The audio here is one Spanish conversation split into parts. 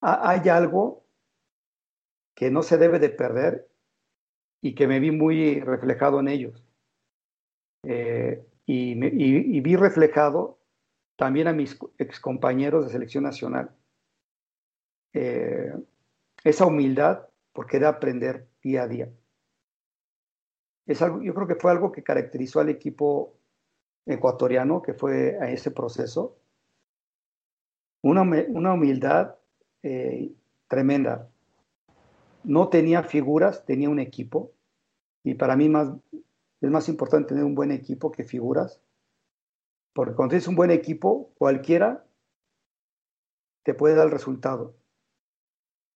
hay algo que no se debe de perder y que me vi muy reflejado en ellos. Eh, y, vi reflejado también a mis excompañeros de selección nacional. Eh, esa humildad por querer aprender día a día. Es algo, yo creo que fue algo que caracterizó al equipo ecuatoriano que fue a ese proceso. Una, una humildad eh, tremenda. No tenía figuras, tenía un equipo. Y para mí más, es más importante tener un buen equipo que figuras. Porque cuando tienes un buen equipo, cualquiera te puede dar el resultado.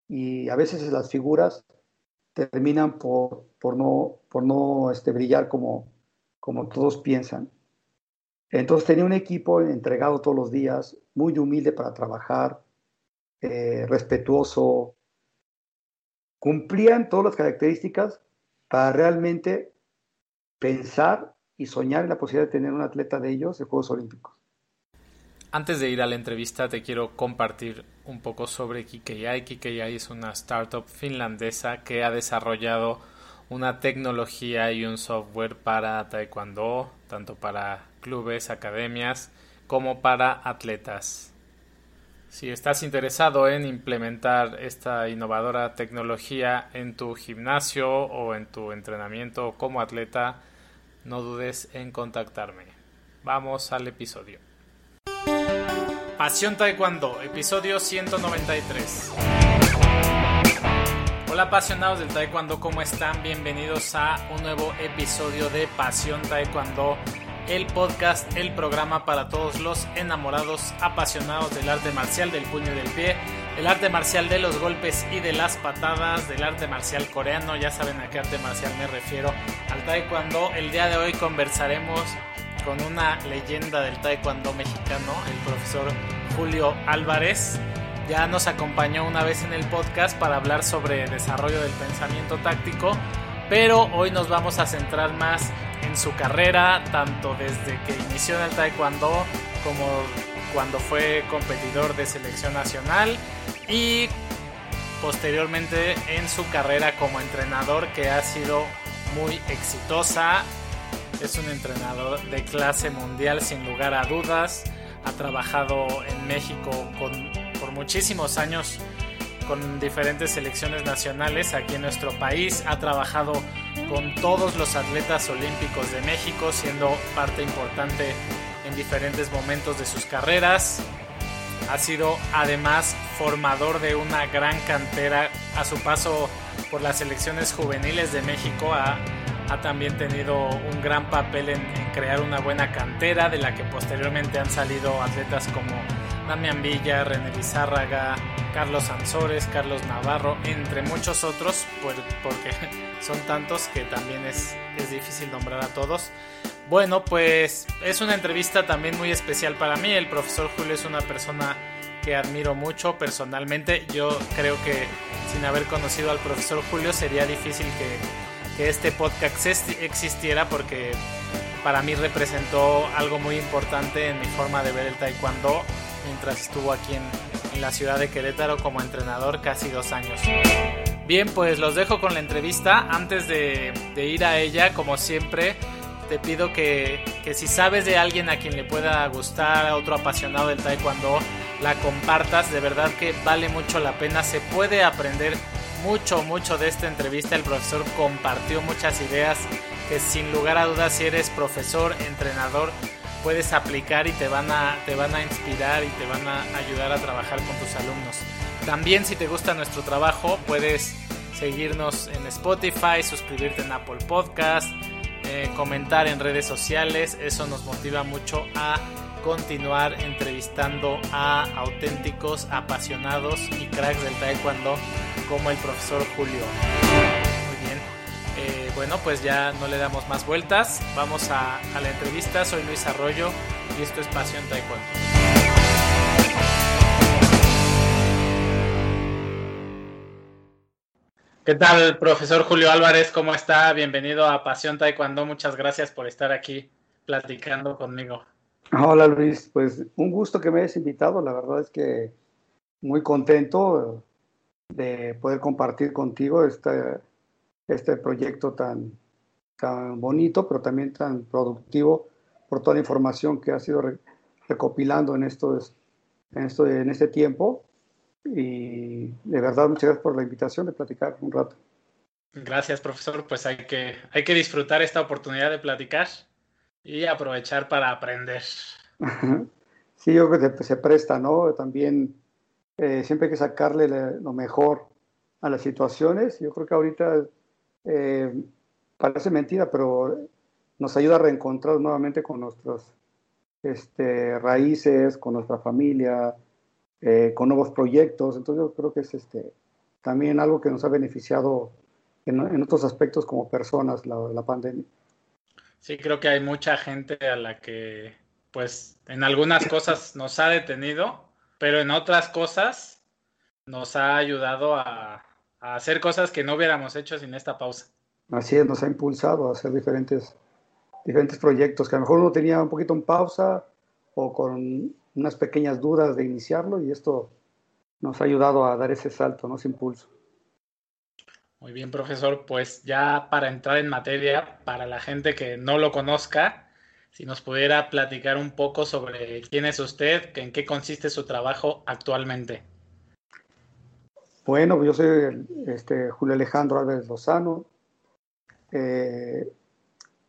Y a veces las figuras terminan por, por no, por no este, brillar como, como todos piensan. Entonces tenía un equipo entregado todos los días, muy humilde para trabajar, eh, respetuoso, cumplían todas las características para realmente pensar y soñar en la posibilidad de tener un atleta de ellos en Juegos Olímpicos. Antes de ir a la entrevista te quiero compartir un poco sobre Kikei. Kikei es una startup finlandesa que ha desarrollado una tecnología y un software para taekwondo, tanto para clubes, academias, como para atletas. Si estás interesado en implementar esta innovadora tecnología en tu gimnasio o en tu entrenamiento como atleta, no dudes en contactarme. Vamos al episodio. Pasión Taekwondo, episodio 193. Hola apasionados del Taekwondo, ¿cómo están? Bienvenidos a un nuevo episodio de Pasión Taekwondo el podcast, el programa para todos los enamorados, apasionados del arte marcial del puño y del pie, el arte marcial de los golpes y de las patadas, del arte marcial coreano, ya saben a qué arte marcial me refiero, al taekwondo. El día de hoy conversaremos con una leyenda del taekwondo mexicano, el profesor Julio Álvarez. Ya nos acompañó una vez en el podcast para hablar sobre desarrollo del pensamiento táctico, pero hoy nos vamos a centrar más en su carrera, tanto desde que inició en el taekwondo como cuando fue competidor de selección nacional y posteriormente en su carrera como entrenador que ha sido muy exitosa. Es un entrenador de clase mundial sin lugar a dudas. Ha trabajado en México por muchísimos años con diferentes selecciones nacionales aquí en nuestro país. Ha trabajado con todos los atletas olímpicos de México, siendo parte importante en diferentes momentos de sus carreras. Ha sido además formador de una gran cantera a su paso por las selecciones juveniles de México. Ha, también tenido un gran papel en, en, crear una buena cantera de la que posteriormente han salido atletas como Damián Villa, René Lizárraga, Carlos Ansores, Carlos Navarro, entre muchos otros, porque son tantos que también es, es difícil nombrar a todos. Bueno, pues es una entrevista también muy especial para mí. El profesor Julio es una persona que admiro mucho personalmente. Yo creo que sin haber conocido al profesor Julio sería difícil que, que este podcast existiera porque para mí representó algo muy importante en mi forma de ver el taekwondo mientras estuvo aquí en, la ciudad de Querétaro como entrenador casi dos años. Bien, pues los dejo con la entrevista. Antes de, ir a ella, como siempre, te pido que, que, si sabes de alguien a quien le pueda gustar, a otro apasionado del taekwondo, la compartas. De verdad que vale mucho la pena. Se puede aprender mucho, mucho de esta entrevista. El profesor compartió muchas ideas que sin lugar a dudas si eres profesor, entrenador, puedes aplicar y te van a, te van a inspirar y te van a ayudar a trabajar con tus alumnos. También si te gusta nuestro trabajo, puedes seguirnos en Spotify, suscribirte en Apple Podcast, eh, comentar en redes sociales, eso nos motiva mucho a continuar entrevistando a auténticos, apasionados y cracks del taekwondo como el profesor Julio. Bueno, pues ya no le damos más vueltas. Vamos a, la entrevista. Soy Luis Arroyo y esto es Pasión Taekwondo. ¿Qué tal, profesor Julio Álvarez? ¿Cómo está? Bienvenido a Pasión Taekwondo. Muchas gracias por estar aquí platicando conmigo. Hola Luis, pues un gusto que me hayas invitado. La verdad es que muy contento de poder compartir contigo este, este proyecto tan, tan bonito, pero también tan productivo por toda la información que ha sido recopilando en, estos, en, esto, en este tiempo. Y de verdad, muchas gracias por la invitación de platicar un rato. Gracias, profesor. Pues hay que, hay que disfrutar esta oportunidad de platicar y aprovechar para aprender. Sí, yo creo que se presta, ¿no? También eh, siempre hay que sacarle lo mejor a las situaciones. Yo creo que ahorita eh, parece mentira, pero nos ayuda a reencontrar nuevamente con nuestras este, raíces, con nuestra familia, eh, con nuevos proyectos. Entonces yo creo que es este, también algo que nos ha beneficiado en, otros aspectos como personas la, la pandemia. Sí, creo que hay mucha gente a la que, pues, en algunas cosas nos ha detenido, pero en otras cosas nos ha ayudado a, hacer cosas que no hubiéramos hecho sin esta pausa. Así es, nos ha impulsado a hacer diferentes, diferentes proyectos que a lo mejor uno tenía un poquito en pausa o con unas pequeñas dudas de iniciarlo y esto nos ha ayudado a dar ese salto, ¿no? ese impulso. Muy bien, profesor. Pues ya para entrar en materia, para la gente que no lo conozca, si nos pudiera platicar un poco sobre quién es usted, en qué consiste su trabajo actualmente. Bueno, yo soy este, Julio Alejandro Álvarez Lozano. Eh,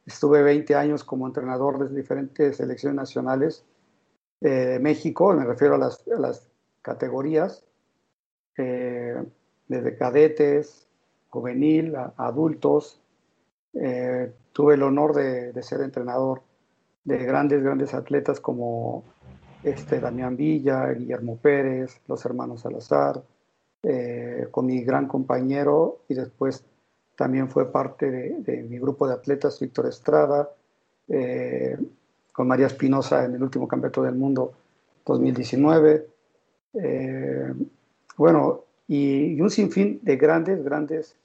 estuve 20 años como entrenador de diferentes selecciones nacionales eh, de México, me refiero a las, categorías, eh, desde cadetes, juvenil, adultos. Tuve el honor de, ser entrenador de grandes, grandes atletas como este, Damián Villa, Guillermo Pérez, los hermanos Salazar, eh, con mi gran compañero y después también fue parte de, mi grupo de atletas, Víctor Estrada, eh, con María Espinosa en el último campeonato del mundo 2019. bueno, y, un sinfín de grandes, grandes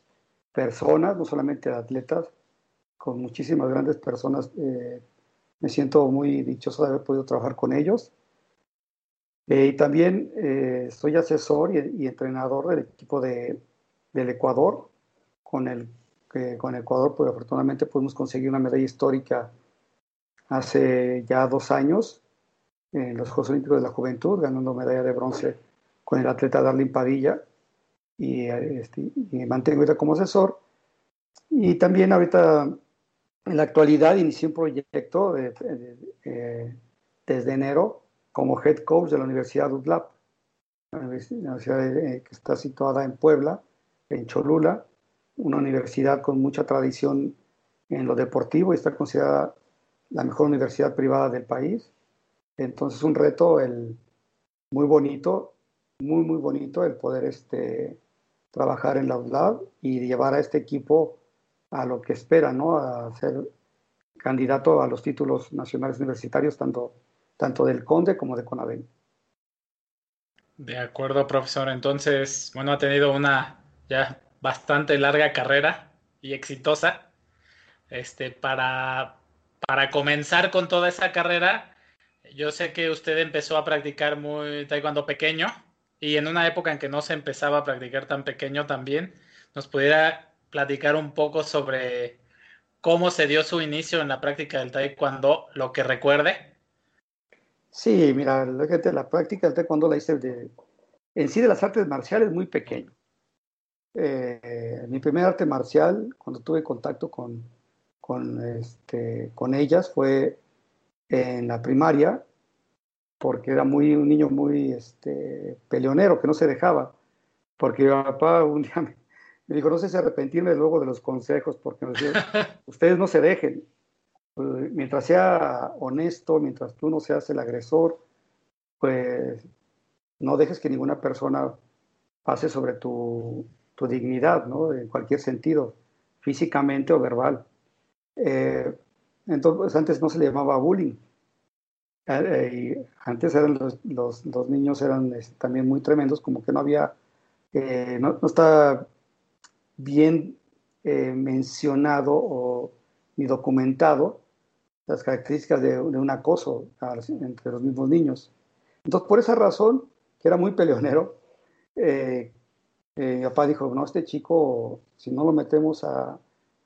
personas, no solamente atletas, con muchísimas grandes personas. Eh, me siento muy dichoso de haber podido trabajar con ellos. Eh, y también eh, soy asesor y, entrenador del equipo de, del Ecuador, con el con Ecuador, pues afortunadamente pudimos conseguir una medalla histórica hace ya dos años en los Juegos Olímpicos de la Juventud, ganando medalla de bronce con el atleta Darlene Padilla y, este, y mantengo ahorita como asesor. Y también ahorita, en la actualidad, inicié un proyecto eh, desde enero como head coach de la Universidad UDLAP, la universidad eh, que está situada en Puebla, en Cholula, una universidad con mucha tradición en lo deportivo y está considerada la mejor universidad privada del país. Entonces, un reto el, muy bonito, muy, muy bonito el poder este, trabajar en la UDLAB y llevar a este equipo a lo que espera, ¿no? A ser candidato a los títulos nacionales universitarios, tanto, tanto del CONDE como de CONAVEN. De acuerdo, profesor. Entonces, bueno, ha tenido una ya bastante larga carrera y exitosa. Este, para, para comenzar con toda esa carrera, yo sé que usted empezó a practicar muy taekwondo pequeño, y en una época en que no se empezaba a practicar tan pequeño también, nos pudiera platicar un poco sobre cómo se dio su inicio en la práctica del taekwondo, lo que recuerde. Sí, mira, la práctica del taekwondo la hice de, en sí de las artes marciales muy pequeño. Eh, mi primer arte marcial, cuando tuve contacto con, con, este, con ellas, fue en la primaria, porque era muy, un niño muy este, peleonero, que no se dejaba, porque mi papá un día me, dijo, no sé si arrepentirme luego de los consejos, porque ustedes no se dejen, pues, mientras sea honesto, mientras tú no seas el agresor, pues no dejes que ninguna persona pase sobre tu, tu dignidad, ¿no? En cualquier sentido, físicamente o verbal. Eh, entonces, antes no se le llamaba bullying, eh, antes eran los, los, niños eran este, también muy tremendos, como que no había, eh, no, está bien eh, mencionado o ni documentado las características de, un acoso entre los mismos niños. Entonces, por esa razón, que era muy peleonero, eh, eh, mi papá dijo, no, este chico, si no lo metemos a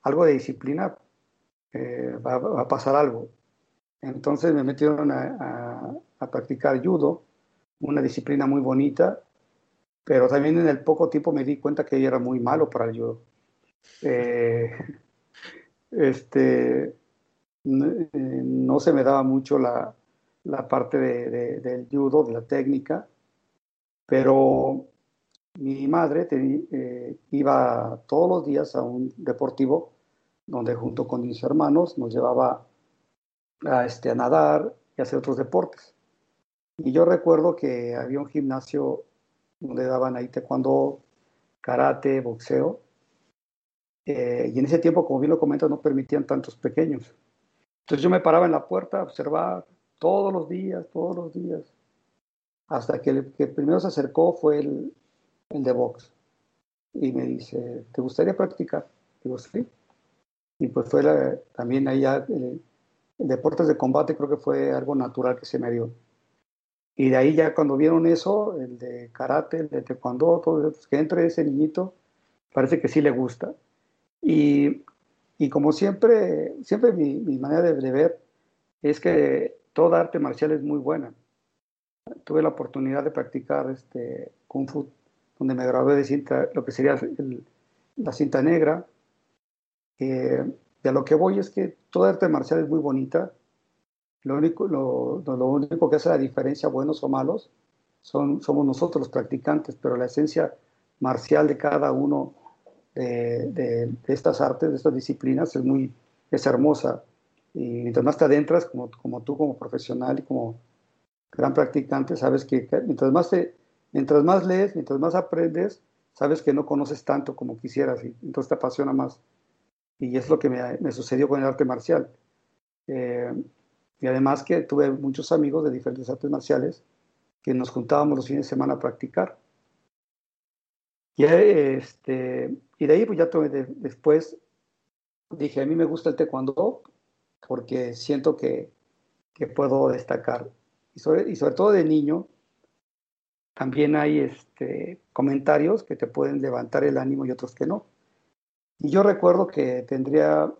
algo de disciplina, eh, va, a pasar algo. Entonces me metieron a, practicar judo, una disciplina muy bonita, pero también en el poco tiempo me di cuenta que era muy malo para el judo. este, no se me daba mucho la, la parte de, del judo, de la técnica, pero mi madre eh, iba todos los días a un deportivo donde junto con mis hermanos nos llevaba a, este, a nadar y hacer otros deportes. Y yo recuerdo que había un gimnasio donde daban ahí taekwondo, karate, boxeo. Eh, y en ese tiempo, como bien lo comentas, no permitían tantos pequeños. Entonces yo me paraba en la puerta a observar todos los días, todos los días. Hasta que el que primero se acercó fue el, el de box. Y me dice, ¿te gustaría practicar? Digo, sí. Y pues fue también ahí ya, el, deportes de combate creo que fue algo natural que se me dio. Y de ahí ya cuando vieron eso, el de karate, el de taekwondo, todo pues que entre ese niñito, parece que sí le gusta. Y, y como siempre, siempre mi, mi manera de, ver es que toda arte marcial es muy buena. Tuve la oportunidad de practicar este, Kung Fu, donde me gradué de cinta, lo que sería la cinta negra. Eh, y a lo que voy es que toda arte marcial es muy bonita. Lo único, lo, lo único que hace la diferencia, buenos o malos, son, somos nosotros los practicantes, pero la esencia marcial de cada uno de, estas artes, de estas disciplinas, es muy es hermosa. Y mientras más te adentras, como, como tú como profesional y como gran practicante, sabes que mientras más, te, mientras más lees, mientras más aprendes, sabes que no conoces tanto como quisieras y entonces te apasiona más. Y es lo que me, sucedió con el arte marcial. Eh, y además que tuve muchos amigos de diferentes artes marciales que nos juntábamos los fines de semana a practicar. Y, este, y de ahí, pues ya después dije, a mí me gusta el taekwondo, porque siento que, que puedo destacar. Y sobre, y sobre, todo de niño, también hay este, comentarios que te pueden levantar el ánimo y otros que no. Y yo recuerdo que tendría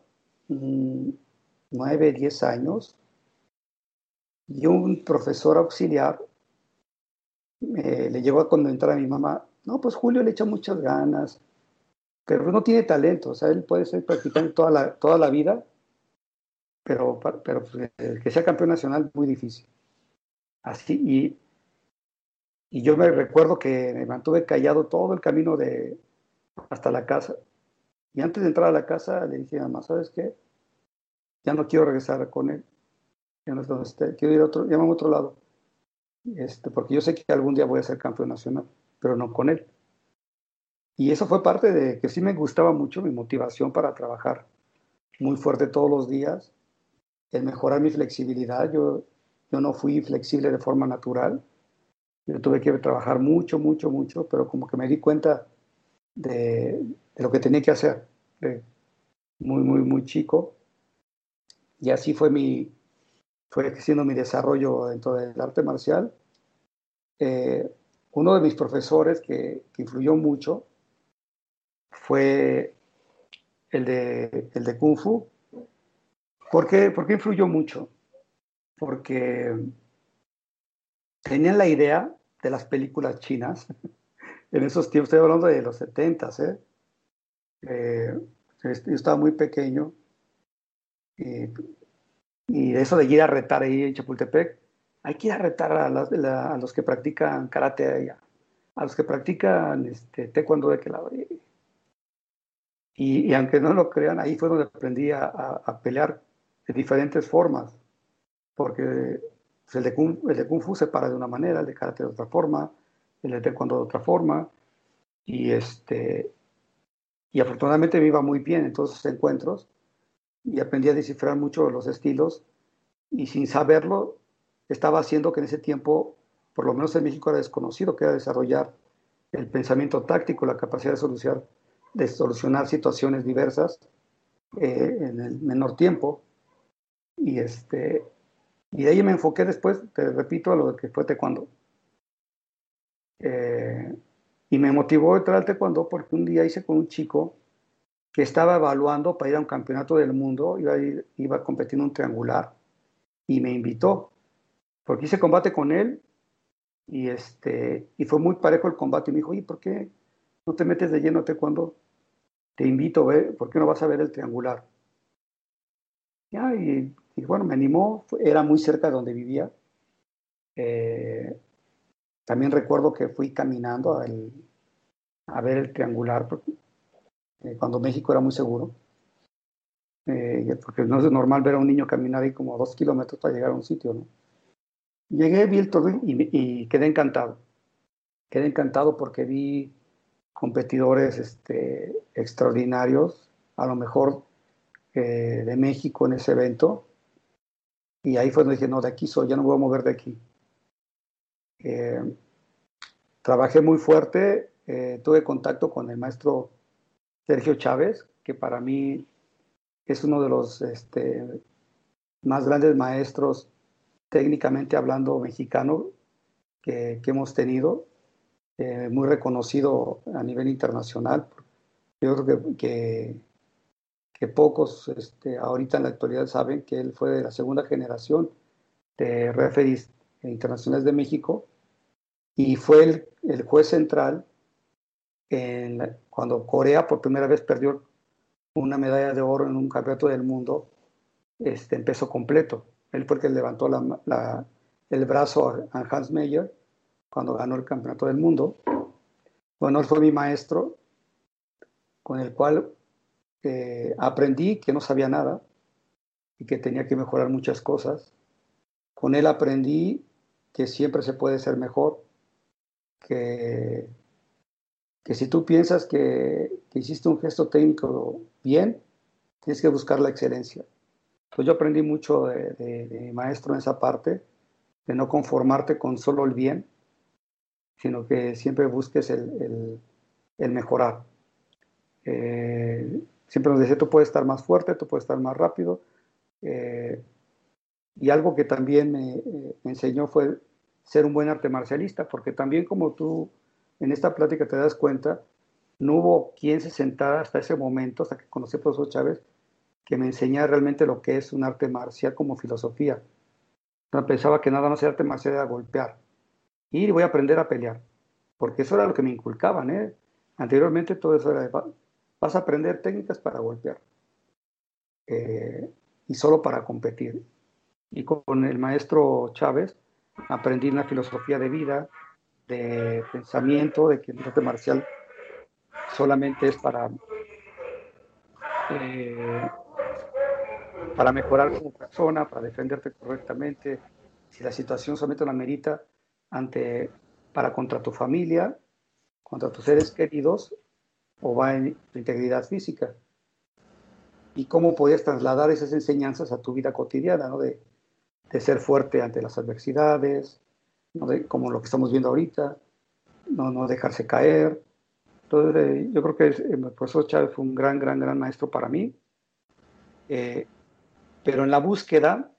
mm, nueve, diez años y un profesor auxiliar le llegó a comentar a mi mamá, no, pues Julio le echa muchas ganas, pero no tiene talento, o sea, él puede ser practicante toda la, toda la vida, pero, pero pues, que sea campeón nacional muy difícil. Así, y, y yo me recuerdo que me mantuve callado todo el camino de, hasta la casa. Y antes de entrar a la casa le dije a mamá, ¿sabes qué? Ya no quiero regresar con él. Ya no es donde esté. Quiero ir a otro, llámame a otro lado. Este, porque yo sé que algún día voy a ser campeón nacional, pero no con él. Y eso fue parte de que sí me gustaba mucho mi motivación para trabajar muy fuerte todos los días el mejorar mi flexibilidad. Yo, yo no fui flexible de forma natural. Yo tuve que trabajar mucho, mucho, mucho, pero como que me di cuenta de, lo que tenía que hacer, muy, muy, muy chico. Y así fue mi, fue siendo mi desarrollo dentro del arte marcial. Eh, uno de mis profesores que, influyó mucho fue el de, el de Kung Fu, ¿Por qué, influyó mucho? Porque tenían la idea de las películas chinas. en esos tiempos, estoy hablando de los 70, ¿eh? ¿eh? yo estaba muy pequeño y, y, eso de ir a retar ahí en Chapultepec, hay que ir a retar a, a los que practican karate, a, a los que practican este, taekwondo de qué lado. Y, aunque no lo crean, ahí fue donde aprendí a, a pelear de diferentes formas, porque pues, el, de Kung, el de Kung Fu se para de una manera, el de Karate de otra forma, el de Taekwondo de otra forma, y, este, y afortunadamente me iba muy bien en todos esos encuentros, y aprendí a descifrar mucho los estilos, y sin saberlo, estaba haciendo que en ese tiempo, por lo menos en México era desconocido, que era desarrollar el pensamiento táctico, la capacidad de solucionar, de solucionar situaciones diversas eh, en el menor tiempo y, este, y de ahí me enfoqué después, te repito, a lo que fue taekwondo. Eh, Y me motivó entrar al taekwondo porque un día hice con un chico que estaba evaluando para ir a un campeonato del mundo, iba a, iba a competir en un triangular y me invitó, porque hice combate con él y, este, y fue muy parejo el combate y me dijo, oye, ¿por qué no te metes de lleno a taekwondo? Te invito, ¿ve? ¿por qué no vas a ver el triangular? Ya, y, bueno, me animó, era muy cerca de donde vivía. Eh, también recuerdo que fui caminando a ver el triangular, eh, cuando México era muy seguro. Eh, porque no es normal ver a un niño caminar ahí como dos kilómetros para llegar a un sitio, ¿no? Llegué, vi el torneo y, quedé encantado. Quedé encantado porque vi competidores este, extraordinarios, a lo mejor eh, de México en ese evento. Y ahí fue donde dije, no, de aquí soy, ya no voy a mover de aquí. trabajé muy fuerte, tuve contacto con el maestro Sergio Chávez, que para mí es uno de los este, más grandes maestros técnicamente hablando mexicano que, hemos tenido, eh, muy reconocido a nivel internacional. Yo creo que, que, pocos este, ahorita en la actualidad saben que él fue de la segunda generación de referees internacionales de México y fue el, el juez central cuando Corea por primera vez perdió una medalla de oro en un campeonato del mundo este, en peso completo. Él fue el que levantó el brazo a Hans Meyer cuando ganó el campeonato del mundo. Él fue mi maestro, con el cual eh, aprendí que no sabía nada y que tenía que mejorar muchas cosas. Con él aprendí que siempre se puede ser mejor, que que si tú piensas que, hiciste un gesto técnico bien, tienes que buscar la excelencia. Pues yo aprendí mucho de, maestro en esa parte, de no conformarte con solo el bien, sino que siempre busques el, mejorar. Eh, siempre nos decía, tú puedes estar más fuerte, tú puedes estar más rápido. Eh, y algo que también me, enseñó fue ser un buen arte marcialista, porque también como tú en esta plática te das cuenta, no hubo quien se sentara hasta ese momento, hasta que conocí al profesor Chávez, que me enseñara realmente lo que es un arte marcial como filosofía. Pensaba que nada más era arte marcial era golpear. Y voy a aprender a pelear, porque eso era lo que me inculcaban. ¿eh? Anteriormente todo eso era, vas a aprender técnicas para golpear eh, y solo para competir. Y con el maestro Chávez aprendí una filosofía de vida, de pensamiento de que el arte marcial solamente es para, eh, para mejorar como persona, para defenderte correctamente, si la situación solamente la merita ante, para contra tu familia, contra tus seres queridos, o va en tu integridad física. Y cómo podías trasladar esas enseñanzas a tu vida cotidiana, ¿no? de, de ser fuerte ante las adversidades, como lo que estamos viendo ahorita, no, no dejarse caer. Entonces, eh, yo creo que el profesor Chávez fue un gran, gran, gran maestro para mí. Eh, pero en la búsqueda,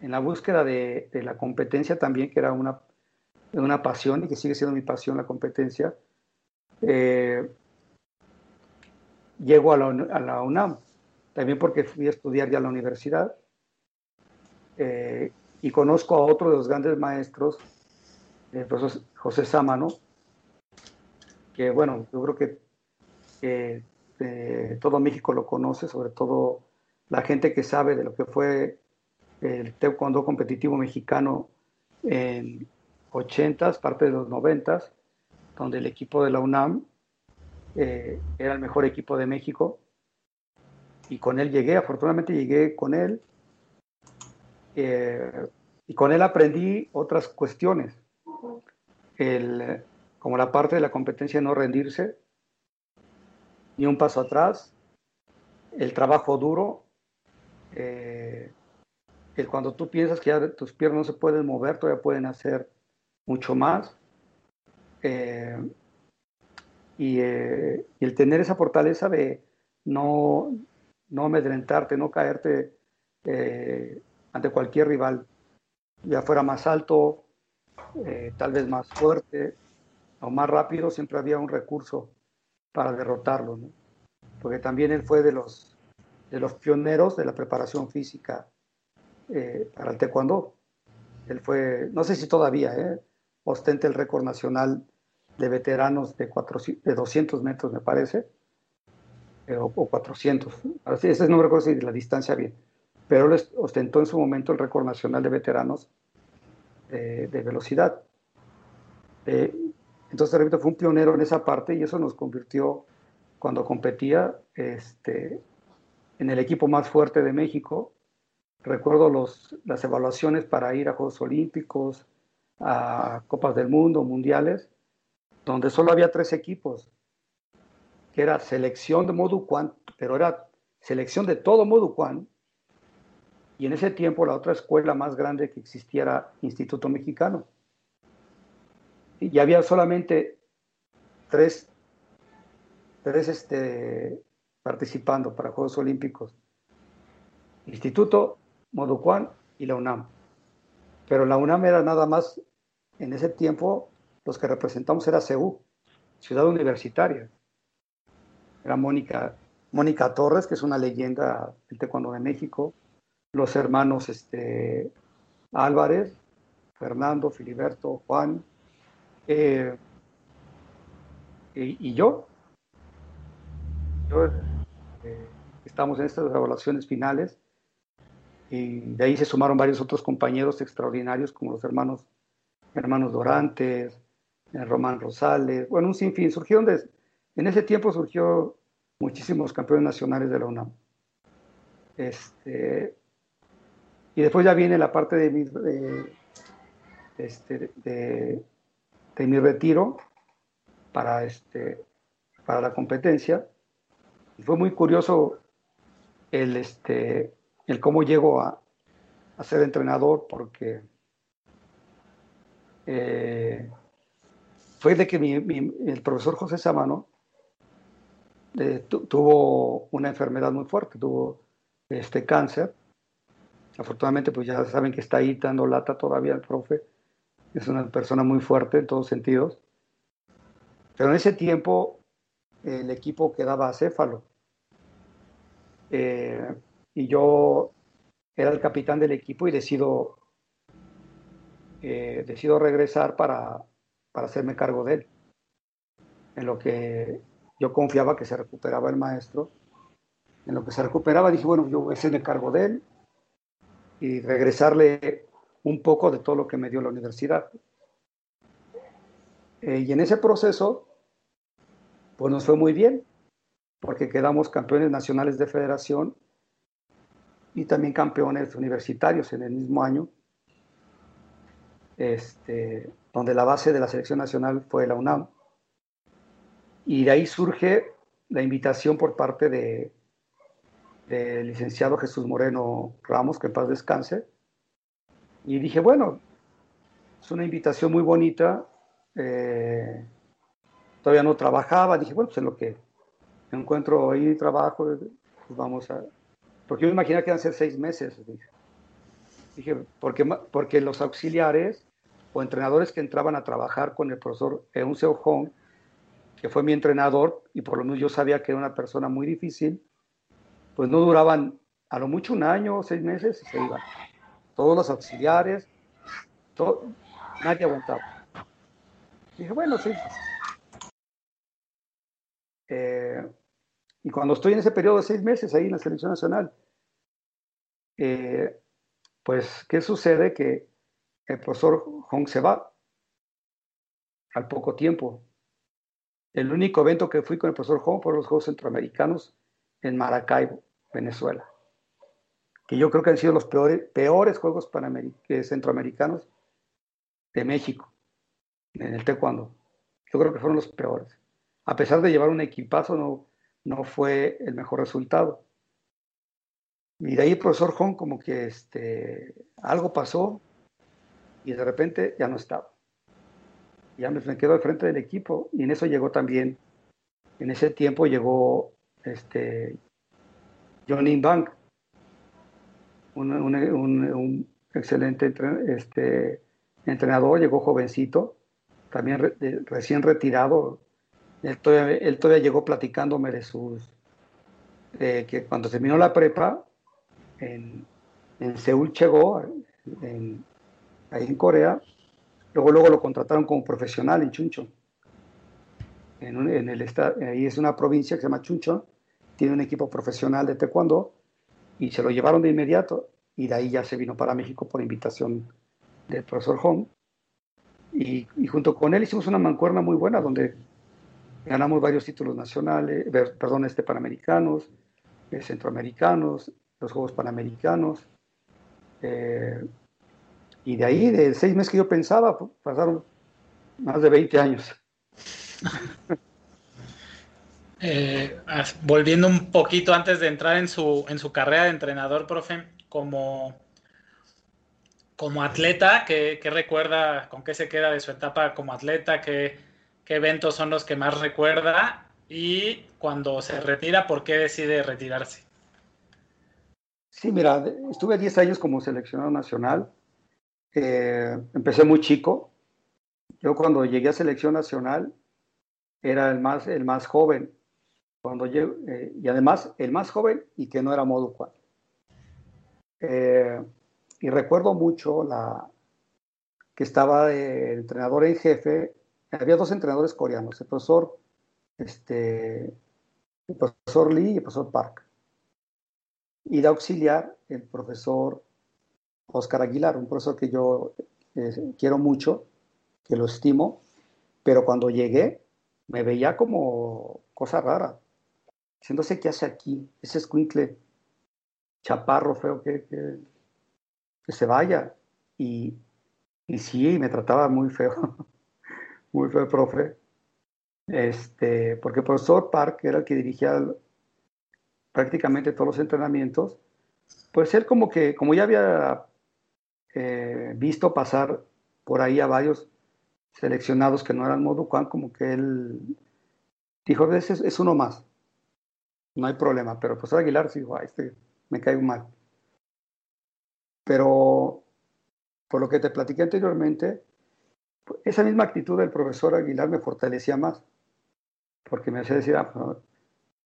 en la búsqueda de, la competencia también, que era una, una pasión y que sigue siendo mi pasión la competencia, eh, llego a la, UNAM, también porque fui a estudiar ya a la universidad. Eh, y conozco a otro de los grandes maestros, el profesor José Sámano, que bueno, yo creo que, eh, todo México lo conoce, sobre todo la gente que sabe de lo que fue el taekwondo competitivo mexicano en 80s, parte de los 90s, donde el equipo de la UNAM eh, era el mejor equipo de México. Y con él llegué, afortunadamente llegué con él. Eh, y con él aprendí otras cuestiones, el, como la parte de la competencia no rendirse, ni un paso atrás, el trabajo duro, eh, el cuando tú piensas que ya tus piernas no se pueden mover, todavía pueden hacer mucho más. Eh, y, eh, y, el tener esa fortaleza de no, no amedrentarte, no caerte ante cualquier rival ya fuera más alto, eh, tal vez más fuerte, o más rápido, siempre había un recurso para derrotarlo, ¿no? porque también él fue de los, de los pioneros de la preparación física eh, para el taekwondo. Él fue, no sé si todavía, ¿eh? ostenta el récord nacional de veteranos de, de 200 metros, me parece, eh, o, 400. Así, ese no recuerdo si la distancia bien, pero él ostentó en su momento el récord nacional de veteranos de velocidad. Eh, entonces, repito, fue un pionero en esa parte y eso nos convirtió, cuando competía, este, en el equipo más fuerte de México. Recuerdo las evaluaciones para ir a Juegos Olímpicos, a Copas del Mundo, Mundiales, donde solo había tres equipos, que era selección de Moducuan, pero era selección de todo Moducuan, y en ese tiempo la otra escuela más grande que existiera, Instituto Mexicano y había solamente tres, tres este, participando para Juegos Olímpicos. Instituto, Moducuan y la UNAM. Pero la UNAM era nada más, en ese tiempo, los que representamos era CEU, ciudad universitaria. Era Mónica, Mónica Torres, que es una leyenda del taekwondo de México, los hermanos este, Álvarez, Fernando, Filiberto, Juan, eh, y, yo, eh, estamos en estas evaluaciones finales y de ahí se sumaron varios otros compañeros extraordinarios como los hermanos, hermanos Dorantes, eh, Román Rosales, bueno, un sinfín. Surgieron de, en ese tiempo surgió muchísimos campeones nacionales de la UNAM. Este, y después ya viene la parte de, de, este, de mi retiro para, este, para la competencia. Y fue muy curioso el, este, el cómo llego a, a ser entrenador porque eh, fue de que mi, el profesor José Samano eh, tuvo una enfermedad muy fuerte, tuvo este cáncer. Afortunadamente, pues ya saben que está ahí dando lata todavía el profe es una persona muy fuerte en todos sentidos. Pero en ese tiempo el equipo quedaba acéfalo. Eh, y yo era el capitán del equipo y decido, eh, decido regresar para, para hacerme cargo de él. En lo que yo confiaba que se recuperaba el maestro. En lo que se recuperaba dije, bueno, yo voy a hacerme cargo de él y regresarle un poco de todo lo que me dio la universidad. Eh, y en ese proceso, pues nos fue muy bien, porque quedamos campeones nacionales de federación y también campeones universitarios en el mismo año, este, donde la base de la selección nacional fue la UNAM. Y de ahí surge la invitación por parte de del licenciado Jesús Moreno Ramos, que en paz descanse, y dije, bueno, es una invitación muy bonita. Eh, todavía no trabajaba. Dije, bueno, pues en lo que encuentro ahí trabajo, pues vamos a... Porque yo me imaginaba que iban a ser seis meses. Dije, porque, porque los auxiliares o entrenadores que entraban a trabajar con el profesor Euncio Hong, que fue mi entrenador, y por lo menos yo sabía que era una persona muy difícil, pues no duraban a lo mucho un año o seis meses y se iban todos los auxiliares, nadie aguantaba. dije, bueno, sí. Eh, y cuando estoy en ese periodo de seis meses ahí en la selección nacional, eh, pues, ¿qué sucede? Que el profesor Hong se va al poco tiempo. El único evento que fui con el profesor Hong fueron los Juegos Centroamericanos en Maracaibo, Venezuela que yo creo que han sido los peores, peores Juegos Centroamericanos de México en el taekwondo. Yo creo que fueron los peores. A pesar de llevar un equipazo, no, no fue el mejor resultado. Y de ahí el profesor Hong como que este, algo pasó y de repente ya no estaba. Ya me, quedo al frente del equipo y en eso llegó también, en ese tiempo llegó este, Johnny Bank, un, excelente este, entrenador, llegó jovencito, también recién retirado, él todavía, llegó platicándome de sus, que cuando terminó la prepa, en, Seúl llegó, en, ahí en Corea, luego, luego lo contrataron como profesional en Chuncho. En, el ahí es una provincia que se llama Chuncho, tiene un equipo profesional de taekwondo y se lo llevaron de inmediato y de ahí ya se vino para México por invitación del profesor Hong. Y, junto con él hicimos una mancuerna muy buena donde ganamos varios títulos nacionales, perdón, este, panamericanos, eh, centroamericanos, los Juegos Panamericanos. Eh, y de ahí, de seis meses que yo pensaba, pasaron más de 20 años. Eh, volviendo un poquito antes de entrar en su, en su carrera de entrenador, profe, como, como atleta, ¿qué, recuerda, con qué se queda de su etapa como atleta? ¿Qué, ¿Qué eventos son los que más recuerda? Y cuando se retira, ¿por qué decide retirarse? Sí, mira, estuve 10 años como seleccionado nacional. Eh, empecé muy chico. Yo cuando llegué a selección nacional era el más, el más joven. Cuando eh, y además el más joven y que no era modo 4. Eh, y recuerdo mucho la, que estaba el entrenador en jefe, había dos entrenadores coreanos, el profesor, este, profesor Lee y el profesor Park. Y de auxiliar el profesor Oscar Aguilar, un profesor que yo eh, quiero mucho, que lo estimo, pero cuando llegué me veía como cosa rara, diciéndose qué hace aquí, ese escuincle chaparro feo que, que, se vaya. Y, y, sí, me trataba muy feo, muy feo el profe. Este, porque el profesor Park era el que dirigía prácticamente todos los entrenamientos, pues él como que, como ya había eh, visto pasar por ahí a varios seleccionados que no eran Moducuan, como que él dijo, es, es uno más, no hay problema, pero el profesor Aguilar sí dijo, este me caigo mal. Pero por lo que te platiqué anteriormente, esa misma actitud del profesor Aguilar me fortalecía más, porque me hacía decir, ah,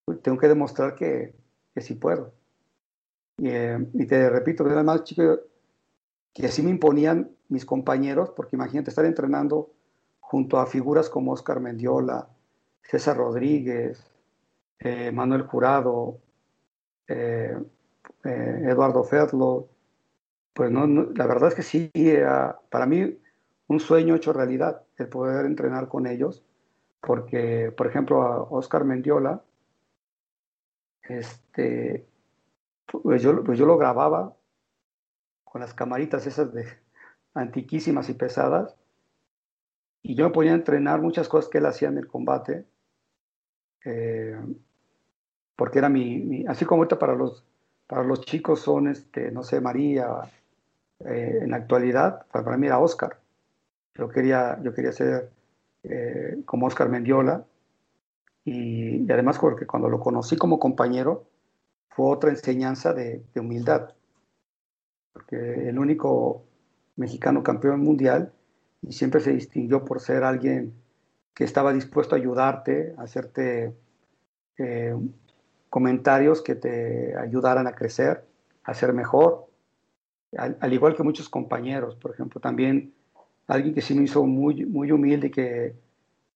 pues, tengo que demostrar que, que sí puedo. Y, eh, te repito, era más chico que así me imponían mis compañeros, porque imagínate estar entrenando junto a figuras como Oscar Mendiola, César Rodríguez, eh, Manuel Jurado, eh, Eduardo Fedlo, pues no, la verdad es que sí, para mí un sueño hecho realidad el poder entrenar con ellos, porque, por ejemplo, a Oscar Mendiola, este, pues yo, pues yo lo grababa con las camaritas esas de antiquísimas y pesadas, y yo me podía entrenar muchas cosas que él hacía en el combate, eh, porque era mi, así como ahorita para los para los chicos son, este, no sé, María, eh, en la actualidad, para mí era Oscar. Yo quería, yo quería ser eh, como Oscar Mendiola. Y, además porque cuando lo conocí como compañero fue otra enseñanza de, humildad, porque el único mexicano campeón mundial y siempre se distinguió por ser alguien que estaba dispuesto a ayudarte, a hacerte eh, comentarios que te ayudaran a crecer, a ser mejor, al, igual que muchos compañeros, por ejemplo, también alguien que sí me hizo muy, muy humilde y que,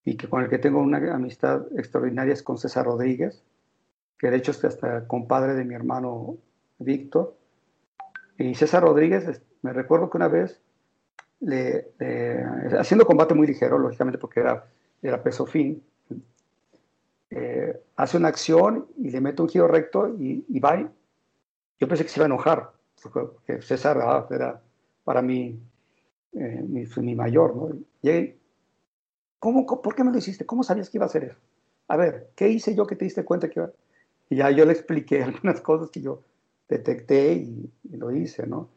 y que con el que tengo una amistad extraordinaria es con César Rodríguez, que de hecho es hasta compadre de mi hermano Víctor. Y César Rodríguez, me recuerdo que una vez, le, haciendo combate muy ligero, lógicamente porque era, era peso fin, eh, hace una acción y le mete un giro recto y, va. yo pensé que se iba a enojar, porque César ah, era para mí eh, mi, mayor, ¿no? Y ¿cómo, ¿por qué me lo hiciste? ¿Cómo sabías que iba a hacer eso? A ver, ¿qué hice yo que te diste cuenta que iba? Y ya yo le expliqué algunas cosas que yo detecté y, y lo hice, ¿no?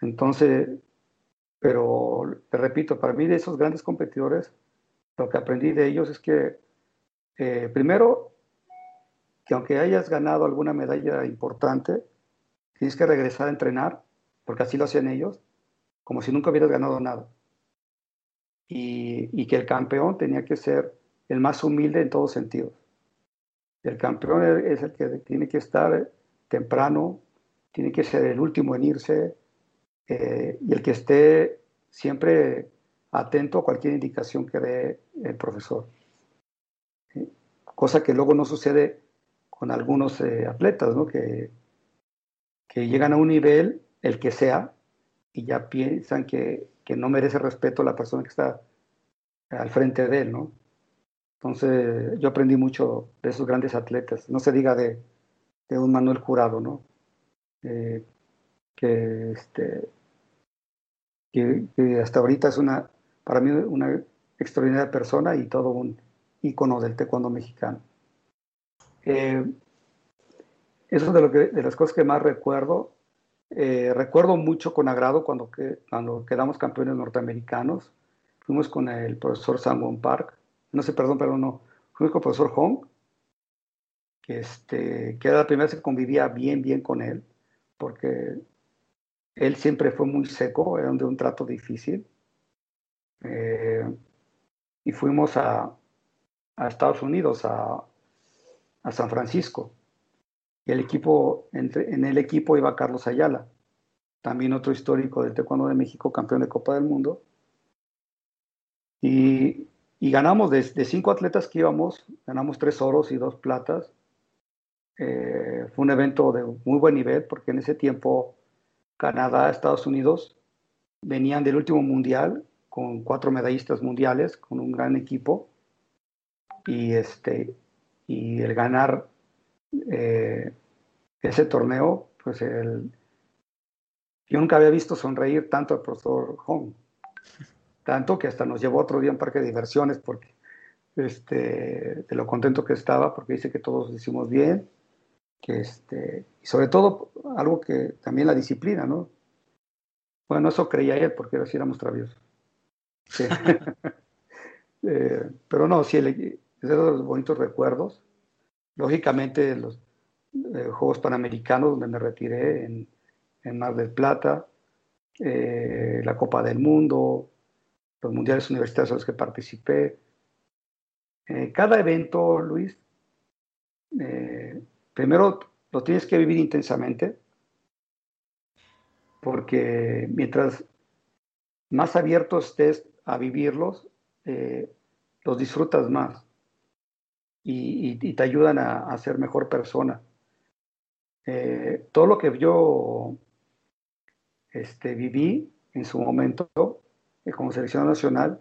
Entonces, pero te repito, para mí de esos grandes competidores, lo que aprendí de ellos es que eh, primero, que aunque hayas ganado alguna medalla importante, tienes que regresar a entrenar, porque así lo hacían ellos, como si nunca hubieras ganado nada. y, que el campeón tenía que ser el más humilde en todos sentidos. El campeón es el que tiene que estar temprano, tiene que ser el último en irse eh, y el que esté siempre atento a cualquier indicación que dé el profesor. Cosa que luego no sucede con algunos eh, atletas, ¿no? que, que llegan a un nivel, el que sea, y ya piensan que, que no merece respeto la persona que está al frente de él, ¿no? Entonces, yo aprendí mucho de esos grandes atletas. No se diga de, de un Manuel Jurado, ¿no? Eh, que, este, que, hasta ahorita es una, para mí, una extraordinaria persona y todo un ícono del taekwondo mexicano. Eh, eso es de, lo que, de las cosas que más recuerdo. Eh, recuerdo mucho con agrado cuando, cuando quedamos campeones norteamericanos. Fuimos con el profesor Sangwon Park. No sé, perdón, pero no. Fuimos con el profesor Hong, que, este, que era la primera vez que convivía bien, bien con él, porque él siempre fue muy seco, era de un trato difícil. Eh, y fuimos a, a Estados Unidos, a, a San Francisco el equipo, en el equipo iba Carlos Ayala, también otro histórico del Taekwondo de México, campeón de Copa del Mundo. Y, ganamos de, de, cinco atletas que íbamos, ganamos tres oros y dos platas. Eh, fue un evento de muy buen nivel porque en ese tiempo Canadá, Estados Unidos venían del último mundial con cuatro medallistas mundiales, con un gran equipo. Y, este, y el ganar eh, ese torneo, pues el, yo nunca había visto sonreír tanto al profesor Hong, tanto que hasta nos llevó otro día a un parque de diversiones porque este, de lo contento que estaba, porque dice que todos hicimos bien, que este, y sobre todo algo que también la disciplina, ¿no? Bueno, eso creía él porque así éramos traviesos. Eh, pero no, sí, es de los bonitos recuerdos lógicamente los eh, Juegos Panamericanos, donde me retiré en, en Mar del Plata, eh, la Copa del Mundo, los mundiales universitarios a los que participé. Eh, cada evento, Luis, primero lo tienes que vivir intensamente, porque mientras más abierto estés a vivirlos, los disfrutas más y, te ayudan a, ser mejor persona. Eh, todo lo que yo este, viví en su momento eh, como selección nacional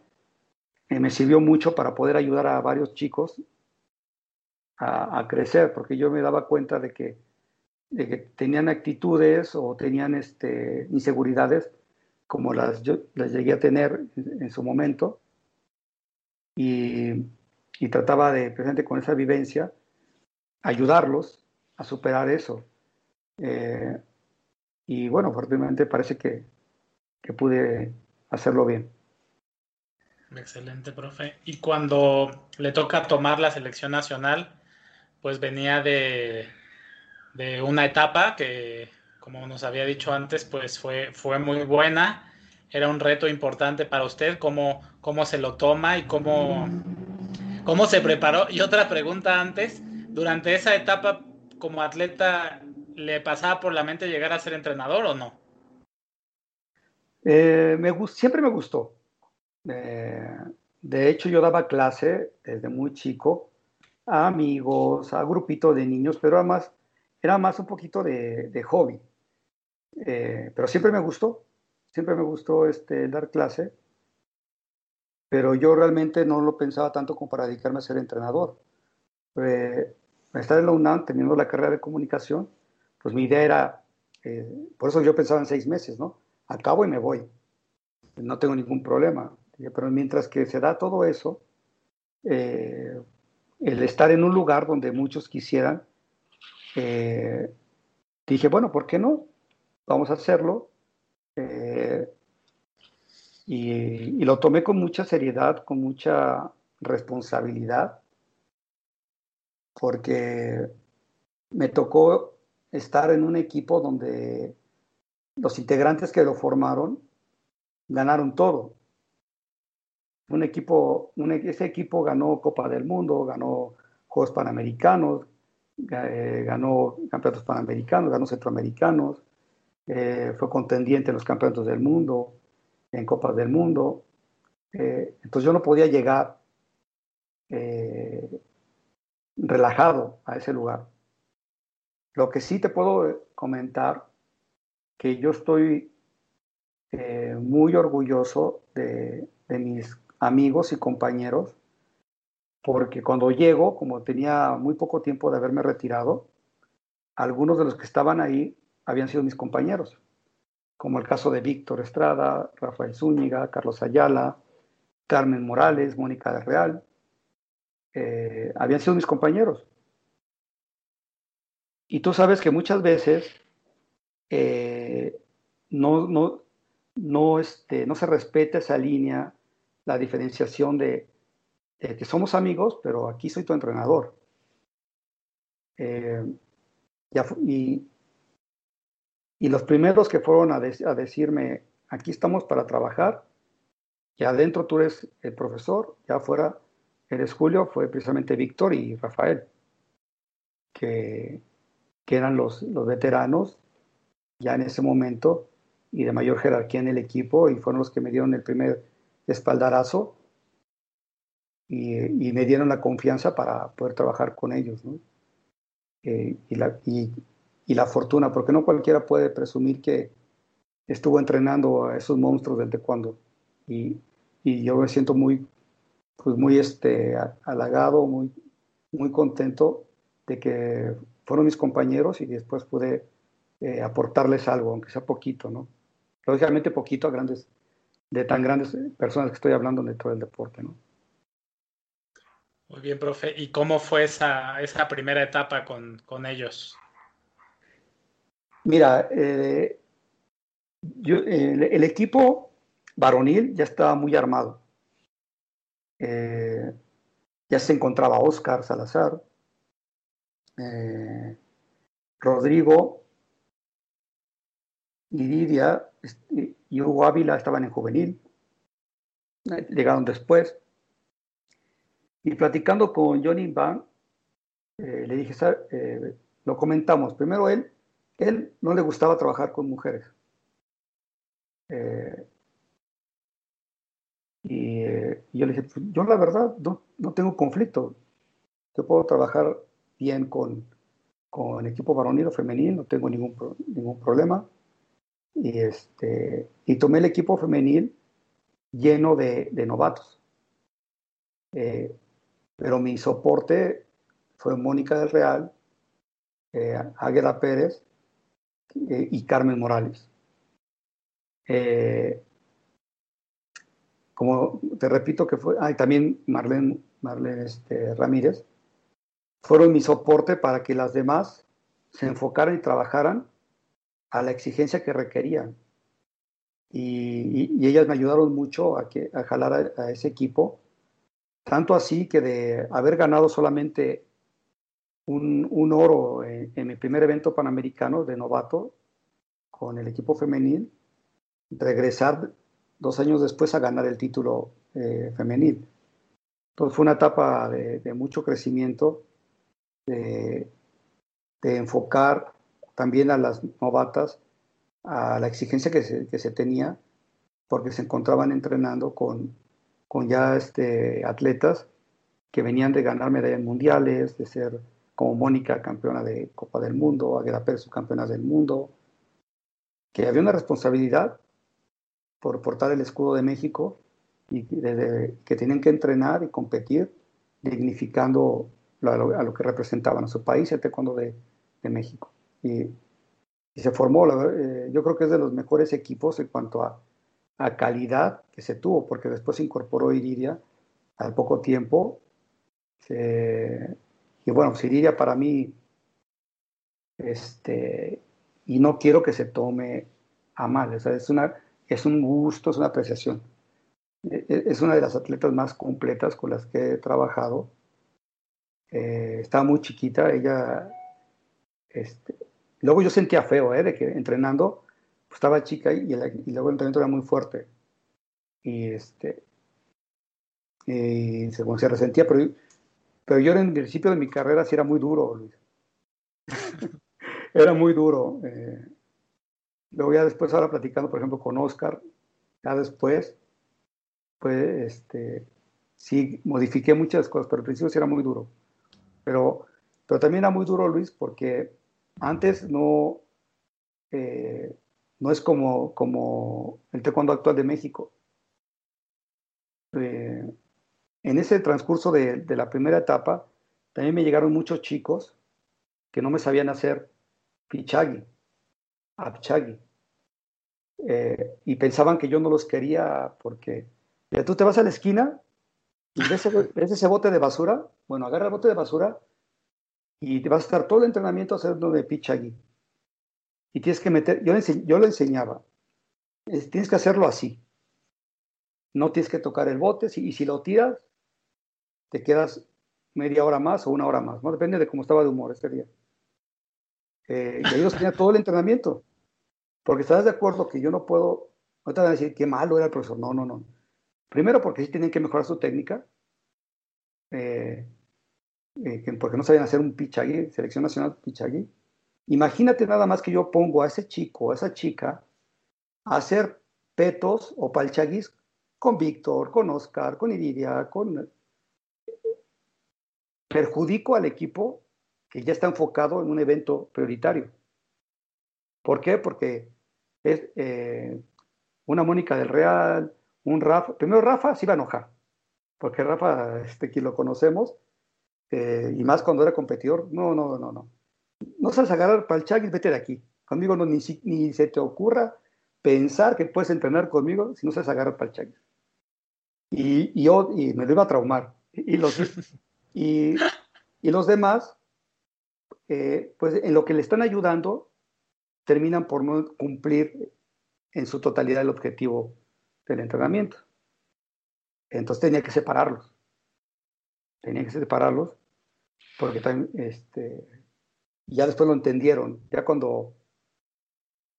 eh, me sirvió mucho para poder ayudar a varios chicos a, crecer, porque yo me daba cuenta de que, tenían actitudes o tenían este, inseguridades como las yo las llegué a tener en, en su momento. Y y trataba de, presente con esa vivencia, ayudarlos a superar eso. Eh, y bueno, fuertemente parece que, que pude hacerlo bien. Excelente, profe. Y cuando le toca tomar la selección nacional, pues venía de, de una etapa que, como nos había dicho antes, pues fue, fue muy buena. Era un reto importante para usted, cómo, cómo se lo toma y cómo, ¿Cómo se preparó? Y otra pregunta antes, durante esa etapa como atleta, ¿le pasaba por la mente llegar a ser entrenador o no? Eh, me, siempre me gustó. Eh, de hecho, yo daba clase desde muy chico a amigos, a grupitos de niños, pero además era más un poquito de, hobby. Eh, pero siempre me gustó, siempre me gustó este, dar clase pero yo realmente no lo pensaba tanto como para dedicarme a ser entrenador. Eh, estar en la UNAM, teniendo la carrera de comunicación, pues mi idea era, eh, por eso yo pensaba en seis meses, ¿no? Acabo y me voy, no tengo ningún problema. Pero mientras que se da todo eso, eh, el estar en un lugar donde muchos quisieran, eh, dije, bueno, ¿por qué no? Vamos a hacerlo. Y, lo tomé con mucha seriedad, con mucha responsabilidad, porque me tocó estar en un equipo donde los integrantes que lo formaron ganaron todo. un equipo, ese equipo ganó Copa del Mundo, ganó Juegos Panamericanos, eh, ganó campeonatos panamericanos, ganó centroamericanos, eh, fue contendiente en los campeonatos del mundo, en Copas del Mundo. Eh, entonces yo no podía llegar relajado a ese lugar. Lo que sí te puedo comentar, que yo estoy muy orgulloso de, de mis amigos y compañeros, porque cuando llego, como tenía muy poco tiempo de haberme retirado, algunos de los que estaban ahí habían sido mis compañeros, como el caso de Víctor Estrada, Rafael Zúñiga, Carlos Ayala, Carmen Morales, Mónica de Real, eh, habían sido mis compañeros. Y tú sabes que muchas veces eh, no, no, no, este, no se respeta esa línea la diferenciación de, que somos amigos, pero aquí soy tu entrenador. Eh, y, y, los primeros que fueron a, decirme, aquí estamos para trabajar, y adentro tú eres el profesor, ya afuera eres Julio, fue precisamente Víctor y Rafael, que, que eran los, los veteranos ya en ese momento y de mayor jerarquía en el equipo, y fueron los que me dieron el primer espaldarazo y, me dieron la confianza para poder trabajar con ellos. Eh, y, la, y, la fortuna, porque no cualquiera puede presumir que estuvo entrenando a esos monstruos del taekwondo. Y, y yo me siento muy, pues muy este, halagado, muy, muy contento de que fueron mis compañeros y después pude eh, aportarles algo, aunque sea poquito, ¿no? Lógicamente poquito a grandes de tan grandes personas que estoy hablando dentro del deporte, ¿no? Muy bien, profe. ¿Y cómo fue esa, esa primera etapa con, con ellos? Mira, eh, yo, el, equipo varonil ya estaba muy armado. Eh, ya se encontraba Oscar Salazar, eh, Rodrigo, Lidia y Hugo Ávila estaban en juvenil, llegaron después. Y platicando con Johnny Van, eh, le dije, eh, lo comentamos. Primero él, él no le gustaba trabajar con mujeres. Eh, y, yo le dije, pues, yo la verdad no, tengo conflicto. Yo puedo trabajar bien con, con equipo varonil o femenil, no tengo ningún, ningún problema y, este, y tomé el equipo femenil lleno de, novatos. Eh, pero mi soporte fue Mónica del Real, eh, Águeda Pérez eh, y Carmen Morales. Eh, como te repito que fue, ah, también Marlene, Marlene este, Ramírez, fueron mi soporte para que las demás se enfocaran y trabajaran a la exigencia que requerían. Y, ellas me ayudaron mucho a, que, a jalar a, ese equipo, tanto así que de haber ganado solamente un, un oro en, mi primer evento panamericano de novato con el equipo femenil, regresar dos años después a ganar el título eh, femenil. Entonces fue una etapa de, mucho crecimiento, de, enfocar también a las novatas a la exigencia que se, que se tenía, porque se encontraban entrenando con, con ya este, atletas que venían de ganar medallas mundiales, de ser como Mónica campeona de Copa del Mundo, Agueda Pérez campeona del mundo, que había una responsabilidad por portar el escudo de México y que tenían que entrenar y competir dignificando a lo, que representaban a su país, el taekwondo de, de México y, se formó, eh, yo creo que es de los mejores equipos en cuanto a, calidad que se tuvo, porque después se incorporó Iridia al poco tiempo. Y bueno, pues Iridia para mí, este, y no quiero que se tome a mal, es, una, es un gusto, es una apreciación. E, e, es una de las atletas más completas con las que he trabajado. Eh, estaba muy chiquita, ella este, Luego yo sentía feo, ¿eh? De que entrenando, pues estaba chica y, luego el entrenamiento era muy fuerte. Y, este, y se, se resentía, pero, pero yo en el principio de mi carrera sí era muy duro, Luis. era muy duro. Eh, luego ya después, ahora platicando, por ejemplo, con Oscar, ya después, pues, este, sí, modifiqué muchas cosas, pero al principio sí era muy duro. Pero, pero también era muy duro, Luis, porque antes no, eh, no es como, como el taekwondo actual de México. Eh, en ese transcurso de, de, la primera etapa, también me llegaron muchos chicos que no me sabían hacer pichagi, apchagi. Eh, y pensaban que yo no los quería porque ya tú te vas a la esquina y ves, ese bote de basura, bueno, agarra el bote de basura y te vas a estar todo el entrenamiento haciendo de pichagi. Y tienes que meter, yo, yo lo enseñaba, tienes que hacerlo así. No tienes que tocar el bote y si lo tiras, te quedas media hora más o una hora más, ¿no? Depende de cómo estaba de humor ese día. Eh, y ellos tenían todo el entrenamiento. Porque estás de acuerdo que yo no puedo, no te van a decir qué malo era el profesor. No, no, no. Primero porque sí tienen que mejorar su técnica. Eh, eh, porque no sabían hacer un pichagui, selección nacional pichagui. Imagínate nada más que yo pongo a ese chico, a esa chica, a hacer petos o palchaguis con Víctor, con Oscar, con Iridia, con... Perjudico al equipo que ya está enfocado en un evento prioritario. ¿Por qué? Porque es eh, una Mónica del Real, un Rafa. Primero Rafa se iba a enojar, porque Rafa, este, que lo conocemos, eh, y más cuando era competidor, no, no, no, no. No sabes agarrar para el chagui, vete de aquí. Conmigo no, ni, se te ocurra pensar que puedes entrenar conmigo si no sabes agarrar para el chagui. Y, yo y me lo iba a traumar. Y los, y, y los demás eh, pues en lo que le están ayudando, terminan por no cumplir en su totalidad el objetivo del entrenamiento. Entonces tenía que separarlos. Tenía que separarlos porque este, ya después lo entendieron, ya cuando,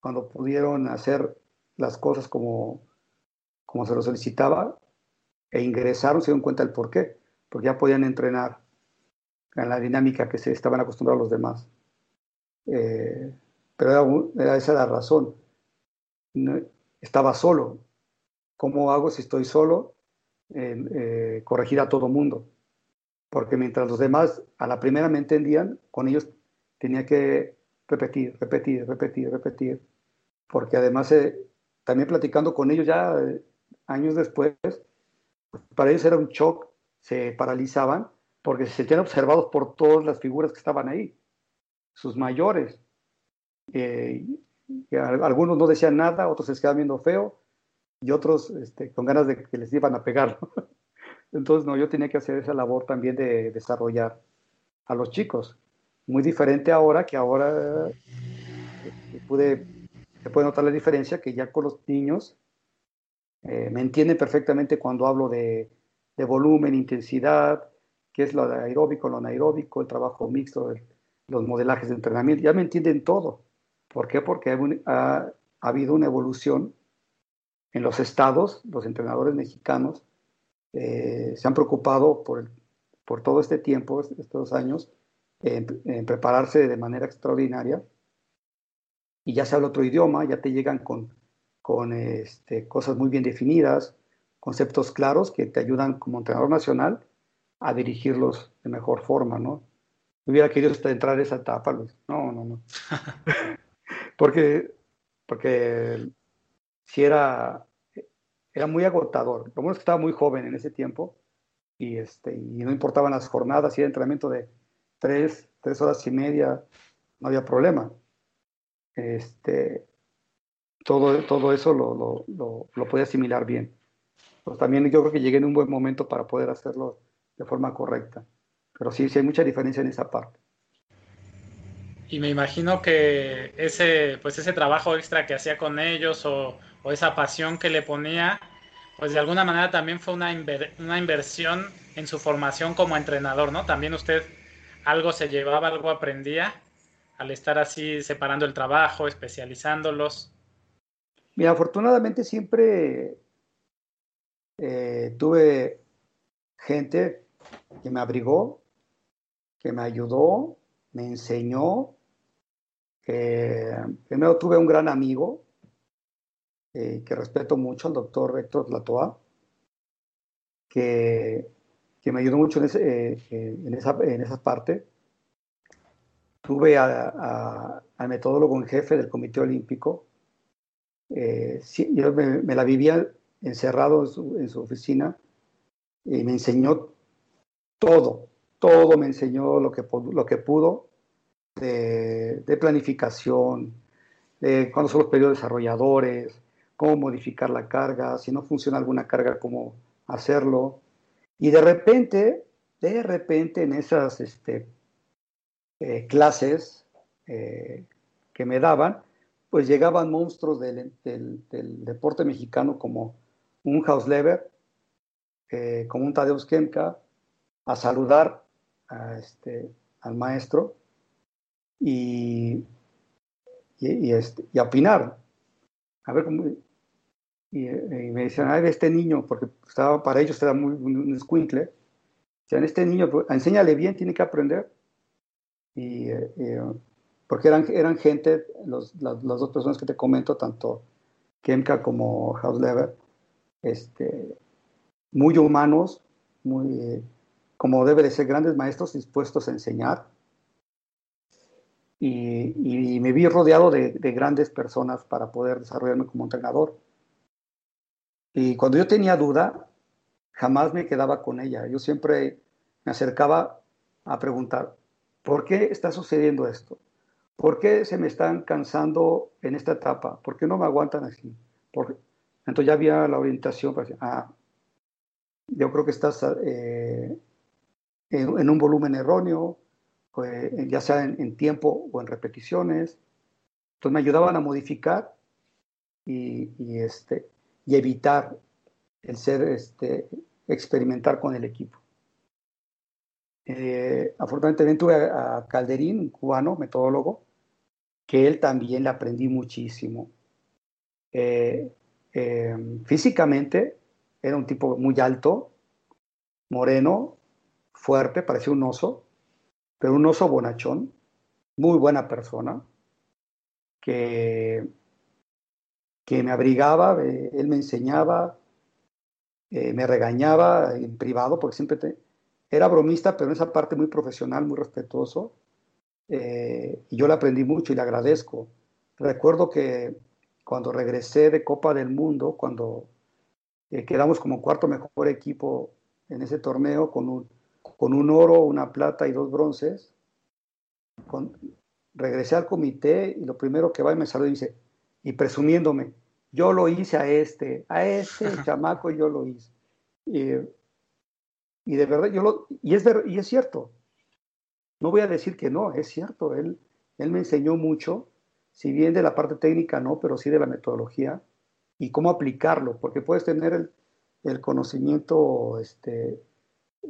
cuando pudieron hacer las cosas como, como se lo solicitaba e ingresaron, se dieron cuenta del por qué, porque ya podían entrenar en la dinámica que se estaban acostumbrados los demás. Eh, pero era, esa la razón. estaba solo. ¿Cómo hago si estoy solo? Eh, corregir a todo mundo. Porque mientras los demás a la primera me entendían, con ellos tenía que repetir, repetir, repetir, repetir. Porque además, eh, también platicando con ellos ya años después, para ellos era un shock, se paralizaban porque se sentían observados por todas las figuras que estaban ahí, sus mayores. Eh, algunos no decían nada, otros se quedaban viendo feo y otros este, con ganas de que les iban a pegar. Entonces, no, yo tenía que hacer esa labor también de desarrollar a los chicos. Muy diferente ahora, que ahora eh, pude, se puede notar la diferencia, que ya con los niños eh, me entienden perfectamente cuando hablo de, de volumen, intensidad, qué es lo aeróbico, lo anaeróbico, el trabajo mixto, los modelajes de entrenamiento. Ya me entienden todo. ¿Por qué? Porque ha, habido una evolución en los estados, los entrenadores mexicanos eh, se han preocupado por, por todo este tiempo, estos años, en, prepararse de manera extraordinaria. Y ya se habla otro idioma, ya te llegan con, con este, cosas muy bien definidas, conceptos claros que te ayudan como entrenador nacional a dirigirlos de mejor forma, ¿no? Hubiera querido entrar a esa etapa, Luis. No, no, no. porque, porque si era, era muy agotador. Lo bueno es que estaba muy joven en ese tiempo y, este, y no importaban las jornadas, si era entrenamiento de tres, tres horas y media, no había problema. Este, todo, todo eso lo, lo, lo, lo podía asimilar bien. Pues también yo creo que llegué en un buen momento para poder hacerlo de forma correcta. Pero sí, sí hay mucha diferencia en esa parte. Y me imagino que ese, pues ese trabajo extra que hacía con ellos o, o esa pasión que le ponía, pues de alguna manera también fue una, una inversión en su formación como entrenador, ¿no? También usted algo se llevaba, algo aprendía al estar así separando el trabajo, especializándolos. Mira, afortunadamente siempre eh, tuve gente que me abrigó, que me ayudó, me enseñó. primero tuve un gran amigo eh, que respeto mucho, el doctor Héctor Latoa, que, que me ayudó mucho en, eh, esa, en esa parte. Tuve al metodólogo en jefe del Comité Olímpico. Eh, yo me, la vivía encerrado en su, oficina y me enseñó todo, todo me enseñó lo que, lo que pudo de, planificación, de cuándo son los periodos desarrolladores, cómo modificar la carga, si no funciona alguna carga, cómo hacerlo. Y de repente, de repente en esas este, eh, clases eh, que me daban, pues llegaban monstruos del, deporte mexicano como un Hausleber, eh, un Tadeusz Kemka, a saludar a este, al maestro y, y, este, y a opinar. A ver cómo, y, me decían, ay, este niño, porque estaba para ellos era muy un escuincle, decían, este niño, pues, enséñale bien, tiene que aprender. Y, eh, porque eran, eran gente, los, las, dos personas que te comento, tanto Kemka como Hausleber, este, muy humanos, muy, como debe de ser grandes maestros dispuestos a enseñar. Y, me vi rodeado de, de, grandes personas para poder desarrollarme como entrenador. Y cuando yo tenía duda, jamás me quedaba con ella. Yo siempre me acercaba a preguntar, ¿por qué está sucediendo esto? ¿Por qué se me están cansando en esta etapa? ¿Por qué no me aguantan así? Entonces ya había la orientación para decir, ah, yo creo que estás eh, en, un volumen erróneo, pues, ya sea en, tiempo o en repeticiones. Entonces me ayudaban a modificar y, este, y evitar el ser, este, experimentar con el equipo. Eh, afortunadamente tuve a, Calderín, un cubano, metodólogo, que él también le aprendí muchísimo. Eh, eh, físicamente era un tipo muy alto, moreno, fuerte, parecía un oso, pero un oso bonachón, muy buena persona, que que me abrigaba, eh, él me enseñaba, eh, me regañaba en privado, porque siempre era bromista, pero en esa parte muy profesional, muy respetuoso. Y yo le aprendí mucho y le agradezco. Recuerdo que cuando regresé de Copa del Mundo, cuando quedamos como cuarto mejor equipo en ese torneo, con un, con un oro, una plata y dos bronces, regresé al comité y lo primero que va y me saluda y dice, y presumiéndome, yo lo hice a este, a este chamaco yo lo hice. Y, y, de verdad, yo lo, y es, y es cierto, no voy a decir que no, es cierto, él, él me enseñó mucho, si bien de la parte técnica no, pero sí de la metodología y cómo aplicarlo, porque puedes tener el, conocimiento, este,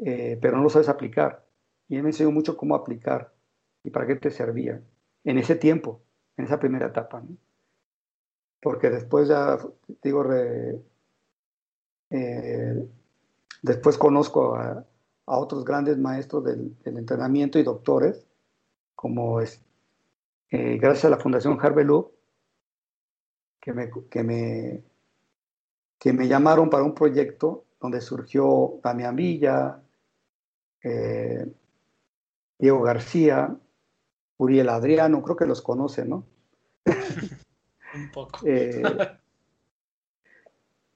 eh, pero no lo sabes aplicar. Y él me enseñó mucho cómo aplicar y para qué te servía en ese tiempo, en esa primera etapa. porque después ya, digo, eh, después conozco a, otros grandes maestros del, entrenamiento y doctores, como es, eh, gracias a la Fundación Harvey que me, que, me, que me llamaron para un proyecto donde surgió Damián Villa, eh, Diego García, Uriel Adriano, creo que los conocen, ¿no? Un poco.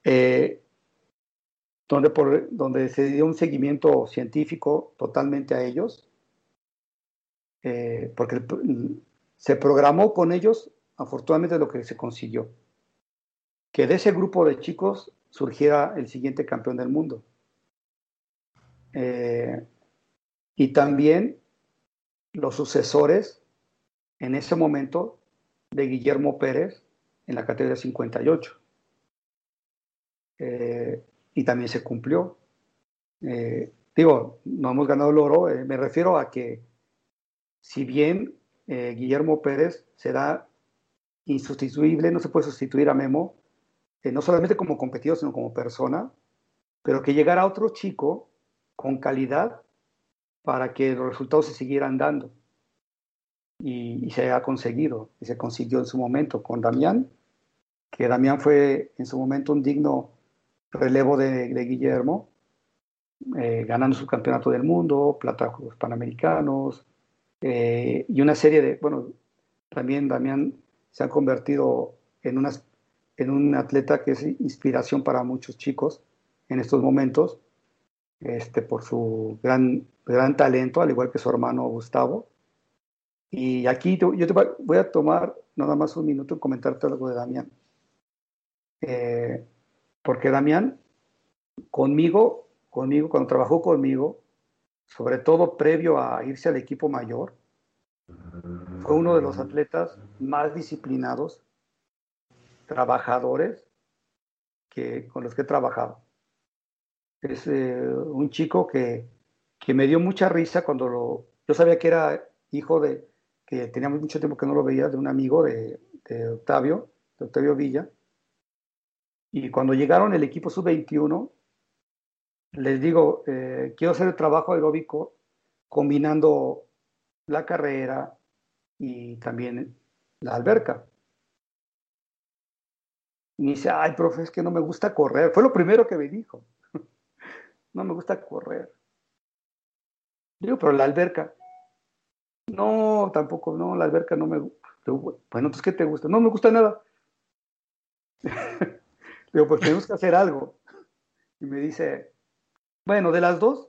Eh, donde, por, donde se dio un seguimiento científico totalmente a ellos, eh, porque se programó con ellos, afortunadamente, lo que se consiguió. Que de ese grupo de chicos surgiera el siguiente campeón del mundo. y también los sucesores en ese momento de Guillermo Pérez, en la categoría 58. Eh, y también se cumplió. Eh, digo, no hemos ganado el oro, eh, me refiero a que si bien Guillermo Pérez será insustituible, no se puede sustituir a Memo, no solamente como competidor, sino como persona, pero que llegara otro chico con calidad para que los resultados se siguieran dando. Y, se ha conseguido, y se consiguió en su momento con Damián, que Damián fue en su momento un digno relevo de, Guillermo, eh, ganando su campeonato del mundo, plata Juegos Panamericanos, eh, y una serie de, bueno, también Damián se ha convertido en, una, en un atleta que es inspiración para muchos chicos en estos momentos, este, por su gran, gran talento, al igual que su hermano Gustavo. Y aquí yo te voy a tomar nada más un minuto y comentarte algo de Damián. Eh, porque Damián, conmigo, conmigo, cuando trabajó conmigo, sobre todo previo a irse al equipo mayor, fue uno de los atletas más disciplinados, trabajadores que, con los que he trabajado. Es eh, un chico que, que, me dio mucha risa cuando lo... Yo sabía que era hijo de, que teníamos mucho tiempo que no lo veía, de un amigo de, de Octavio, de Octavio Villa. Y cuando llegaron el equipo sub-21, les digo, eh, quiero hacer el trabajo aeróbico combinando la carrera y también la alberca. Y me dice, ay, profe, es que no me gusta correr. Fue lo primero que me dijo. no me gusta correr. Digo, pero la alberca. No, tampoco, no, la alberca no me gusta. Bueno, entonces, ¿qué te gusta? No me gusta nada. Digo, pues tenemos que hacer algo. Y me dice, bueno, de las dos,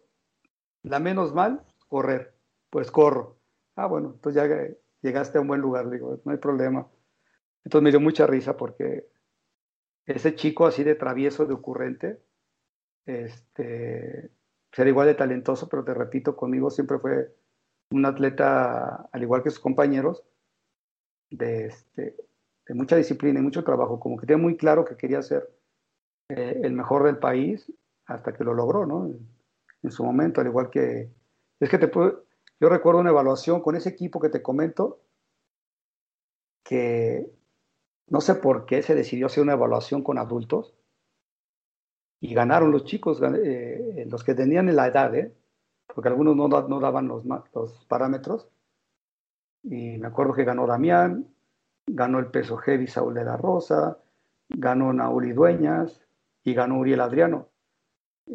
la menos mal, correr. Pues corro. Ah, bueno, entonces ya llegaste a un buen lugar, digo, no hay problema. Entonces me dio mucha risa porque ese chico así de travieso, de ocurrente, este, era igual de talentoso, pero te repito, conmigo siempre fue un atleta, al igual que sus compañeros, de, este, mucha disciplina y mucho trabajo, como que tenía muy claro que quería ser eh, el mejor del país hasta que lo logró, ¿no? En, su momento, al igual que... Es que te puedo, yo recuerdo una evaluación con ese equipo que te comento, que no sé por qué se decidió hacer una evaluación con adultos y ganaron los chicos, eh, los que tenían la edad, ¿eh? porque algunos no, daban los, parámetros. Y me acuerdo que ganó Damián, ganó el peso heavy Saúl de la Rosa, ganó Nauli Dueñas y ganó Uriel Adriano.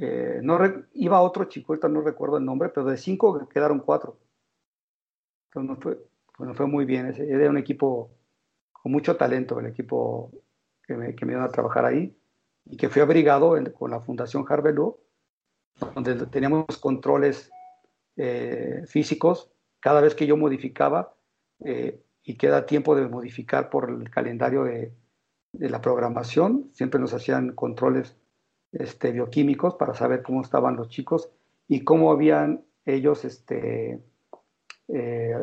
Eh, no iba otro chico, ahorita no recuerdo el nombre, pero de cinco quedaron cuatro. Entonces fue, fue muy bien. Era un equipo con mucho talento, el equipo que me, que iban a trabajar ahí y que fui abrigado con la Fundación Harvelú, donde teníamos controles eh, físicos cada vez que yo modificaba eh, y queda tiempo de modificar por el calendario de, de la programación, siempre nos hacían controles este, bioquímicos para saber cómo estaban los chicos y cómo habían ellos este, eh,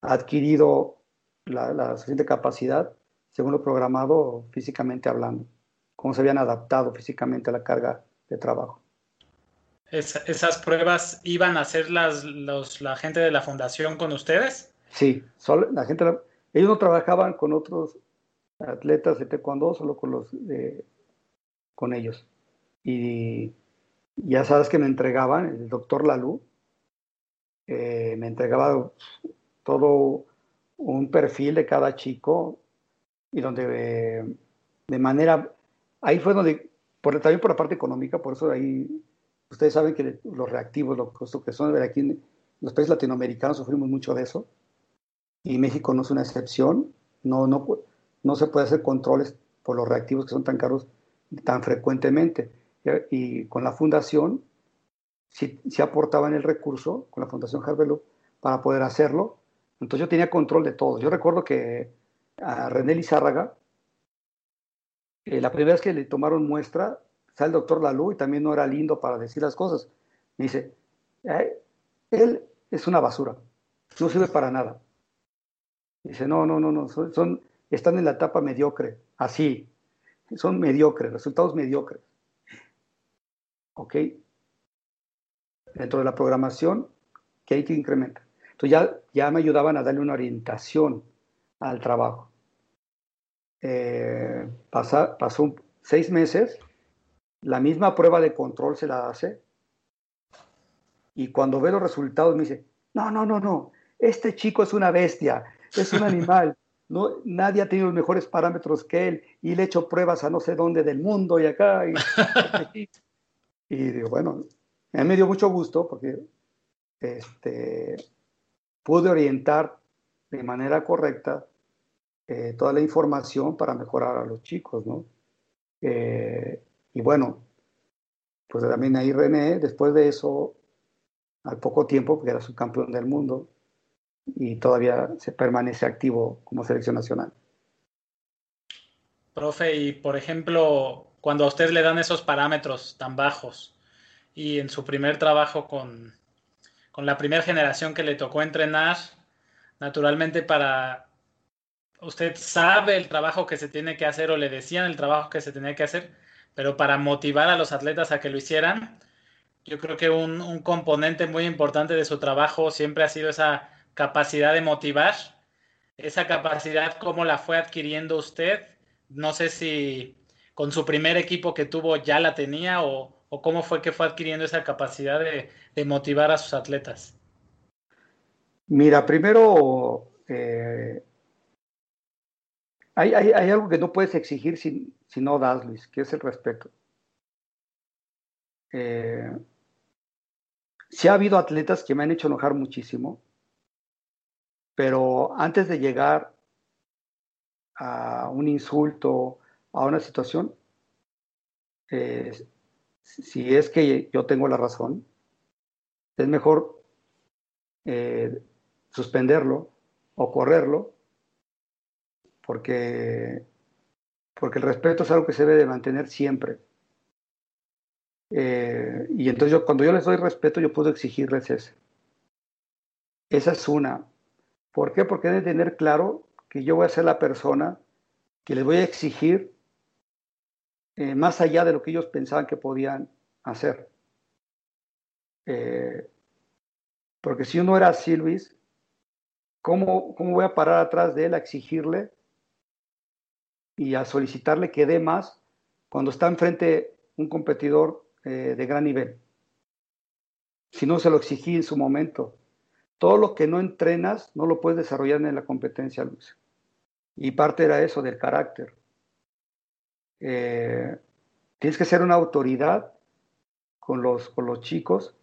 adquirido la, suficiente capacidad según lo programado físicamente hablando, cómo se habían adaptado físicamente a la carga de trabajo. ¿Esas pruebas iban a hacer las, la gente de la fundación con ustedes? Sí, solo, la gente, ellos no trabajaban con otros atletas de taekwondo, solo con los con ellos. Y ya sabes que me entregaban, el doctor Lalú, eh, me entregaba todo un perfil de cada chico y donde eh, de manera, ahí fue donde, por, también por la parte económica, por eso ahí, ustedes saben que los reactivos, lo que son, aquí los países latinoamericanos sufrimos mucho de eso y México no es una excepción, no, no, no se puede hacer controles por los reactivos que son tan caros tan frecuentemente. Y con la fundación si aportaba aportaban el recurso, con la Fundación Harvelu, para poder hacerlo. Entonces yo tenía control de todo. Yo recuerdo que a René Lizárraga, eh, la primera vez que le tomaron muestra, sale el doctor Lalú y también no era lindo para decir las cosas. Dice, él es una basura, no sirve para nada. Dice, no, no, no, no, son están en la etapa mediocre, así, son mediocres, resultados mediocres. ¿Ok? Dentro de la programación, que hay que incrementar. Entonces ya, ya me ayudaban a darle una orientación al trabajo. Eh, pasó seis meses, la misma prueba de control se la hace Y cuando ve los resultados me dice, no, no, no, no, este chico es una bestia, es un animal. No, nadie ha tenido los mejores parámetros que él y le he hecho pruebas a no sé dónde del mundo y acá. Y, y digo, bueno, a mí me dio mucho gusto porque este, pude orientar de manera correcta eh, toda la información para mejorar a los chicos, ¿no? Eh, y bueno, pues también ahí René, después de eso, al poco tiempo, porque era subcampeón del mundo, y todavía se permanece activo como selección nacional. Profe, y por ejemplo, cuando a usted le dan esos parámetros tan bajos y en su primer trabajo con, con la primera generación que le tocó entrenar, naturalmente para usted sabe el trabajo que se tiene que hacer o le decían el trabajo que se tenía que hacer, pero para motivar a los atletas a que lo hicieran, yo creo que un, componente muy importante de su trabajo siempre ha sido esa capacidad de motivar, esa capacidad, cómo la fue adquiriendo usted. No sé si con su primer equipo que tuvo ya la tenía o, cómo fue que fue adquiriendo esa capacidad de, motivar a sus atletas. Mira, primero, eh, hay, algo que no puedes exigir si, si, no das, Luis, que es el respeto. Eh, sí ha habido atletas que me han hecho enojar muchísimo, pero antes de llegar a un insulto, a una situación, eh, si es que yo tengo la razón, es mejor eh, suspenderlo o correrlo, porque, porque el respeto es algo que se debe de mantener siempre. Eh, y entonces yo, cuando yo les doy respeto, yo puedo exigirles ese. Esa es una. ¿Por qué? Porque deben tener claro que yo voy a ser la persona que les voy a exigir eh, más allá de lo que ellos pensaban que podían hacer. Eh, porque si uno era así, Luis, ¿cómo, ¿cómo voy a parar atrás de él a exigirle y a solicitarle que dé más cuando está enfrente un competidor eh, de gran nivel? Si no se lo exigí en su momento. Todo lo que no entrenas no lo puedes desarrollar en la competencia, Luis. Y parte era eso, del carácter. Eh, tienes que ser una autoridad con los, con los chicos,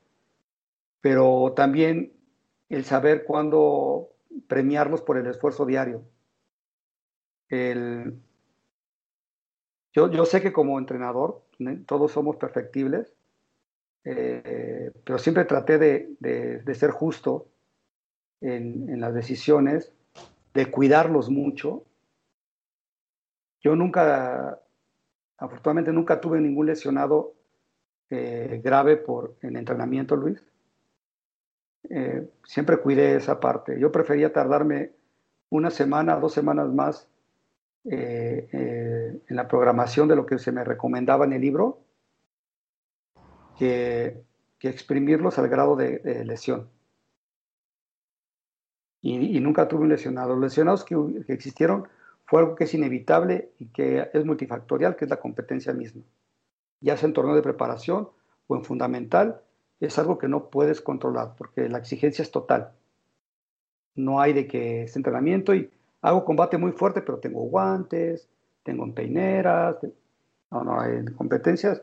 pero también el saber cuándo premiarlos por el esfuerzo diario. El, yo, yo sé que como entrenador todos somos perfectibles, eh, pero siempre traté de, de, de ser justo en, en, las decisiones, de cuidarlos mucho. Yo nunca, afortunadamente nunca tuve ningún lesionado eh, grave por en entrenamiento, Luis. Eh, siempre cuidé esa parte. Yo prefería tardarme una semana, dos semanas más eh, eh, en la programación de lo que se me recomendaba en el libro que, que exprimirlos al grado de, de lesión. Y, y, nunca tuve un lesionado. Los lesionados que, que existieron fue algo que es inevitable y que es multifactorial, que es la competencia misma ya sea en torneo de preparación o en fundamental, es algo que no puedes controlar porque la exigencia es total. No hay de que es entrenamiento y hago combate muy fuerte, pero tengo guantes, tengo empeineras. No, no, en competencias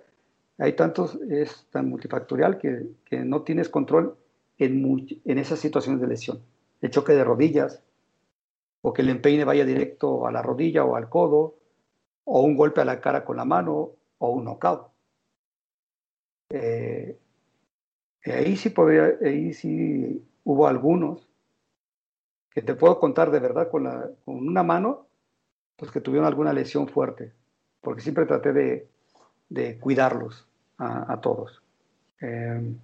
hay tantos, es tan multifactorial que, que no tienes control en, en esas situaciones de lesión. El choque de rodillas, o que el empeine vaya directo a la rodilla o al codo, o un golpe a la cara con la mano, o un knockout. Eh, ahí sí ahí sí hubo algunos que te puedo contar de verdad con, la, con una mano, pues que tuvieron alguna lesión fuerte, porque siempre traté de, de cuidarlos a, todos. Eh,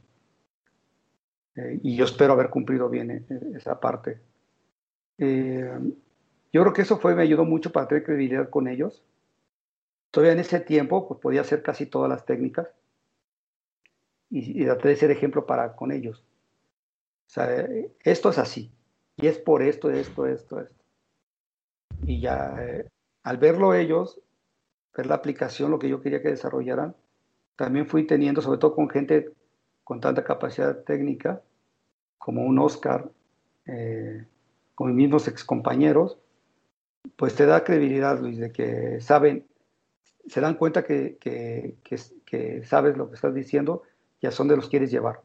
eh, y yo espero haber cumplido bien esa parte. Eh, yo creo que eso fue, me ayudó mucho para tener credibilidad con ellos Todavía en ese tiempo pues, podía hacer casi todas las técnicas y, y de ser ejemplo para con ellos. Sea, esto es así y es por esto, esto, esto, esto. Y ya eh, al verlo ellos, ver la aplicación, lo que yo quería que desarrollaran, también fui teniendo, sobre todo con gente con tanta capacidad técnica como un Oscar, eh, con mis mismos excompañeros, pues te da credibilidad, Luis, de que saben, se dan cuenta que, que, sabes lo que estás diciendo y a dónde los quieres llevar.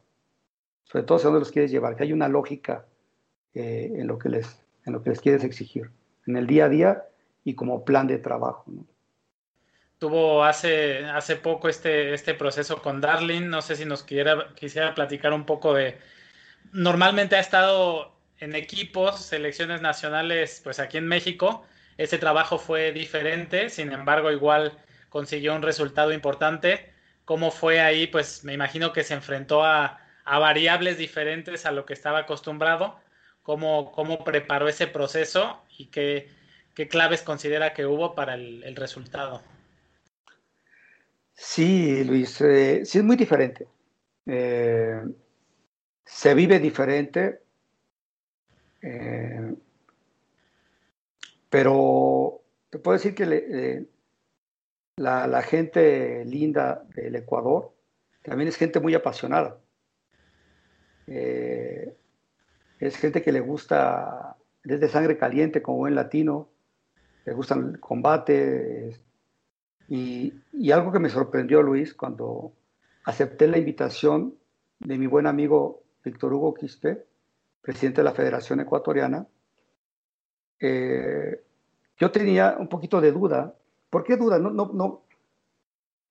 Sobre todo a dónde los quieres llevar, que hay una lógica eh, en, lo que les, en lo que les quieres exigir, en el día a día y como plan de trabajo. Tuvo hace, hace poco este, este proceso con Darling, no sé si nos quiera, quisiera platicar un poco de... Normalmente ha estado en equipos, selecciones nacionales, pues aquí en México, ese trabajo fue diferente, sin embargo, igual consiguió un resultado importante. ¿Cómo fue ahí? Pues me imagino que se enfrentó a, variables diferentes a lo que estaba acostumbrado. ¿Cómo, cómo preparó ese proceso y qué, qué claves considera que hubo para el, resultado? Sí, Luis, eh, sí es muy diferente. Eh, se vive diferente. Eh, pero te puedo decir que la, gente linda del Ecuador también es gente muy apasionada. Eh, es gente que le gusta, es de sangre caliente como buen latino, le gusta el combate. Y, y algo que me sorprendió, Luis, cuando acepté la invitación de mi buen amigo Víctor Hugo Quispe, presidente de la Federación Ecuatoriana, eh, yo tenía un poquito de duda. ¿Por qué duda? No, no, no.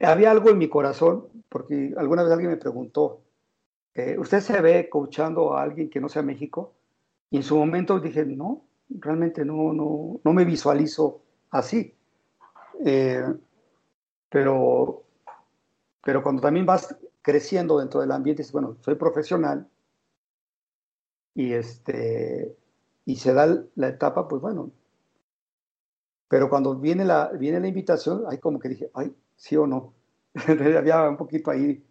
Había algo en mi corazón, porque alguna vez alguien me preguntó, eh, ¿usted se ve coachando a alguien que no sea México? Y en su momento dije, no, realmente no, no, no me visualizo así. Eh, pero, pero cuando también vas creciendo dentro del ambiente, bueno, soy profesional y este y se da la etapa, pues bueno. Pero cuando viene la, viene la invitación, hay como que dije, ay, sí o no. Había un poquito ahí.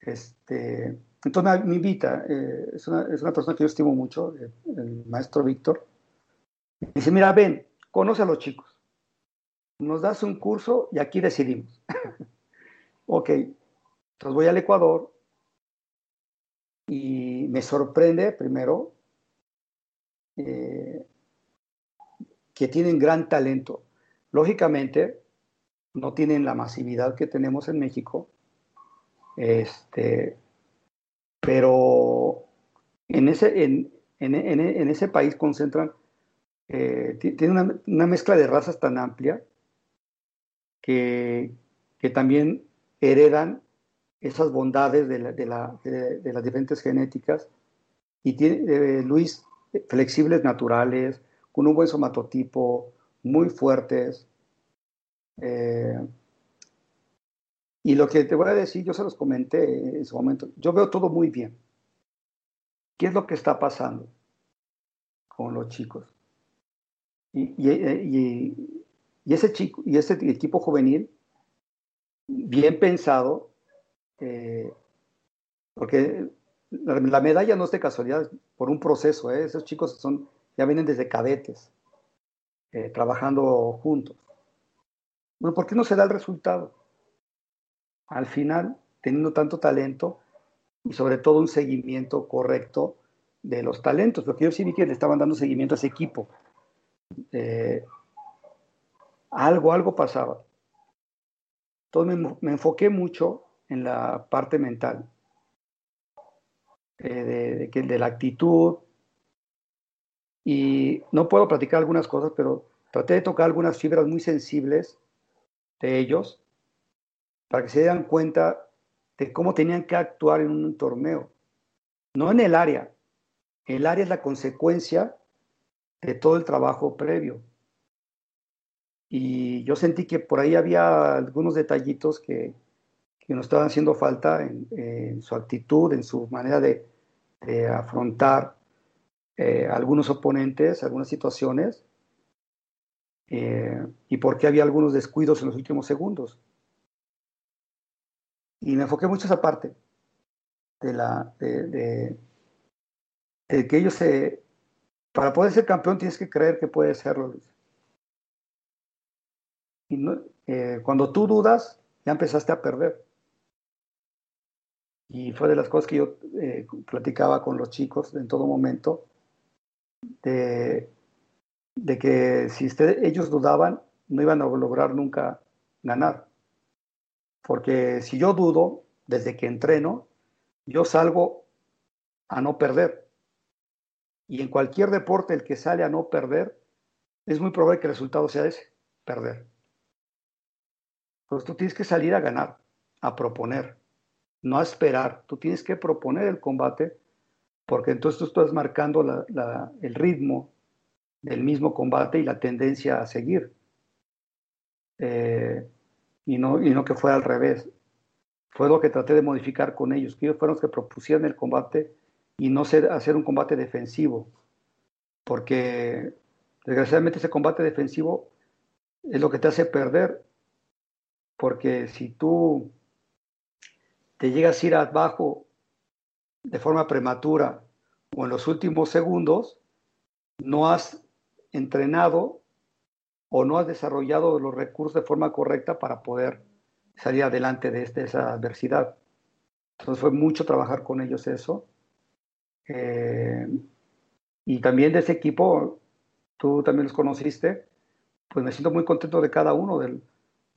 Este, entonces me, invita, eh, es, una, es, una, persona que yo estimo mucho, eh, el, maestro Víctor. Dice, mira, ven, conoce a los chicos. Nos das un curso y aquí decidimos. ok, entonces voy al Ecuador y me sorprende primero eh, que tienen gran talento. Lógicamente, no tienen la masividad que tenemos en México, este, pero en ese, en, ese país concentran, eh, tienen una, mezcla de razas tan amplia que, también heredan esas bondades de, las diferentes genéticas. Y tiene, eh, Luis flexibles naturales, con un buen somatotipo, muy fuertes. Eh, y lo que te voy a decir, yo se los comenté en su momento, yo veo todo muy bien. ¿Qué es lo que está pasando con los chicos? Y, ese chico y ese equipo juvenil, bien pensado, eh, porque la, medalla no es de casualidad, por un proceso. ¿eh? Esos chicos son, ya vienen desde cadetes, eh, trabajando juntos. Bueno, ¿por qué no se da el resultado? Al final, teniendo tanto talento y sobre todo un seguimiento correcto de los talentos, porque yo sí vi que le estaban dando seguimiento a ese equipo. Eh, algo, algo pasaba. Entonces me enfoqué mucho en la parte mental eh, de, de, la actitud. Y no puedo platicar algunas cosas, pero traté de tocar algunas fibras muy sensibles de ellos para que se den cuenta de cómo tenían que actuar en un torneo. No en el área. El área es la consecuencia de todo el trabajo previo. Y yo sentí que por ahí había algunos detallitos que, que nos estaban haciendo falta en, su actitud, en su manera de, afrontar eh, algunos oponentes, algunas situaciones, eh, y por qué había algunos descuidos en los últimos segundos. Y me enfoqué mucho esa parte de la de, que ellos se para poder ser campeón tienes que creer que puedes serlo y no, eh, cuando tú dudas ya empezaste a perder Y fue de las cosas que yo eh, platicaba con los chicos en todo momento, de, de que si ellos dudaban, no iban a lograr nunca ganar. Porque si yo dudo, desde que entreno, yo salgo a no perder. Y en cualquier deporte el que sale a no perder, es muy probable que el resultado sea ese, perder. Pues tú tienes que salir a ganar, a proponer, no esperar. Tú tienes que proponer el combate porque entonces tú estás marcando el ritmo del mismo combate y la tendencia a seguir. Eh, y, no, y no que fuera al revés. Fue lo que traté de modificar con ellos, que ellos fueron los que propusieron el combate y no hacer un combate defensivo, porque desgraciadamente ese combate defensivo es lo que te hace perder, porque si tú te llegas a ir abajo de forma prematura o en los últimos segundos, no has entrenado o no has desarrollado los recursos de forma correcta para poder salir adelante de, este, esa adversidad. Entonces fue mucho trabajar con ellos eso. Eh, y también de ese equipo, tú también los conociste, pues me siento muy contento de cada uno de,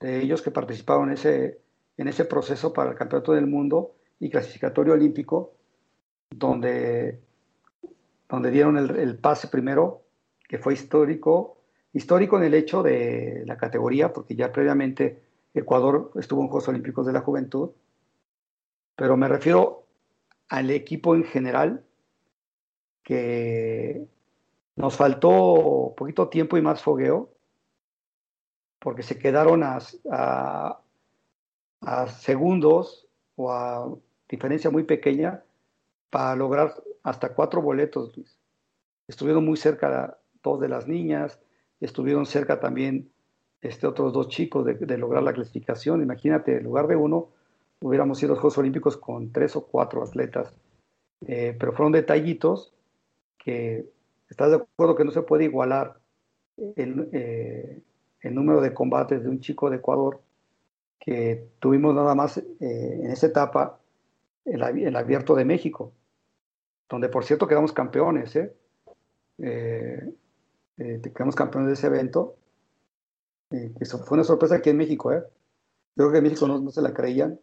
ellos que participaron en ese, en ese proceso para el Campeonato del Mundo y clasificatorio olímpico, donde, donde dieron el, el pase primero, que fue histórico, histórico en el hecho de la categoría, porque ya previamente Ecuador estuvo en Juegos Olímpicos de la Juventud, pero me refiero al equipo en general, que nos faltó poquito tiempo y más fogueo, porque se quedaron a, a, segundos o a diferencia muy pequeña para lograr hasta cuatro boletos, Estuvieron muy cerca dos de las niñas, estuvieron cerca también este, otros dos chicos de, lograr la clasificación. Imagínate, en lugar de uno, hubiéramos ido a los Juegos Olímpicos con tres o cuatro atletas. Eh, pero fueron detallitos que estás de acuerdo que no se puede igualar el, eh, el número de combates de un chico de Ecuador que tuvimos nada más eh, en esa etapa el, el, abierto de México, donde por cierto quedamos campeones, ¿eh? quedamos campeones de ese evento fue una sorpresa aquí en México, ¿eh? Yo creo que en México no, se la creían,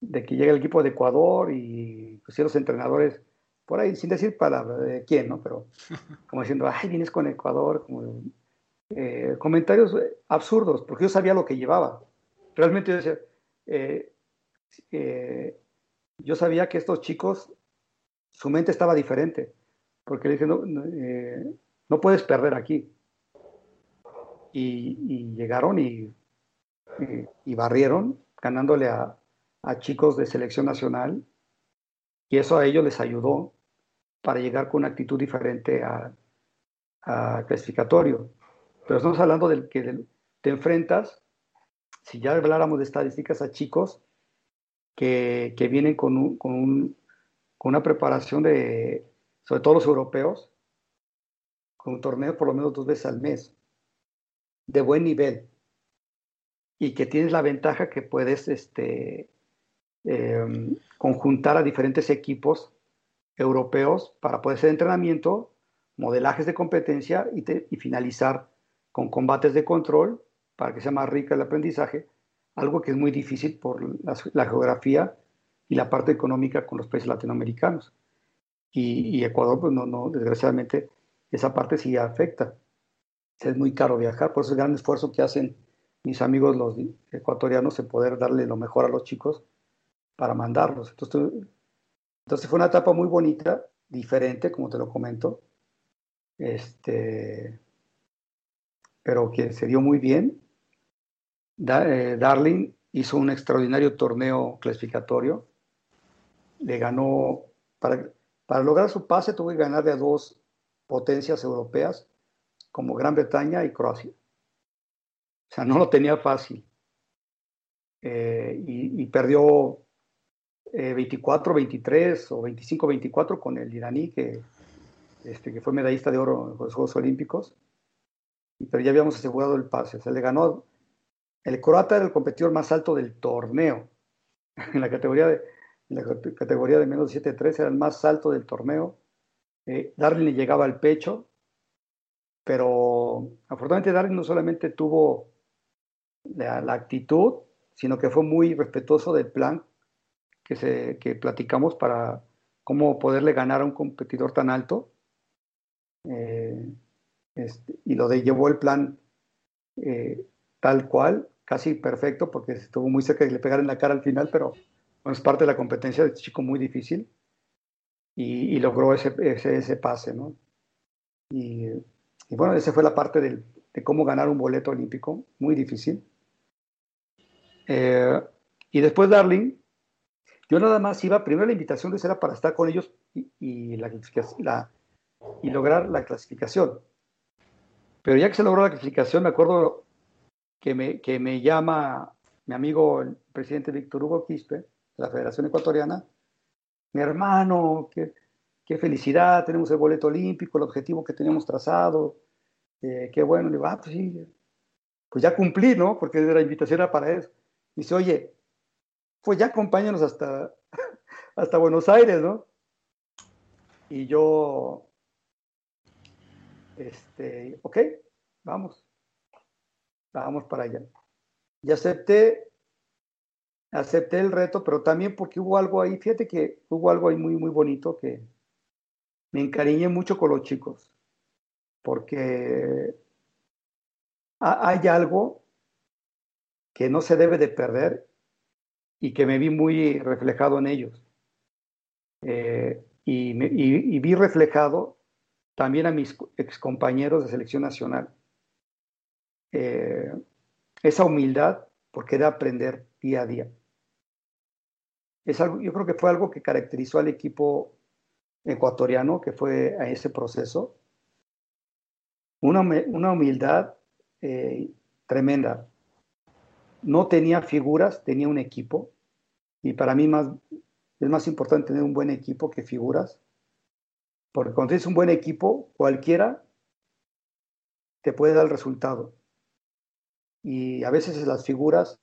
de que llega el equipo de Ecuador y pues, los entrenadores, por ahí, sin decir palabra de quién, ¿no? Pero como diciendo, ay, vienes con Ecuador, como, eh, comentarios absurdos, porque yo sabía lo que llevaba. Realmente yo decía, eh, eh, yo sabía que estos chicos, su mente estaba diferente, porque le dije, no, no puedes perder aquí y, llegaron y, y, barrieron, ganándole a, a, chicos de selección nacional, y eso a ellos les ayudó para llegar con una actitud diferente a, a clasificatorio. Pero estamos hablando del que te enfrentas, si ya habláramos de estadísticas, a chicos que, que vienen con, un, con, un, con una preparación de, sobre todo los europeos, con un torneo por lo menos dos veces al mes de buen nivel y que tienes la ventaja que puedes este, em, conjuntar a diferentes equipos europeos para poder hacer entrenamiento, modelajes de competencia y finalizar con combates de control para que sea más rica el aprendizaje, algo que es muy difícil por la, geografía y la parte económica con los países latinoamericanos. Y, Ecuador, pues no, no, desgraciadamente, esa parte sí afecta es muy caro viajar, por eso el gran esfuerzo que hacen mis amigos los ecuatorianos en poder darle lo mejor a los chicos para mandarlos. Entonces, entonces fue una etapa muy bonita, diferente, como te lo comento, este, pero que se dio muy bien. Eh, Darling hizo un extraordinario torneo clasificatorio, le ganó, para, para lograr su pase tuvo que ganar de dos potencias europeas, como Gran Bretaña y Croacia. O sea, no lo tenía fácil. Eh, y, perdió 24, eh, 23 o 25, 24 con el iraní, que, este, que fue medallista de oro en los Juegos Olímpicos. Pero ya habíamos asegurado el pase. Se le ganó. El croata era el competidor más alto del torneo. En la categoría de, la categoría de menos de 7-3, era el más alto del torneo. Eh, Darling le llegaba al pecho, pero afortunadamente Darling no solamente tuvo la, actitud, sino que fue muy respetuoso del plan que platicamos para cómo poderle ganar a un competidor tan alto. Eh, este, y lo de llevó el plan eh, tal cual, casi perfecto, porque estuvo muy cerca de le pegara en la cara al final, pero es parte de la competencia de este chico muy difícil y, logró ese, ese, pase, ¿no? Y, bueno, esa fue la parte de cómo ganar un boleto olímpico, muy difícil. Eh, y después Darling, yo nada más iba, primero la invitación de era para estar con ellos y, la, la, y lograr la clasificación. Pero ya que se logró la clasificación, me acuerdo que me, que me llama mi amigo, el presidente Víctor Hugo Quispe, de la Federación Ecuatoriana, mi hermano, qué, qué felicidad, tenemos el boleto olímpico, el objetivo que teníamos trazado, eh, qué bueno. Le digo, ah, pues sí, pues ya cumplí, ¿no? Porque la invitación era para eso. dice, oye, pues ya acompáñanos hasta, hasta Buenos Aires, ¿no? Y yo, este, ok, vamos, vamos para allá. Y acepté, acepté el reto, pero también porque hubo algo ahí, fíjate que hubo algo ahí muy, muy bonito que me encariñé mucho con los chicos, porque hay algo que no se debe de perder y que me vi muy reflejado en ellos. Eh, y, y, vi reflejado también a mis excompañeros de selección nacional. Eh, esa humildad porque de aprender día a día. Es algo, yo creo que fue algo que caracterizó al equipo ecuatoriano que fue a ese proceso. Una, una humildad eh, tremenda. No tenía figuras, tenía un equipo. Y para mí más, es más importante tener un buen equipo que figuras. Porque cuando tienes un buen equipo, cualquiera te puede dar el resultado. Y a veces las figuras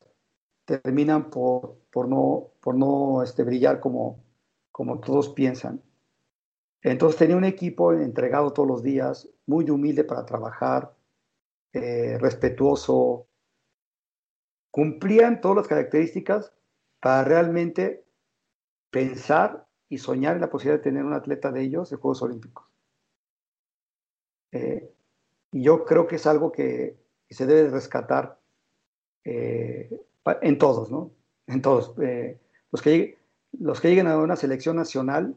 terminan por, por no, por no este, brillar como, como todos piensan. Entonces tenía un equipo entregado todos los días, muy humilde para trabajar, eh, respetuoso, cumplían todas las características para realmente pensar y soñar en la posibilidad de tener un atleta de ellos en Juegos Olímpicos. Eh, y yo creo que es algo que, se debe rescatar eh, en todos, ¿no? En todos. Eh, los, que, que lleguen a una selección nacional,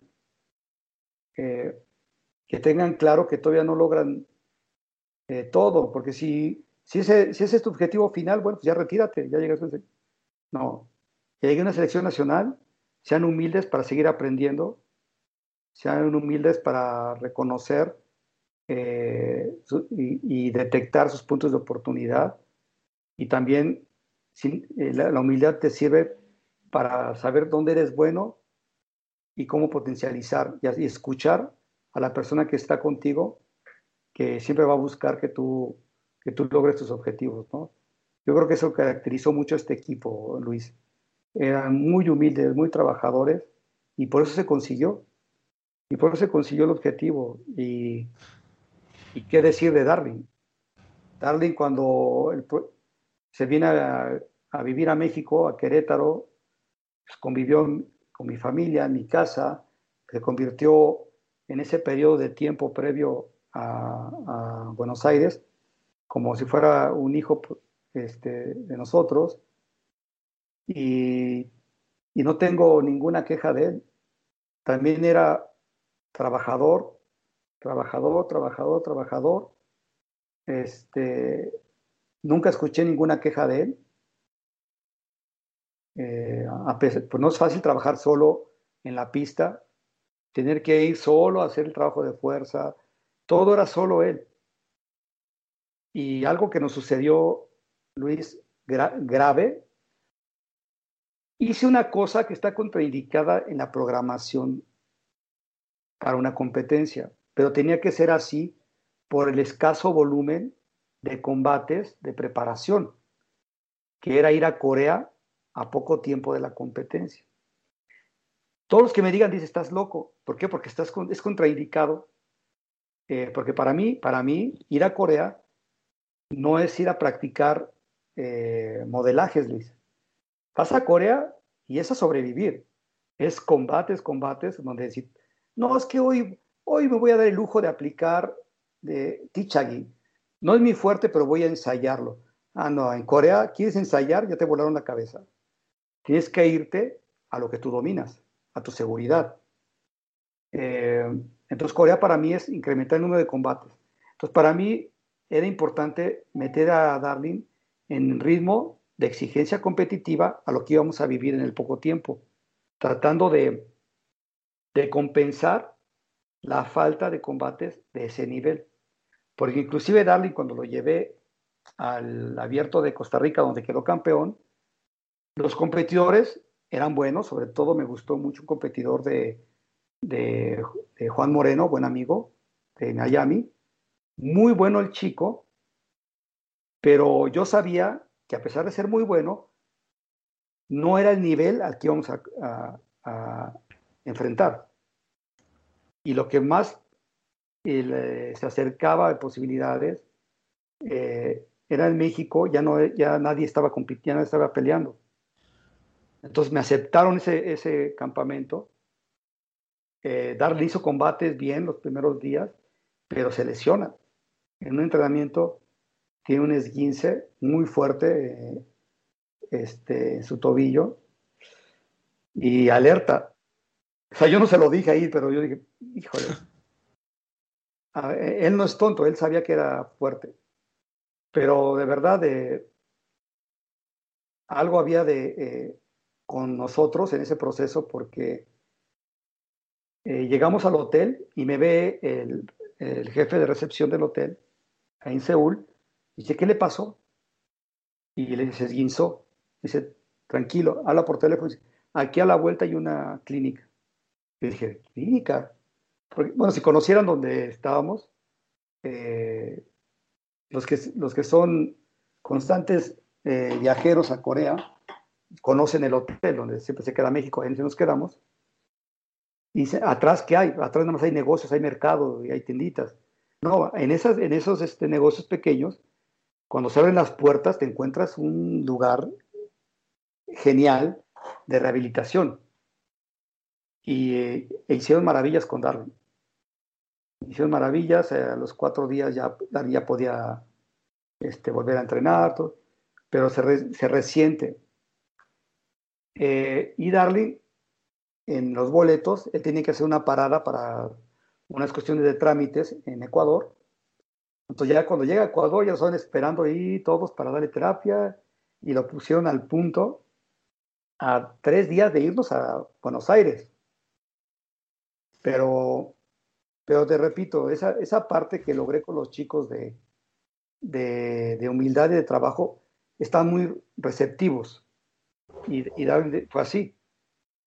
que tengan claro que todavía no logran todo, porque si, ese, si ese es tu objetivo final, bueno, pues ya retírate, ya llegas a. No, que llegue a una selección nacional sean humildes para seguir aprendiendo, sean humildes para reconocer eh, y, detectar sus puntos de oportunidad. Y también eh, la, humildad te sirve para saber dónde eres bueno y cómo potencializar y, escuchar a la persona que está contigo, que siempre va a buscar que tú, que tú logres tus objetivos. ¿no? Yo creo que eso caracterizó mucho a este equipo, Luis eran muy humildes, muy trabajadores, y por eso se consiguió. Y por eso se consiguió el objetivo. Y, y qué decir de Darwin. Darwin cuando se viene a, vivir a México, a Querétaro, pues, convivió con mi familia, en mi casa, se convirtió en ese periodo de tiempo previo a, a Buenos Aires como si fuera un hijo este, de nosotros y, no tengo ninguna queja de él. También era trabajador, trabajador, trabajador, trabajador. Este, nunca escuché ninguna queja de él. Eh, pues no es fácil trabajar solo en la pista, tener que ir solo a hacer el trabajo de fuerza, todo era solo él. Y algo que nos sucedió, Luis, grave, hice una cosa que está contraindicada en la programación para una competencia, pero tenía que ser así por el escaso volumen de combates de preparación, que era ir a Corea a poco tiempo de la competencia. todos los que me digan, dice, estás loco. ¿Por qué? Porque estás es contraindicado. Eh, porque para mí, para mí, ir a Corea no es ir a practicar eh, modelajes, Luis. Vas a Corea y es a sobrevivir. Es combates, combates, donde decir, no, es que hoy, hoy me voy a dar el lujo de aplicar de Tichagi. No es mi fuerte, pero voy a ensayarlo. Ah, no, en Corea quieres ensayar, ya te volaron la cabeza. Tienes que irte a lo que tú dominas, a tu seguridad. Eh, entonces, Corea para mí es incrementar el número de combates. Entonces, para mí era importante meter a Darling en ritmo de exigencia competitiva a lo que íbamos a vivir en el poco tiempo, tratando de, de compensar la falta de combates de ese nivel. Porque inclusive Darling, cuando lo llevé al abierto de Costa Rica, donde quedó campeón, los competidores eran buenos, sobre todo me gustó mucho un competidor de, de, Juan Moreno, buen amigo, de Miami, muy bueno el chico, pero yo sabía que a pesar de ser muy bueno, no era el nivel al que íbamos a, enfrentar. Y lo que más eh, se acercaba de posibilidades eh, era en México, ya, no, ya nadie estaba compitiendo, estaba peleando. Entonces me aceptaron ese, ese campamento. Eh, Darle hizo combates bien los primeros días, pero se lesiona. En un entrenamiento tiene un esguince muy fuerte este, en su tobillo y alerta. O sea, yo no se lo dije ahí, pero yo dije, híjole. él no es tonto, él sabía que era fuerte. Pero de verdad, de, algo había de, eh, con nosotros en ese proceso porque eh, llegamos al hotel y me ve el, el, jefe de recepción del hotel ahí en Seúl y dice, ¿qué le pasó? Y le dice, esguinzó. Dice, tranquilo, habla por teléfono. Dice, aquí a la vuelta hay una clínica. Y dije, ¿clínica? Porque, bueno, si conocieran donde estábamos, eh, los que, los que son constantes eh, viajeros a Corea conocen el hotel donde siempre se queda México, ahí nos quedamos. Y dice, atrás, ¿qué hay? Atrás nada más hay negocios, hay mercado y hay tienditas. No, en, esas, en esos este, negocios pequeños, cuando se abren las puertas, te encuentras un lugar genial de rehabilitación. Y eh, e hicieron maravillas con Darwin hicieron maravillas, eh, a los cuatro días ya, ya podía este, volver a entrenar, pero se, se resiente. Eh, y Darling, en los boletos, él tenía que hacer una parada para unas cuestiones de trámites en Ecuador. Entonces ya cuando llega a Ecuador ya estaban esperando ahí todos para darle terapia y lo pusieron al punto a tres días de irnos a Buenos Aires. Pero pero te repito, esa, esa parte que logré con los chicos de, de, humildad y de trabajo, están muy receptivos. Y, fue así.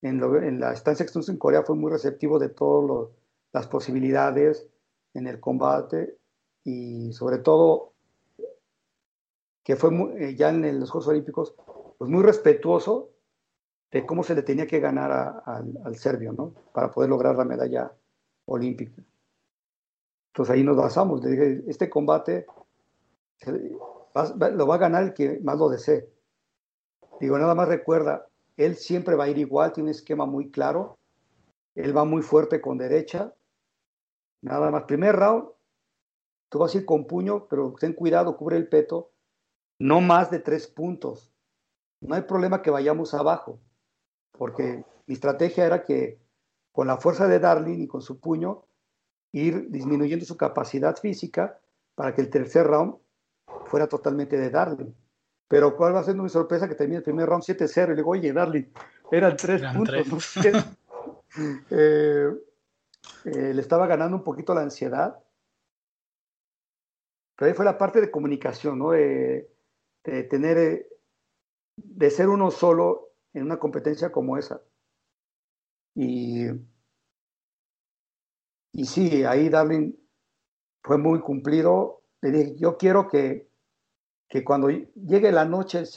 En, la estancia que en Corea fue muy receptivo de todas las posibilidades en el combate y sobre todo que fue eh, ya en los Juegos Olímpicos, pues muy respetuoso de cómo se le tenía que ganar al, al serbio, ¿no? Para poder lograr la medalla olímpica. Entonces ahí nos basamos. Le dije, este combate lo va a ganar el que más lo desee. Digo, nada más recuerda, él siempre va a ir igual, tiene un esquema muy claro. Él va muy fuerte con derecha. Nada más, primer round, tú vas a ir con puño, pero ten cuidado, cubre el peto. No más de tres puntos. No hay problema que vayamos abajo, porque mi estrategia era que con la fuerza de Darling y con su puño, ir disminuyendo su capacidad física para que el tercer round fuera totalmente de Darling. Pero cuál va a ser mi sorpresa que termine el primer round 7-0 y le digo, oye, Darling, eran tres puntos. Eh, eh, le estaba ganando un poquito la ansiedad. Pero ahí fue la parte de comunicación, ¿no? De tener, eh, de ser uno solo en una competencia como esa. Y y sí, ahí Darling fue muy cumplido. Le dije, yo quiero que, que cuando llegue la noche el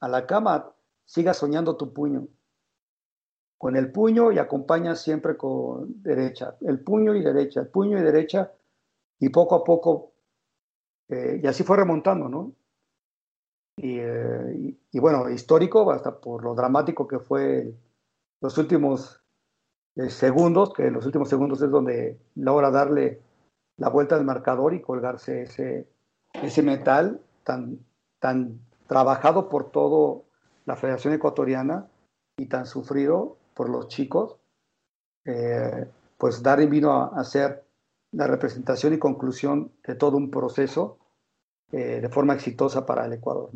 a la cama, siga soñando tu puño. con el puño y acompaña siempre con derecha, el puño y derecha, el puño y derecha, y poco a poco, eh, y así fue remontando, ¿no? Y, eh, bueno, histórico, hasta por lo dramático que fue los últimos eh, segundos, que en los últimos segundos es donde logra darle la vuelta al marcador y colgarse ese, ese metal tan, tan trabajado por toda la Federación Ecuatoriana y tan sufrido por los chicos, eh, pues Darwin vino a, hacer la representación y conclusión de todo un proceso eh, de forma exitosa para el Ecuador.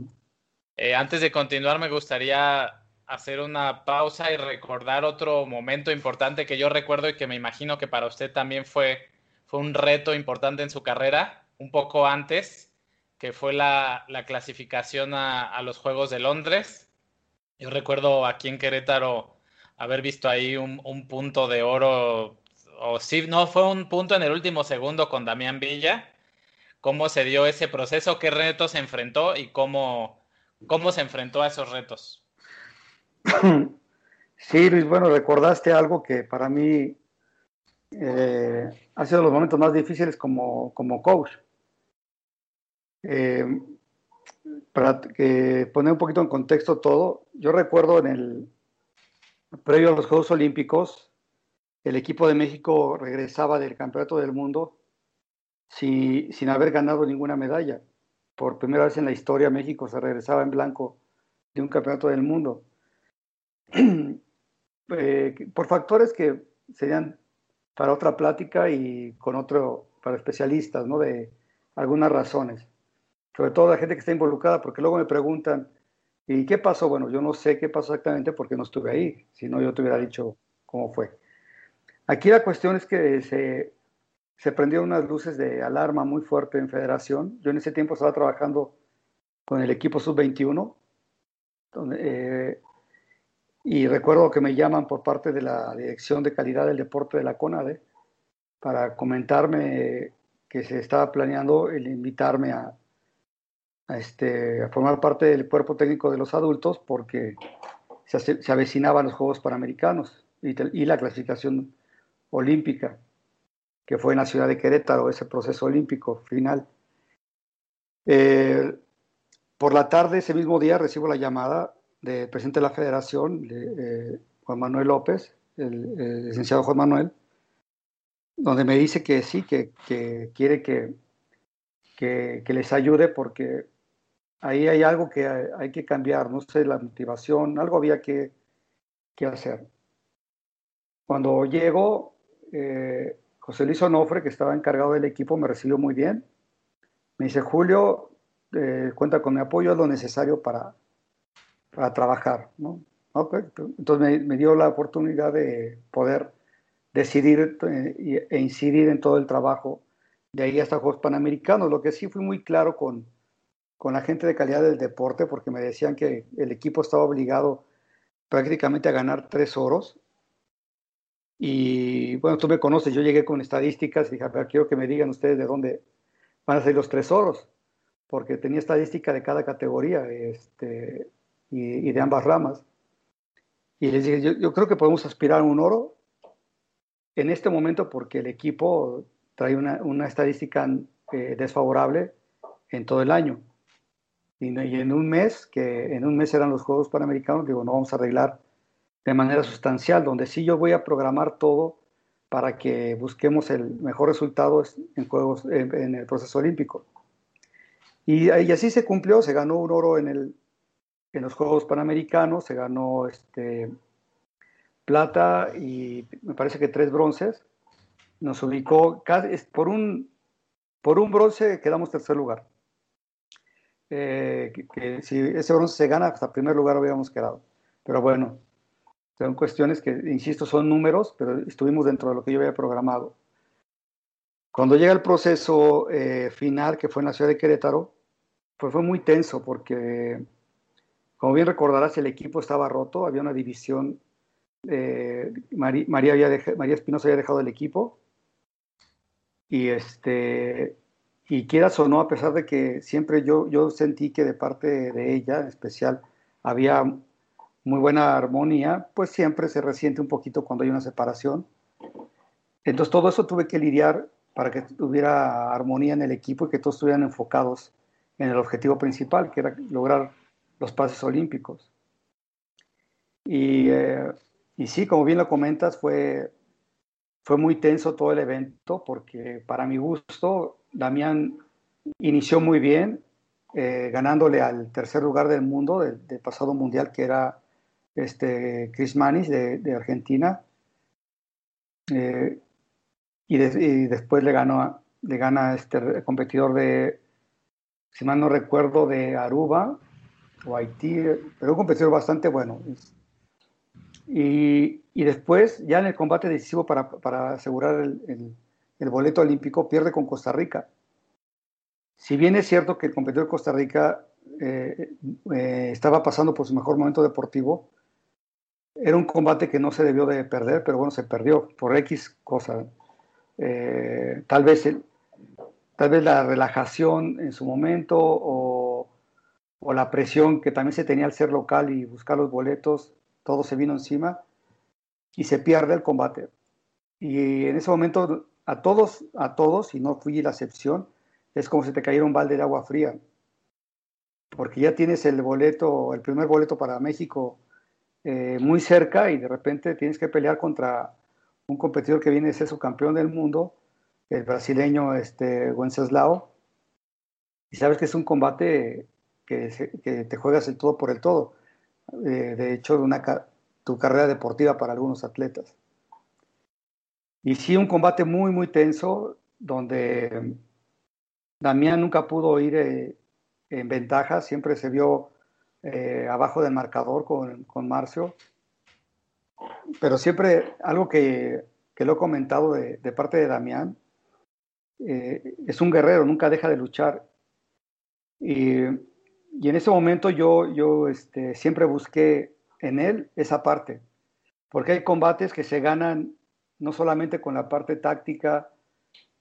Eh, antes de continuar, me gustaría hacer una pausa y recordar otro momento importante que yo recuerdo y que me imagino que para usted también fue, fue un reto importante en su carrera, un poco antes, que fue la, clasificación a, los Juegos de Londres. Yo recuerdo aquí en Querétaro haber visto ahí un, punto de oro, o sí, no, fue un punto en el último segundo con Damián Villa. ¿Cómo se dio ese proceso? ¿Qué retos se enfrentó y cómo, cómo se enfrentó a esos retos? Sí, Luis, bueno, recordaste algo que para mí eh, ha sido los momentos más difíciles como, como coach. Eh, para que poner un poquito en contexto todo, yo recuerdo en el previo a los Juegos Olímpicos, el equipo de México regresaba del Campeonato del Mundo sin haber ganado ninguna medalla. Por primera vez en la historia México se regresaba en blanco de un Campeonato del Mundo. Eh, por factores que serían para otra plática y con otro, para especialistas, ¿no? De algunas razones sobre todo la gente que está involucrada, porque luego me preguntan, ¿y qué pasó? Bueno, yo no sé qué pasó exactamente porque no estuve ahí, si no yo te hubiera dicho cómo fue. Aquí la cuestión es que se, se prendieron unas luces de alarma muy fuerte en federación. Yo en ese tiempo estaba trabajando con el equipo sub-21, eh, y recuerdo que me llaman por parte de la Dirección de Calidad del Deporte de la CONADE para comentarme que se estaba planeando el invitarme a, este, a formar parte del cuerpo técnico de los adultos porque se, se avecinaban los Juegos Panamericanos y, la clasificación olímpica, que fue en la ciudad de Querétaro, ese proceso olímpico final. Eh, por la tarde, ese mismo día, recibo la llamada del presidente de la federación, de, Juan Manuel López, el, licenciado Juan Manuel, donde me dice que sí, que, que quiere que, que, que, les ayude porque ahí hay algo que hay que cambiar, no sé, la motivación, algo había que, hacer. Cuando llego, eh, José Luis Onofre, que estaba encargado del equipo, me recibió muy bien. Me dice, Julio, eh, cuenta con mi apoyo, es lo necesario para, para trabajar. ¿no? Entonces me, dio la oportunidad de poder decidir eh, e incidir en todo el trabajo de ahí hasta Juegos Panamericanos. Lo que sí fui muy claro con, con la gente de calidad del deporte porque me decían que el equipo estaba obligado prácticamente a ganar tres oros. Y bueno, tú me conoces, yo llegué con estadísticas y dije, a quiero que me digan ustedes de dónde van a salir los tres oros, porque tenía estadística de cada categoría este, y, de ambas ramas. Y les dije, yo, creo que podemos aspirar a un oro en este momento porque el equipo trae una, una estadística eh, desfavorable en todo el año. Y, en un mes, que en un mes eran los Juegos Panamericanos, digo, no vamos a arreglar de manera sustancial, donde sí yo voy a programar todo para que busquemos el mejor resultado en, juegos, en, el proceso olímpico. Y, y, así se cumplió, se ganó un oro en, el, en los Juegos Panamericanos, se ganó este, plata y me parece que tres bronces. Nos ubicó, por un, por un bronce quedamos tercer lugar. Eh, que, si ese bronce se gana, hasta primer lugar habíamos quedado. Pero bueno, son cuestiones que, insisto, son números, pero estuvimos dentro de lo que yo había programado. Cuando llega el proceso eh, final, que fue en la ciudad de Querétaro, pues fue muy tenso porque, como bien recordarás, el equipo estaba roto, había una división, eh, María, María Espinosa había dejado el equipo y este y quieras o no, a pesar de que siempre yo, yo sentí que de parte de ella en especial había muy buena armonía, pues siempre se resiente un poquito cuando hay una separación. Entonces todo eso tuve que lidiar para que tuviera armonía en el equipo y que todos estuvieran enfocados en el objetivo principal, que era lograr los pases olímpicos. Y, eh, y sí, como bien lo comentas, fue, fue muy tenso todo el evento porque para mi gusto, Damián inició muy bien, eh, ganándole al tercer lugar del mundo del, pasado mundial, que era este Chris Manis de, Argentina. Eh, y, después le ganó le gana este competidor de, si mal no recuerdo, de Aruba o Haití, pero un competidor bastante bueno. Y, después, ya en el combate decisivo para, asegurar el, el boleto olímpico, pierde con Costa Rica. Si bien es cierto que el competidor de Costa Rica eh, eh, estaba pasando por su mejor momento deportivo, era un combate que no se debió de perder, pero bueno, se perdió por X cosa. Eh, tal, vez tal vez la relajación en su momento o, o, la presión que también se tenía al ser local y buscar los boletos, todo se vino encima y se pierde el combate. Y en ese momento a todos, a todos, y no fui la excepción, es como si te cayera un balde de agua fría, porque ya tienes el boleto, el primer boleto para México eh, muy cerca y de repente tienes que pelear contra un competidor que viene a ser su campeón del mundo, el brasileño este, Wenceslao, y sabes que es un combate que, te juegas el todo por el todo, eh, de hecho, una, tu carrera deportiva para algunos atletas. Y sí, un combate muy, muy tenso, donde Damián nunca pudo ir eh, en ventaja, siempre se vio eh, abajo del marcador con, con, Marcio. Pero siempre algo que, que lo he comentado de, parte de Damián, eh, es un guerrero, nunca deja de luchar. Y, y en ese momento yo, yo este, siempre busqué en él esa parte, porque hay combates que se ganan no solamente con la parte táctica,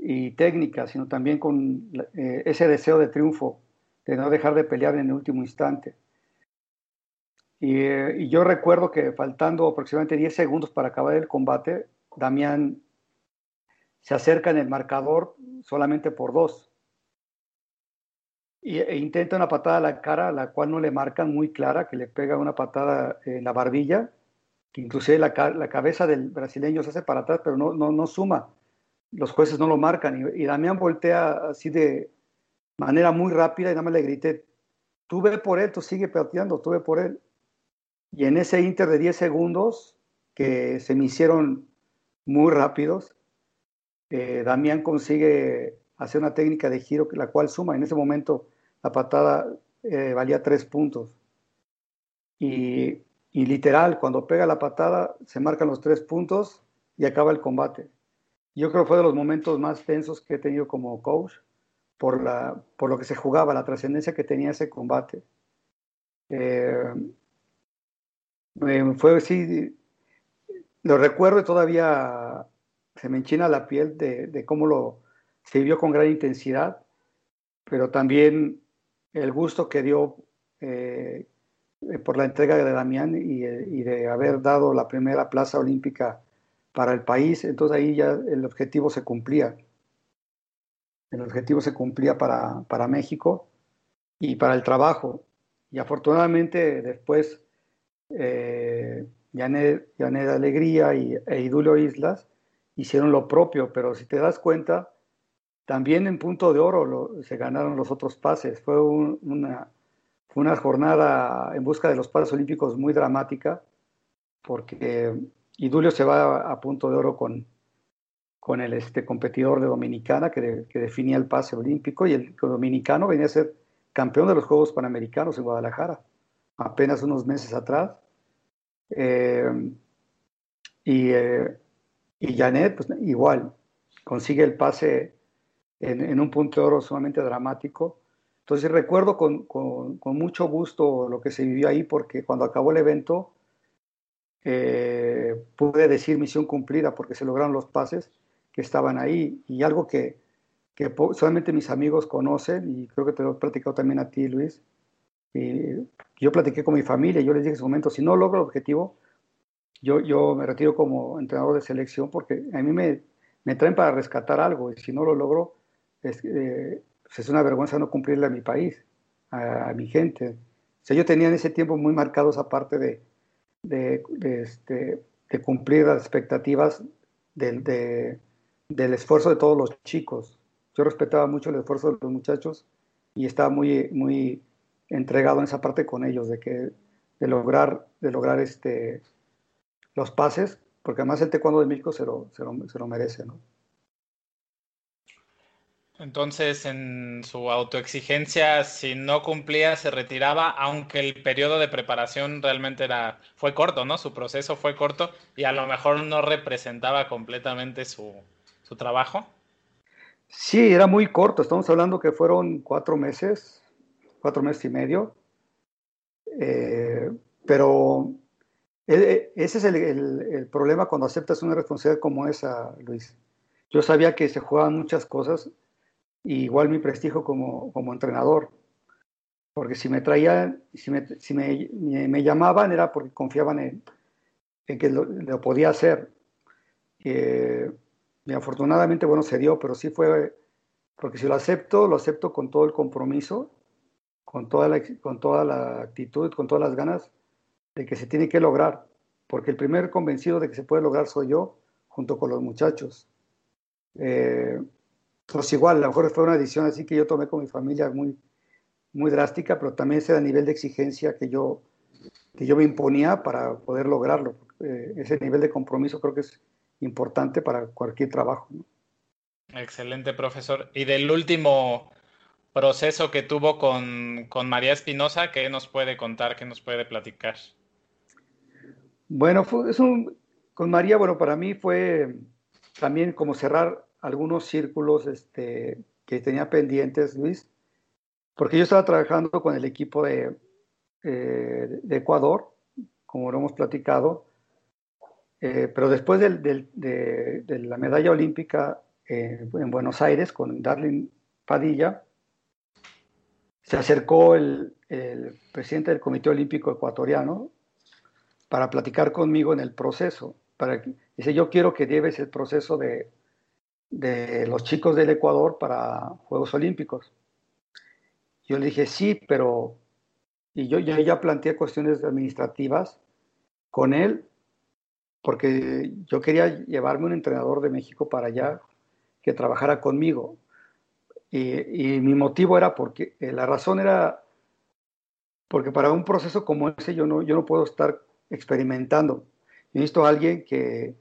y técnica, sino también con eh, ese deseo de triunfo, de no dejar de pelear en el último instante. Eh, y, yo recuerdo que faltando aproximadamente 10 segundos para acabar el combate, Damián se acerca en el marcador solamente por dos. Y, e intenta una patada a la cara, la cual no le marcan muy clara, que le pega una patada en la barbilla, que inclusive la, la cabeza del brasileño se hace para atrás, pero no, no, no suma los jueces no lo marcan. Y, Damián voltea así de manera muy rápida y nada más le grité, tú ve por él, tú sigue pateando, tú ve por él. Y en ese inter de 10 segundos, que se me hicieron muy rápidos, eh, Damián consigue hacer una técnica de giro, la cual suma. En ese momento la patada eh, valía tres puntos. Y, literal, cuando pega la patada, se marcan los tres puntos y acaba el combate. Yo creo que fue de los momentos más tensos que he tenido como coach por, la, por lo que se jugaba, la trascendencia que tenía ese combate. Eh, fue así, lo recuerdo y todavía se me enchina la piel de, cómo lo se vivió con gran intensidad, pero también el gusto que dio eh, por la entrega de Damián y, y, de haber dado la primera plaza olímpica para el país, entonces ahí ya el objetivo se cumplía. El objetivo se cumplía para, para México y para el trabajo. Y afortunadamente después eh, Janet, Alegría y, e Idulio Islas hicieron lo propio, pero si te das cuenta, también en punto de oro se ganaron los otros pases. Fue una, jornada en busca de los pases olímpicos muy dramática, porque y Dulio se va a, punto de oro con, con el este, competidor de Dominicana que, definía el pase olímpico y el dominicano venía a ser campeón de los Juegos Panamericanos en Guadalajara apenas unos meses atrás. Eh, y, eh, y, Janet, pues igual, consigue el pase en, un punto de oro sumamente dramático. Entonces recuerdo con, con, mucho gusto lo que se vivió ahí porque cuando acabó el evento eh, pude decir misión cumplida porque se lograron los pases que estaban ahí y algo que, que solamente mis amigos conocen y creo que te lo he platicado también a ti, Luis, Y yo platiqué con mi familia, yo les dije en ese momento, si no logro el objetivo, yo, yo me retiro como entrenador de selección porque a mí me, me traen para rescatar algo y si no lo logro, es, eh, es una vergüenza no cumplirle a mi país, a, mi gente. Yo tenía en ese tiempo muy marcado esa parte de, de, este, de cumplir las expectativas del, del esfuerzo de todos los chicos. Yo respetaba mucho el esfuerzo de los muchachos y estaba muy, muy entregado en esa parte con ellos, de que de lograr, de lograr este, los pases, porque además el taekwondo de México se lo, se lo, merece, ¿no? Entonces, en su autoexigencia, si no cumplía, se retiraba, aunque el periodo de preparación realmente era, fue corto, ¿no? Su proceso fue corto y a lo mejor no representaba completamente su, su trabajo. Sí, era muy corto. Estamos hablando que fueron cuatro meses, cuatro meses y medio. Eh, pero e, e, ese es el, problema cuando aceptas una responsabilidad como esa, Luis. Yo sabía que se jugaban muchas cosas, y igual mi prestigio como, como entrenador, porque si me traían, si me, si me, me llamaban era porque confiaban en, en que lo, podía hacer. Eh, y afortunadamente, bueno, se dio, pero sí fue, porque si lo acepto, lo acepto con todo el compromiso, con toda la, con toda la actitud, con todas las ganas de que se tiene que lograr, porque el primer convencido de que se puede lograr soy yo, junto con los muchachos. Eh, pues igual, a lo mejor fue una decisión así que yo tomé con mi familia muy, muy drástica, pero también ese era el nivel de exigencia que yo, que yo me imponía para poder lograrlo. Eh, ese nivel de compromiso creo que es importante para cualquier trabajo. Excelente, profesor. Y del último proceso que tuvo con, con María Espinosa, ¿qué nos puede contar, qué nos puede platicar? Bueno, con María, bueno, para mí fue también como cerrar algunos círculos este, que tenía pendientes, Luis, porque yo estaba trabajando con el equipo de, eh, de Ecuador, como lo hemos platicado, eh, pero después de, la medalla olímpica eh, en Buenos Aires con Darlene Padilla, se acercó el, presidente del Comité Olímpico Ecuatoriano para platicar conmigo en el proceso. Para dice, yo quiero que lleves el proceso de, los chicos del Ecuador para Juegos Olímpicos. Yo le dije, sí, pero... Y yo ya planteé cuestiones administrativas con él, porque yo quería llevarme un entrenador de México para allá que trabajara conmigo. Y, y mi motivo era porque, eh, la razón era porque para un proceso como ese yo no, yo no puedo estar experimentando. necesito a alguien que,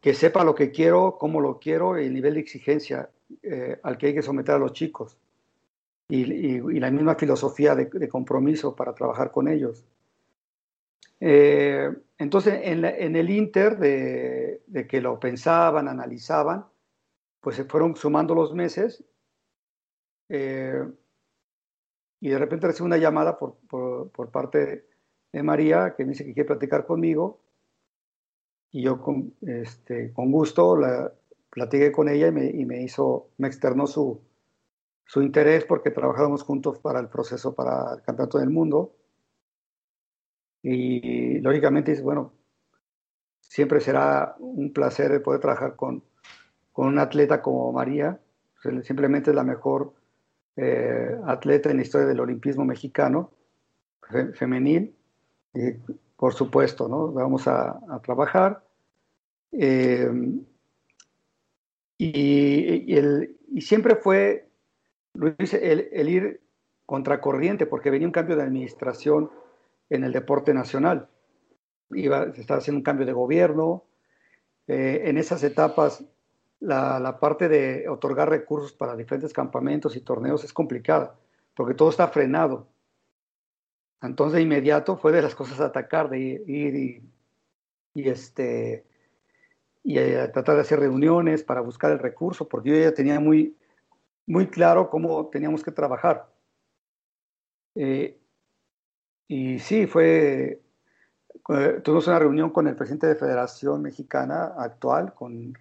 que sepa lo que quiero, cómo lo quiero y el nivel de exigencia eh, al que hay que someter a los chicos. Y, la misma filosofía de, compromiso para trabajar con ellos. Eh, entonces, en, el Inter de, que lo pensaban, analizaban, pues se fueron sumando los meses eh, y de repente recibo una llamada por, por, por parte de, María, que me dice que quiere platicar conmigo. Y yo con, este, con gusto la, platiqué con ella y me, y me hizo, me externó su, su interés porque trabajábamos juntos para el proceso para el Campeonato del Mundo. Y lógicamente dice, bueno, siempre será un placer poder trabajar con, con una atleta como María. Simplemente es la mejor eh, atleta en la historia del olimpismo mexicano femenil por supuesto, ¿no? Vamos a, trabajar. Eh, y, el, y, siempre fue, Luis, el, el, ir contracorriente, porque venía un cambio de administración en el deporte nacional. Iba, se estaba haciendo un cambio de gobierno. Eh, en esas etapas, la, parte de otorgar recursos para diferentes campamentos y torneos es complicada, porque todo está frenado. Entonces de inmediato fue de las cosas a atacar, de ir y, este, y eh, tratar de hacer reuniones para buscar el recurso, porque yo ya tenía muy, muy claro cómo teníamos que trabajar. Eh, y sí, fue, eh, tuvimos una reunión con el presidente de Federación Mexicana actual, con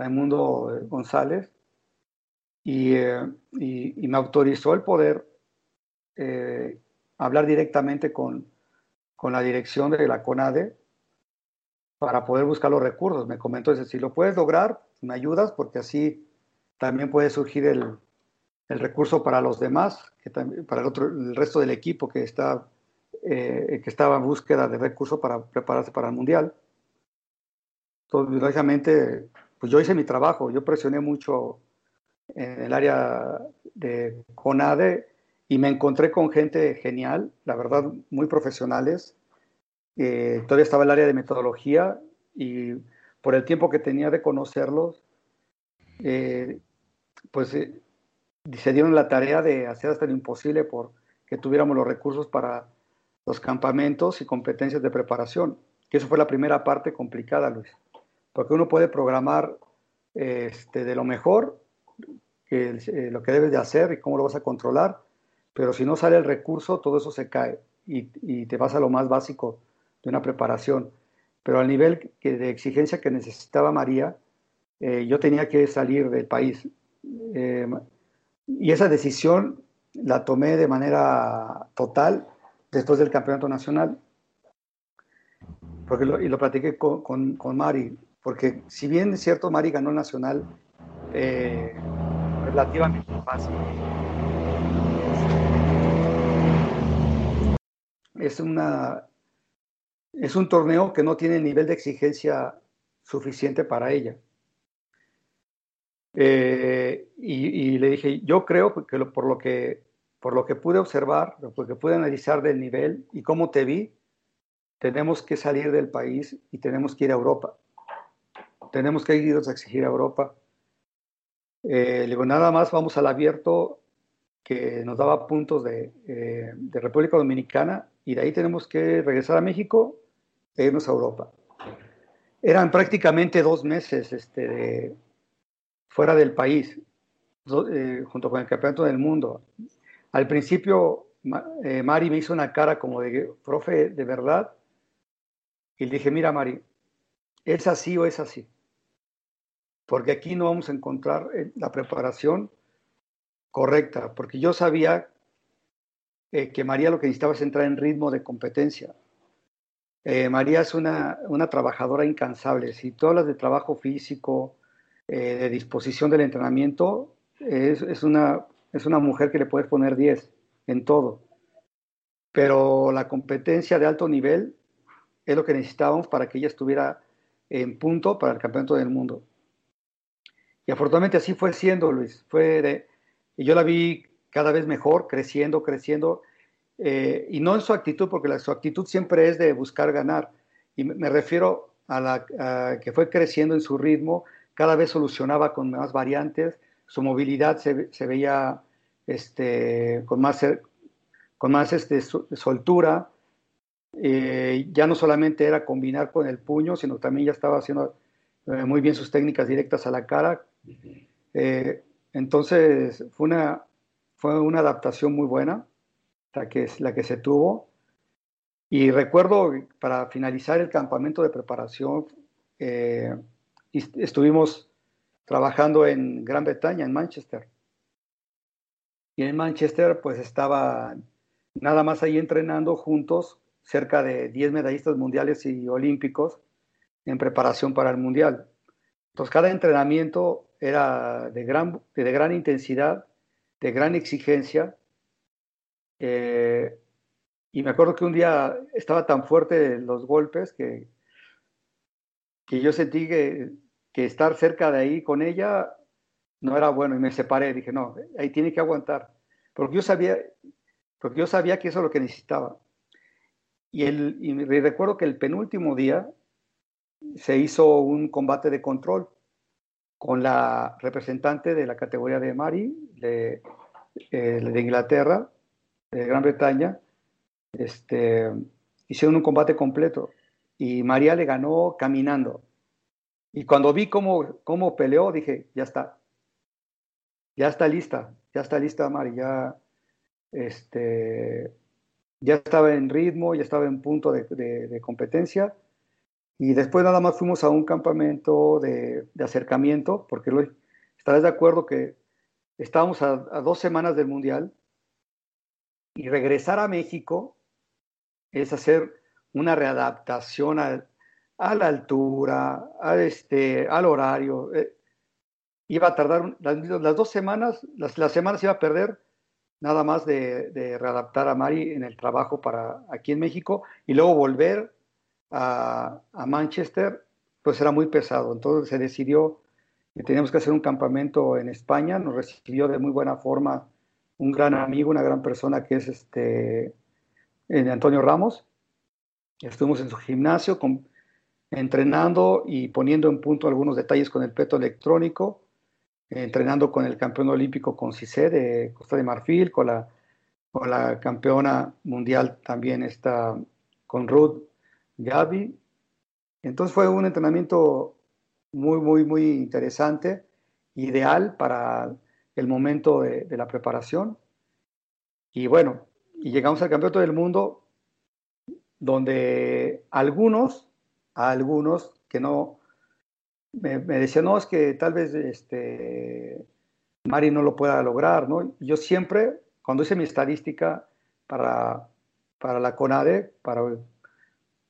Raimundo González, y, y, me autorizó el poder hablar directamente con, con la dirección de la CONADE para poder buscar los recursos. Me comentó, si lo puedes lograr, me ayudas porque así también puede surgir el, el recurso para los demás, para el, otro, el resto del equipo que, está, eh, que estaba en búsqueda de recursos para prepararse para el Mundial. Entonces, lógicamente, pues yo hice mi trabajo, yo presioné mucho en el área de CONADE y me encontré con gente genial, la verdad, muy profesionales. Todavía estaba el área de metodología y por el tiempo que tenía de conocerlos, eh, pues eh, se dieron la tarea de hacer hasta lo imposible por que tuviéramos los recursos para los campamentos y competencias de preparación, que eso fue la primera parte complicada, Luis, porque uno puede programar este, de lo mejor que, lo que debes de hacer y cómo lo vas a controlar, pero si no sale el recurso, todo eso se cae y, te vas a lo más básico de una preparación. Pero al nivel de exigencia que necesitaba María, eh, yo tenía que salir del país. Eh, y esa decisión la tomé de manera total después del campeonato nacional. Porque y lo platiqué con, con, Mari, porque si bien es cierto, Mari ganó el nacional eh, relativamente fácil es, una, es un torneo que no tiene nivel de exigencia suficiente para ella. Eh, y, le dije, yo creo que por, lo que por lo que pude observar, lo que pude analizar del nivel y cómo te vi, tenemos que salir del país y tenemos que ir a Europa. Tenemos que irnos a exigir a Europa. Eh, digo, nada más vamos al abierto que nos daba puntos de, eh, de República Dominicana y de ahí tenemos que regresar a México e irnos a Europa. Eran prácticamente dos meses este, fuera del país, eh, junto con el campeonato del mundo. Al principio, eh, Mari me hizo una cara como de, profe, de verdad, y le dije, mira, Mari, ¿es así o es así? Porque aquí no vamos a encontrar eh, la preparación correcta, porque yo sabía eh, que María lo que necesitaba es entrar en ritmo de competencia. Eh, María es una, una, trabajadora incansable. Si tú hablas de trabajo físico, eh, de disposición del entrenamiento, es, es, una, es una mujer que le puedes poner 10 en todo. Pero la competencia de alto nivel es lo que necesitábamos para que ella estuviera en punto para el campeonato del mundo. Y afortunadamente así fue siendo, Luis. Fue y yo la vi cada vez mejor, creciendo, creciendo, eh, y no en su actitud, porque la, su actitud siempre es de buscar ganar. Y me, refiero a la que fue creciendo en su ritmo, cada vez solucionaba con más variantes, su movilidad se, se veía este, con más, con más este, soltura. Eh, ya no solamente era combinar con el puño, sino también ya estaba haciendo eh, muy bien sus técnicas directas a la cara. Entonces fue una, fue una adaptación muy buena, la que, la que se tuvo. Y recuerdo, para finalizar el campamento de preparación, eh, estuvimos trabajando en Gran Bretaña, en Manchester. Y en Manchester, pues estaba nada más ahí entrenando juntos cerca de 10 medallistas mundiales y olímpicos en preparación para el mundial. Entonces, cada entrenamiento era de gran, de gran intensidad de gran exigencia. Eh, y me acuerdo que un día estaba tan fuerte los golpes que, que yo sentí que, que, estar cerca de ahí con ella no era bueno y me separé. Dije, no, ahí tiene que aguantar. Porque yo sabía, porque yo sabía que eso es lo que necesitaba. Y, el, y recuerdo que el penúltimo día se hizo un combate de control con la representante de la categoría de Mari, de, eh, Inglaterra, de Gran Bretaña, este, hicieron un combate completo y María le ganó caminando. Y cuando vi cómo, cómo peleó, dije, ya está, ya está lista, ya está lista Mari, ya, este, ya estaba en ritmo, ya estaba en punto de competencia y después nada más fuimos a un campamento de, acercamiento, porque estarás de acuerdo que estábamos a, dos semanas del Mundial y regresar a México es hacer una readaptación a, la altura, a este, al horario. Eh, iba a tardar las, dos semanas, las, las, semanas iba a perder nada más de, readaptar a Mari en el trabajo para aquí en México y luego volver a, Manchester, pues era muy pesado. Entonces se decidió que teníamos que hacer un campamento en España. Nos recibió de muy buena forma un gran amigo, una gran persona que es este Antonio Ramos. Estuvimos en su gimnasio entrenando y poniendo en punto algunos detalles con el peto electrónico, entrenando con el campeón olímpico con Cissé de Costa de Marfil, con la, con la campeona mundial también está con Ruth Gaby. Entonces fue un entrenamiento muy, muy, muy interesante, ideal para el momento de, la preparación. Y bueno, y llegamos al Campeonato del Mundo, donde algunos, algunos que no, me, decían, no, es que tal vez este, Mari no lo pueda lograr, ¿no? Yo siempre, cuando hice mi estadística para, para la CONADE, para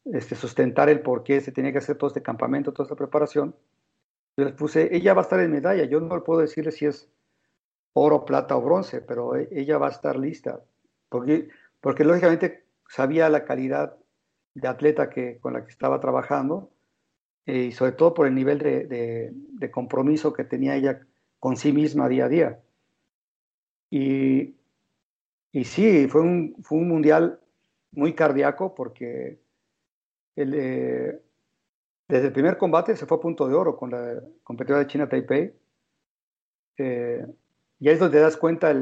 este, sustentar el por qué se tenía que hacer todo este campamento, toda esta preparación, yo les puse, ella va a estar en medalla, yo no puedo decirle si es oro, plata o bronce, pero e, ella va a estar lista, porque, porque lógicamente sabía la calidad de atleta que, con la que estaba trabajando eh, y sobre todo por el nivel de, de, compromiso que tenía ella con sí misma día a día. Y, y sí, fue un, fue un mundial muy cardíaco porque el, eh, desde el primer combate se fue a punto de oro con la competidora de China Taipei. Eh, y ahí es donde das cuenta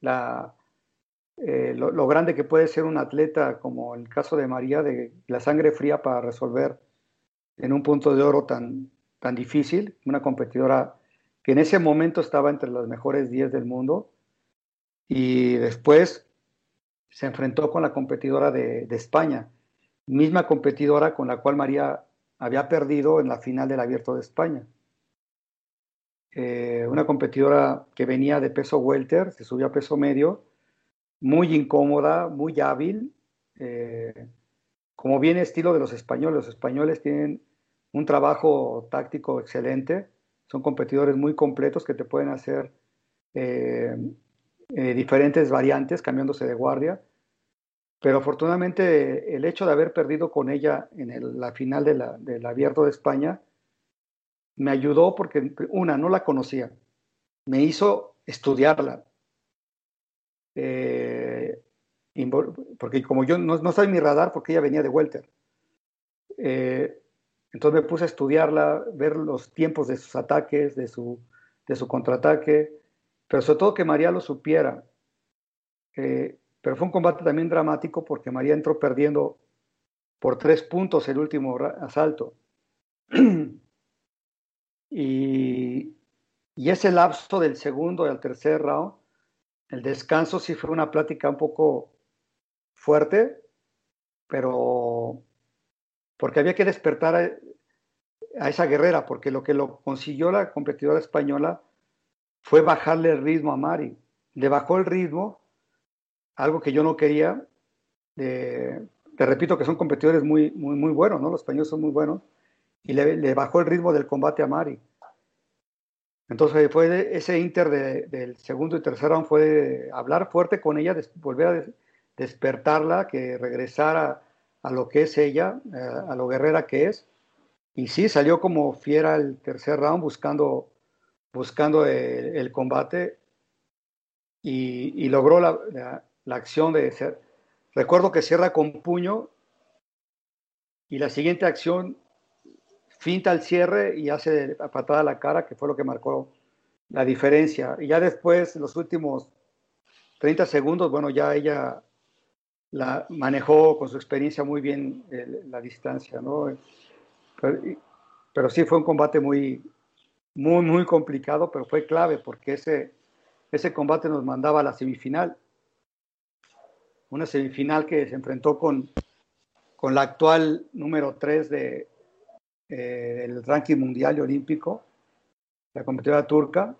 la, eh, lo, grande que puede ser un atleta, como el caso de María, de la sangre fría para resolver en un punto de oro tan, tan difícil, una competidora que en ese momento estaba entre las mejores 10 del mundo, y después se enfrentó con la competidora de, de España, misma competidora con la cual María había perdido en la final del Abierto de España. Eh, una competidora que venía de peso welter, se subió a peso medio, muy incómoda, muy hábil, eh, como bien estilo de los españoles. Los españoles tienen un trabajo táctico excelente, son competidores muy completos que te pueden hacer eh, diferentes variantes cambiándose de guardia pero afortunadamente el hecho de haber perdido con ella en la final de la, del Abierto de España me ayudó porque, una, no la conocía, me hizo estudiarla. Eh, porque como yo no, no en mi radar, porque ella venía de Welter. Eh, entonces me puse a estudiarla, ver los tiempos de sus ataques, de su, de su contraataque, pero sobre todo que María lo supiera. Eh, pero fue un combate también dramático porque María entró perdiendo por tres puntos el último asalto. y, y, ese lapso del segundo y al tercer round, el descanso sí fue una plática un poco fuerte, pero porque había que despertar a, a esa guerrera, porque lo que lo consiguió la competidora española fue bajarle el ritmo a Mari. Le bajó el ritmo algo que yo no quería. te repito que son competidores muy, muy, muy buenos, ¿no? Los españoles son muy buenos. Y le, bajó el ritmo del combate a Mari. Entonces fue ese inter del segundo y tercer round fue hablar fuerte con ella, volver a despertarla, que regresara a lo que es ella, eh, a lo guerrera que es. Y sí, salió como fiera el tercer round buscando, buscando el, combate y, logró la acción de ser. Recuerdo que cierra con puño y la siguiente acción finta el cierre y hace patada a la cara, que fue lo que marcó la diferencia. Y ya después, los últimos 30 segundos, bueno, ya ella la manejó con su experiencia muy bien la distancia, ¿no? Pero, pero, sí fue un combate muy, muy, muy complicado, pero fue clave porque ese, ese combate nos mandaba a la semifinal una semifinal que se enfrentó con, con la actual número 3 de, eh, del ranking mundial y olímpico, la competidora turca.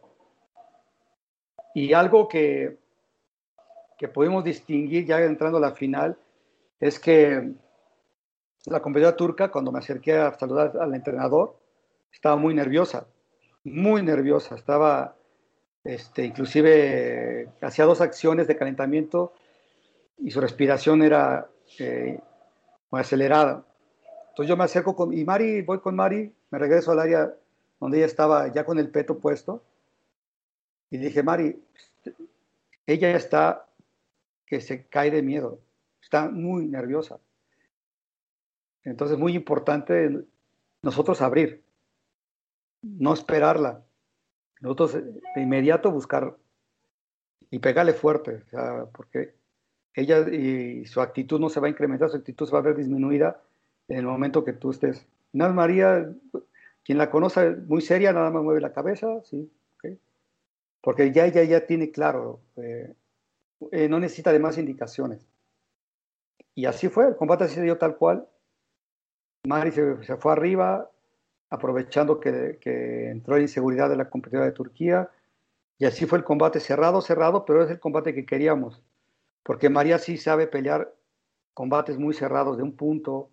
Y algo que, que pudimos distinguir ya entrando a la final es que la competidora turca, cuando me acerqué a saludar al entrenador, estaba muy nerviosa, muy nerviosa, estaba, este, inclusive hacía dos acciones de calentamiento y su respiración era eh, muy acelerada. Entonces yo me acerco con, y Mari, voy con Mari, me regreso al área donde ella estaba ya con el peto puesto, y dije, Mari, ella está que se cae de miedo, está muy nerviosa. Entonces, muy importante nosotros abrir, no esperarla. Nosotros de inmediato buscar y pegarle fuerte, porque ella y su actitud no se va a incrementar, su actitud se va a ver disminuida en el momento que tú estés. Nada, María, quien la conoce muy seria, nada más mueve la cabeza, sí, porque ya ella ya tiene claro, eh, eh, no necesita de más indicaciones. Y así fue, el combate se dio tal cual. Mari se, fue arriba, aprovechando que, entró la inseguridad de la competidora de Turquía. Y así fue el combate cerrado, cerrado, pero es el combate que queríamos. Porque María sí sabe pelear combates muy cerrados de un punto,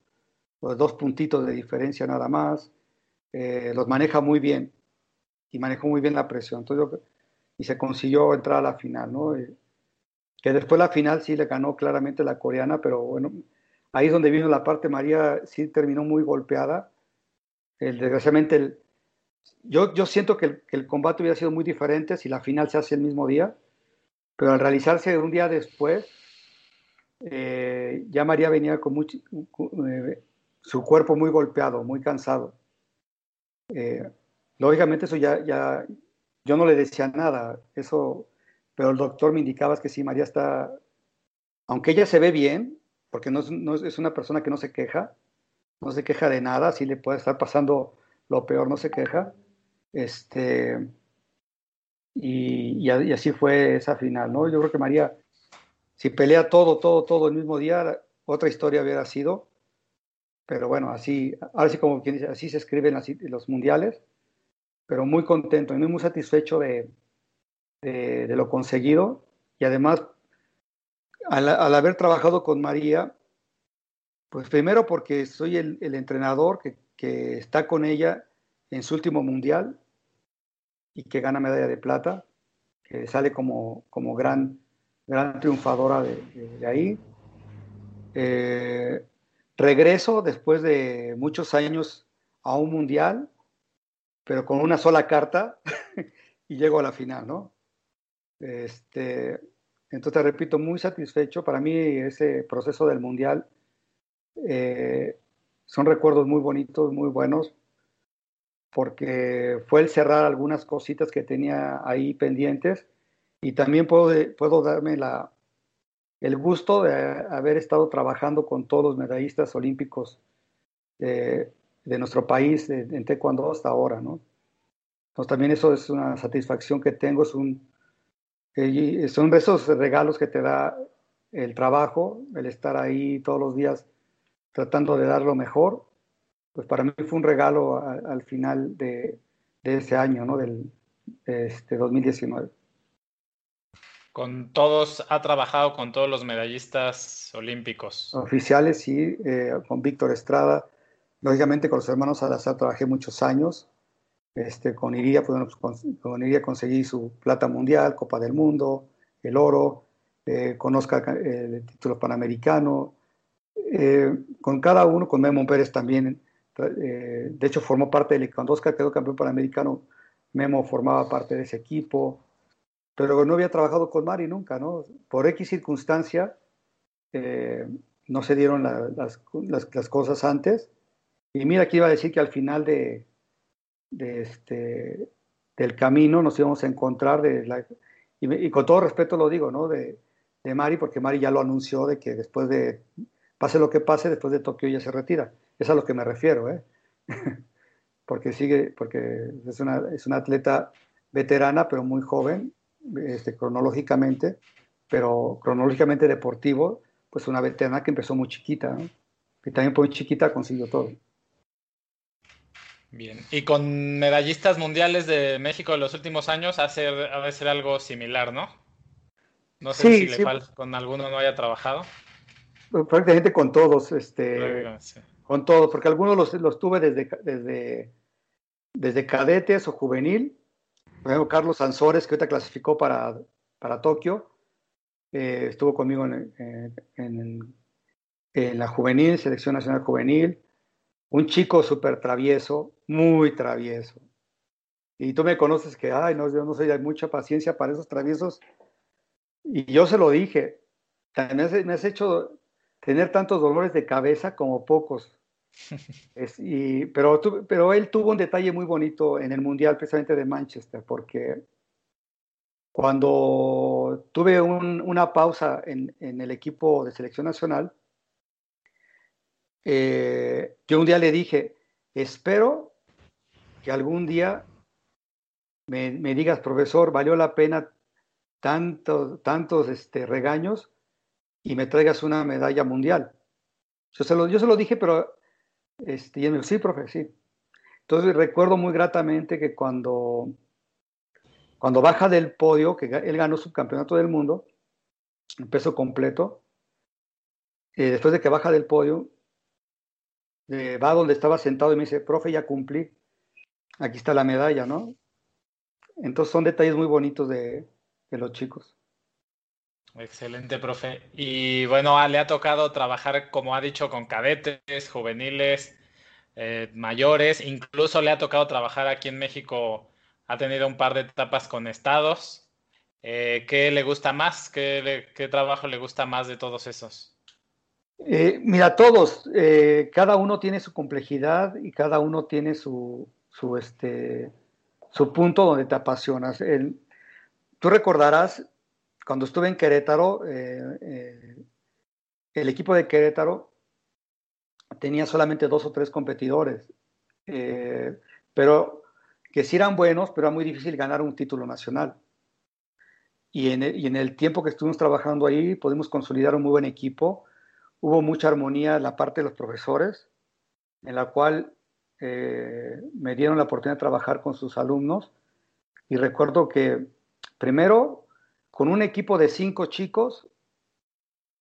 o dos puntitos de diferencia nada más. Eh, los maneja muy bien y manejó muy bien la presión. Entonces, y se consiguió entrar a la final, ¿no? que después la final sí le ganó claramente la coreana, pero bueno, ahí es donde vino la parte, María sí terminó muy golpeada. El, desgraciadamente, el, yo, yo siento que el, combate hubiera sido muy diferente si la final se hace el mismo día, pero al realizarse un día después, eh, ya María venía con mucho, eh, su cuerpo muy golpeado, muy cansado. Eh, lógicamente eso ya, ya, yo no le decía nada, eso pero el doctor me indicaba que sí, María está, aunque ella se ve bien, porque no es, una persona que no se queja, no se queja de nada, si le puede estar pasando lo peor, no se queja. Este, y, así fue esa final, ¿no? Yo creo que María, si pelea todo, todo, todo el mismo día, otra historia hubiera sido. Pero bueno, así, ahora como quien dice, así se escriben los mundiales, pero muy contento y muy satisfecho de, lo conseguido y además al, haber trabajado con María, pues primero porque soy el, entrenador que, está con ella en su último mundial y que gana medalla de plata, que sale como, como gran, gran triunfadora de, ahí. Eh, regreso después de muchos años a un mundial, pero con una sola carta y llego a la final, ¿no? Este, entonces, repito, muy satisfecho. Para mí ese proceso del Mundial eh, son recuerdos muy bonitos, muy buenos, porque fue el cerrar algunas cositas que tenía ahí pendientes y también puedo, puedo darme la, el gusto de haber estado trabajando con todos los medallistas olímpicos de nuestro país en taekwondo hasta ahora, ¿no? Entonces también eso es una satisfacción que tengo, es un, son esos regalos que te da el trabajo, el estar ahí todos los días tratando de dar lo mejor. Pues para mí fue un regalo al final de, ese año, ¿no? Del este, 2019. Con todos, ha trabajado con todos los medallistas olímpicos. Oficiales, sí, eh, con Víctor Estrada. Lógicamente con los hermanos Salazar trabajé muchos años. Este, con, Iria, pues, con, Iria conseguí su plata mundial, Copa del Mundo, el oro, eh, con Oscar eh, el título panamericano. Eh, con cada uno, con Memo Pérez también, de hecho formó parte del Oscar quedó campeón panamericano, Memo formaba parte de ese equipo, pero no había trabajado con Mari nunca, ¿no? Por X circunstancia no se dieron las, las cosas antes. Y mira que iba a decir que al final de, este, del camino nos íbamos a encontrar, de y, con todo respeto lo digo, ¿no? De, de, Mari, porque Mari ya lo anunció de que después de, pase lo que pase, después de Tokio ya se retira. Es a lo que me refiero, ¿eh? porque sigue, porque es una, es una atleta veterana, pero muy joven, este, cronológicamente, pero cronológicamente deportivo, pues una veterana que empezó muy chiquita, ¿no? Y también muy chiquita consiguió todo. Bien, y con medallistas mundiales de México de los últimos años hace, a ser algo similar, ¿no? No sé si le falta, con alguno no haya trabajado. Prácticamente con todos, este, con todos, porque algunos los, los tuve desde, desde, desde cadetes o juvenil. Por ejemplo, Carlos Sansores, que ahorita clasificó para, para Tokio, eh, estuvo conmigo en, en, la juvenil, selección nacional juvenil. Un chico súper travieso, muy travieso. Y tú me conoces que, ay, no, yo no soy de mucha paciencia para esos traviesos. Y yo se lo dije, has, me has hecho tener tantos dolores de cabeza como pocos. y, pero, pero él tuvo un detalle muy bonito en el Mundial precisamente de Manchester, porque cuando tuve una pausa en, en, el equipo de selección nacional, eh, yo un día le dije, espero que algún día me, me digas, profesor, valió la pena tantos, tantos este, regaños y me traigas una medalla mundial. Yo se lo, yo se lo dije, pero este, y me dijo, sí, profe, sí. Entonces recuerdo muy gratamente que cuando, cuando baja del podio, que él ganó su campeonato del mundo, en peso completo, eh, después de que baja del podio, eh, va donde estaba sentado y me dice, profe, ya cumplí, aquí está la medalla, ¿no? Entonces son detalles muy bonitos de, de los chicos. Excelente, profe. Y bueno, le ha tocado trabajar, como ha dicho, con cadetes, juveniles, eh, mayores, incluso le ha tocado trabajar aquí en México, ha tenido un par de etapas con estados. Eh, ¿Qué le gusta más? ¿Qué, trabajo le gusta más de todos esos? Eh, mira, todos, cada uno tiene su complejidad y cada uno tiene su, su, este, su punto donde te apasionas. tú recordarás cuando estuve en Querétaro, eh, eh, el equipo de Querétaro tenía solamente dos o tres competidores, eh, pero que sí eran buenos, pero era muy difícil ganar un título nacional. Y en, el, y en el tiempo que estuvimos trabajando ahí, pudimos consolidar un muy buen equipo. Hubo mucha armonía en la parte de los profesores, en la cual me dieron la oportunidad de trabajar con sus alumnos. Y recuerdo que primero con un equipo de cinco chicos,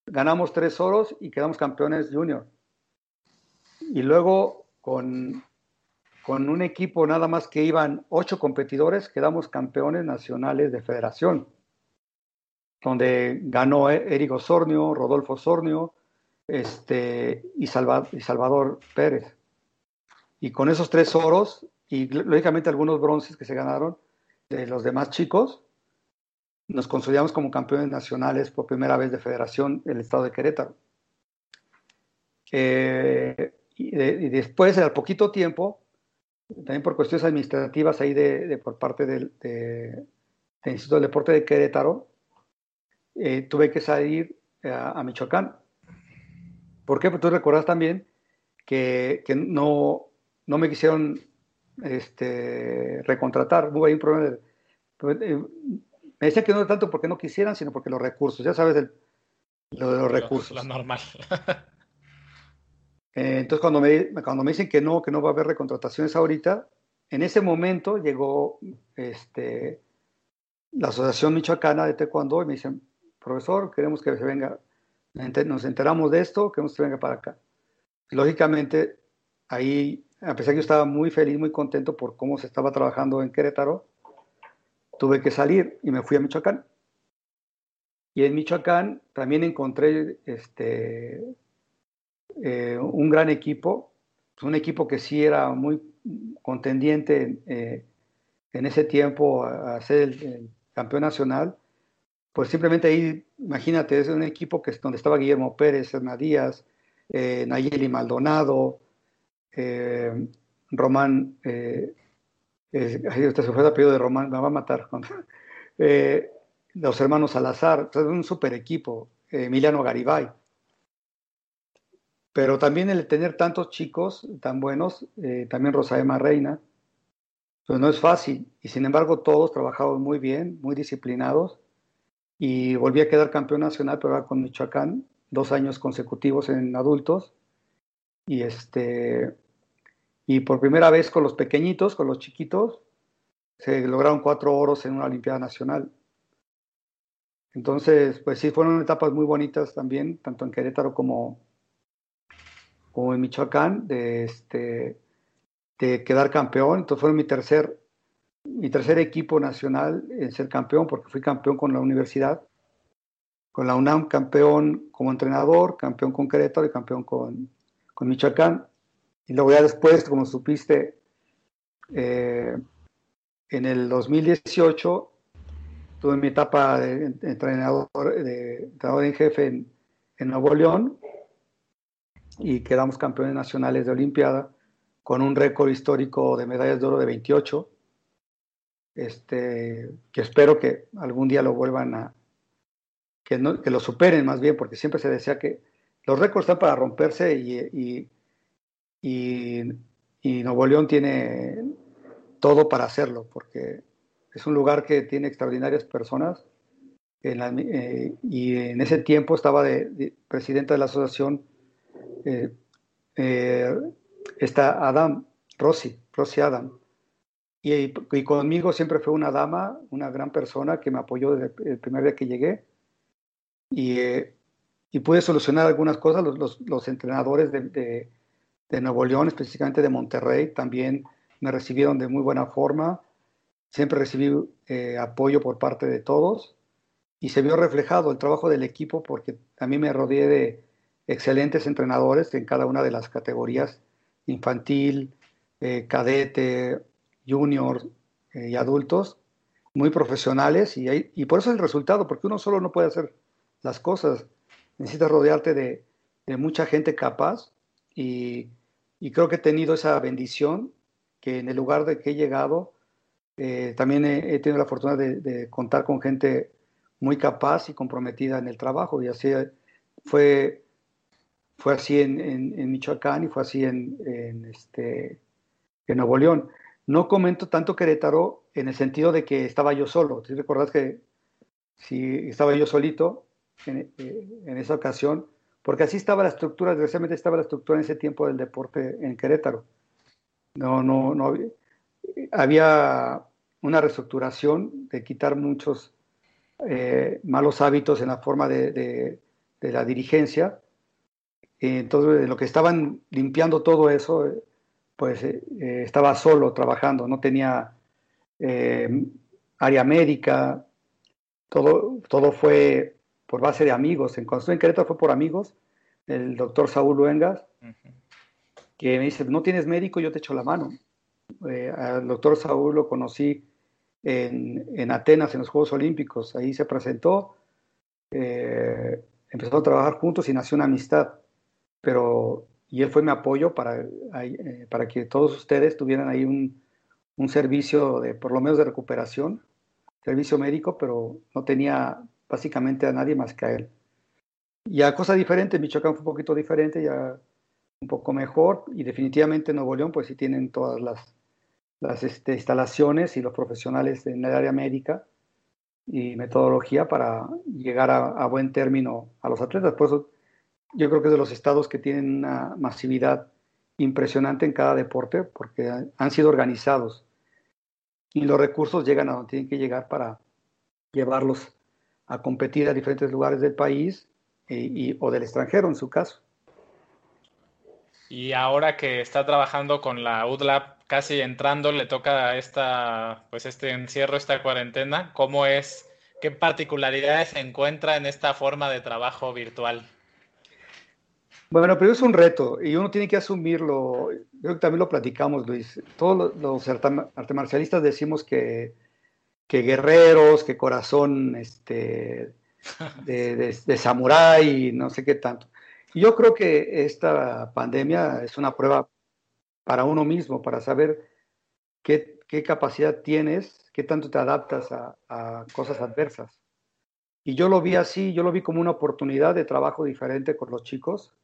ganamos tres oros y quedamos campeones junior. Y luego con, con un equipo nada más que iban ocho competidores, quedamos campeones nacionales de federación, donde ganó Eric Osornio, Rodolfo Osornio este, y, y Salvador Pérez. Y con esos tres oros, y lógicamente algunos bronces que se ganaron de los demás chicos, nos consolidamos como campeones nacionales por primera vez de federación el estado de Querétaro. Eh, y, después, al poquito tiempo, también por cuestiones administrativas ahí de, por parte del, Instituto del Deporte de Querétaro, eh, tuve que salir a, Michoacán. ¿Por qué? Porque tú recuerdas también que, no, no me quisieron este, recontratar. Hubo ahí un problema de, me decían que no tanto porque no quisieran, sino porque los recursos, ya sabes, lo de los recursos. Lo normal. Eh, entonces, cuando me, cuando me dicen que no, que no va a haber recontrataciones ahorita, en ese momento llegó este, la Asociación Michoacana de Taekwondo y me dicen, profesor, queremos que se venga, nos enteramos de esto, queremos que se venga para acá. Lógicamente, ahí, a pesar que yo estaba muy feliz, muy contento por cómo se estaba trabajando en Querétaro, tuve que salir y me fui a Michoacán. Y en Michoacán también encontré este, eh, un gran equipo, un equipo que sí era muy contendiente eh, en ese tiempo a, ser el, campeón nacional. Pues simplemente ahí, imagínate, es un equipo que donde estaba Guillermo Pérez, Hernán Díaz, eh, Nayeli Maldonado, Román eh, se fue el apellido de Román, me va a matar. Eh, los hermanos Salazar, un super equipo, Emiliano Garibay. Pero también el tener tantos chicos tan buenos, eh, también Rosaema Reina, pues no es fácil. Y sin embargo, todos trabajamos muy bien, muy disciplinados. Y volví a quedar campeón nacional, pero ahora con Michoacán, dos años consecutivos en adultos. Y este, y por primera vez con los pequeñitos, con los chiquitos, se lograron cuatro oros en una Olimpiada Nacional. Entonces, pues sí, fueron etapas muy bonitas también, tanto en Querétaro como, como en Michoacán, de, este, de quedar campeón. Entonces fue mi tercer, mi tercer equipo nacional en ser campeón, porque fui campeón con la universidad, con la UNAM campeón como entrenador, campeón con Querétaro y campeón con, con Michoacán. Y luego ya después, como supiste, eh, en el 2018 tuve mi etapa de entrenador, de entrenador en jefe en, en, Nuevo León y quedamos campeones nacionales de Olimpiada con un récord histórico de medallas de oro de 28, este, que espero que algún día lo vuelvan a, que, no, que lo superen más bien, porque siempre se decía que los récords están para romperse y, y, y, y Nuevo León tiene todo para hacerlo, porque es un lugar que tiene extraordinarias personas. Eh, y en ese tiempo estaba de, presidenta de la asociación, eh, eh, está Adam, Rossi, Rossi Adam. Y, conmigo siempre fue una dama, una gran persona que me apoyó desde el primer día que llegué. Y, y pude solucionar algunas cosas. Los, los, entrenadores de, de, de, Nuevo León, específicamente de Monterrey, también me recibieron de muy buena forma. Siempre recibí eh, apoyo por parte de todos y se vio reflejado el trabajo del equipo porque a mí me rodeé de excelentes entrenadores en cada una de las categorías, infantil, eh, cadete, junior eh, y adultos, muy profesionales y, y, por eso el resultado, porque uno solo no puede hacer las cosas, necesitas rodearte de, de mucha gente capaz y, y, creo que he tenido esa bendición que en el lugar de que he llegado eh, también he, tenido la fortuna de, contar con gente muy capaz y comprometida en el trabajo y así fue, fue así en, Michoacán y fue así en, este, en Nuevo León. No comento tanto Querétaro en el sentido de que estaba yo solo. ¿Te recordás que si estaba yo solito en, eh, en, esa ocasión? Porque así estaba la estructura, desgraciadamente estaba la estructura en ese tiempo del deporte en Querétaro. No, no, no había una reestructuración de quitar muchos eh, malos hábitos en la forma de, la dirigencia. Entonces, en lo que estaban limpiando todo eso, pues eh, estaba solo trabajando, no tenía eh, área médica, todo, todo fue por base de amigos. En cuando estuve en Querétaro fue por amigos, el doctor Saúl Luengas, que me dice, no tienes médico, yo te echo la mano. Eh, al doctor Saúl lo conocí en, Atenas, en los Juegos Olímpicos. Ahí se presentó, eh, empezó a trabajar juntos y nació una amistad. Pero, y él fue mi apoyo para, eh, para que todos ustedes tuvieran ahí un, un servicio de, por lo menos de recuperación, servicio médico, pero no tenía básicamente a nadie más que a él. Y a cosa diferente, Michoacán fue un poquito diferente, ya un poco mejor y definitivamente Nuevo León pues sí tienen todas las, las este, instalaciones y los profesionales en el área médica y metodología para llegar a, buen término a los atletas. Por eso yo creo que es de los estados que tienen una masividad impresionante en cada deporte porque han sido organizados y los recursos llegan a donde tienen que llegar para llevarlos a competir a diferentes lugares del país y, o del extranjero en su caso. Y ahora que está trabajando con la UDLAP, casi entrando, le toca esta, pues este encierro, esta cuarentena. ¿Cómo es? ¿Qué particularidades se encuentra en esta forma de trabajo virtual? Bueno, pero es un reto y uno tiene que asumirlo. Creo que también lo platicamos, Luis. Todos los arte marcialistas decimos que, que guerreros, que corazón este, de, de, de samurái, no sé qué tanto. Yo creo que esta pandemia es una prueba para uno mismo, para saber qué, capacidad tienes, qué tanto te adaptas a, cosas adversas. Y yo lo vi así, yo lo vi como una oportunidad de trabajo diferente con los chicos,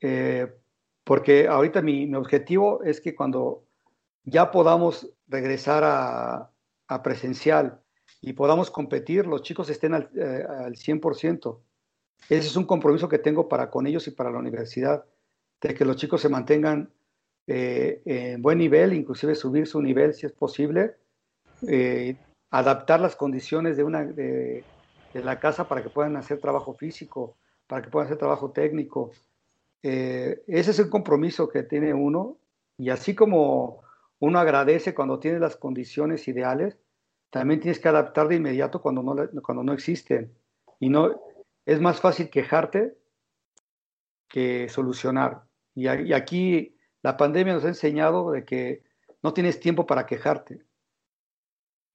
eh, porque ahorita mi, objetivo es que cuando ya podamos regresar a, presencial y podamos competir, los chicos estén al, eh, al 100%. Ese es un compromiso que tengo para con ellos y para la universidad, de que los chicos se mantengan eh, en buen nivel, inclusive subir su nivel si es posible, eh, adaptar las condiciones de, una, de, la casa para que puedan hacer trabajo físico, para que puedan hacer trabajo técnico. Eh, ese es el compromiso que tiene uno y así como uno agradece cuando tiene las condiciones ideales, también tienes que adaptar de inmediato cuando no, cuando no existen. Y no, es más fácil quejarte que solucionar. Y, aquí la pandemia nos ha enseñado de que no tienes tiempo para quejarte.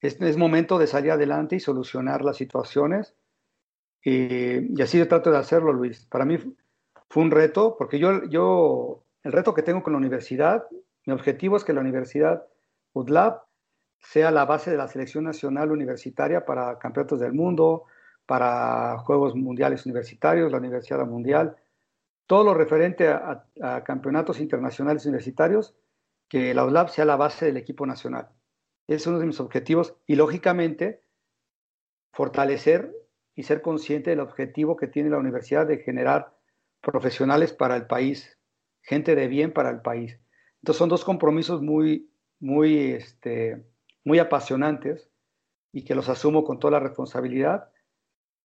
Es, es momento de salir adelante y solucionar las situaciones. y así yo trato de hacerlo, Luis. Para mí fue un reto, porque yo, yo, el reto que tengo con la universidad, mi objetivo es que la universidad UDLAB sea la base de la selección nacional universitaria para campeonatos del mundo, para Juegos Mundiales Universitarios, la Universidad Mundial, todo lo referente a, campeonatos internacionales universitarios, que la UDLAB sea la base del equipo nacional. Es uno de mis objetivos y lógicamente fortalecer y ser consciente del objetivo que tiene la universidad de generar profesionales para el país, gente de bien para el país. Entonces son dos compromisos muy, muy, este, muy apasionantes y que los asumo con toda la responsabilidad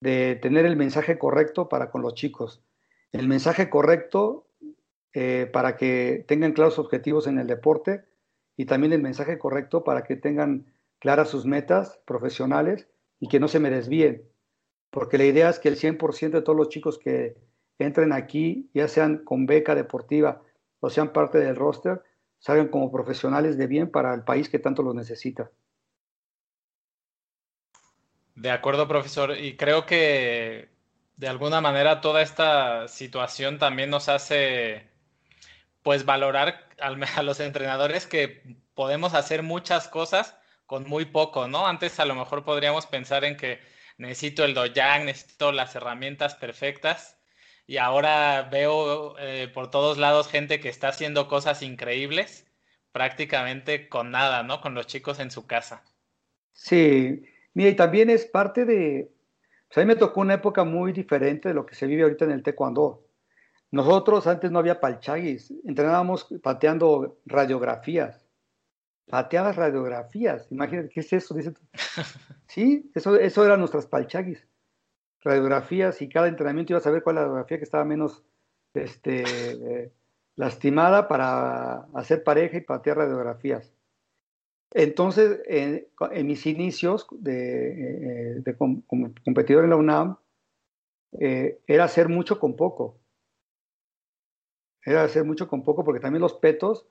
de tener el mensaje correcto para con los chicos. El mensaje correcto eh, para que tengan claros objetivos en el deporte y también el mensaje correcto para que tengan claras sus metas profesionales y que no se me desvíen. Porque la idea es que el 100% de todos los chicos que entren aquí, ya sean con beca deportiva o sean parte del roster, salgan como profesionales de bien para el país que tanto los necesita. De acuerdo, profesor. Y creo que de alguna manera toda esta situación también nos hace pues valorar a los entrenadores que podemos hacer muchas cosas con muy poco, ¿no? Antes a lo mejor podríamos pensar en que necesito el dojang, necesito las herramientas perfectas y ahora veo eh, por todos lados gente que está haciendo cosas increíbles prácticamente con nada, ¿no? Con los chicos en su casa. Sí, mira, y también es parte de, pues a mí me tocó una época muy diferente de lo que se vive ahorita en el taekwondo. Nosotros antes no había palchaguis, entrenábamos pateando radiografías. Pateabas radiografías, imagínate, ¿qué es eso? Dice, sí, eso, eso eran nuestras palchaguis. Radiografías y cada entrenamiento iba a saber cuál era la radiografía que estaba menos este, eh, lastimada para hacer pareja y patear radiografías. Entonces, en, mis inicios de, eh, como competidor en la UNAM, eh, era hacer mucho con poco era hacer mucho con poco, porque también los petos,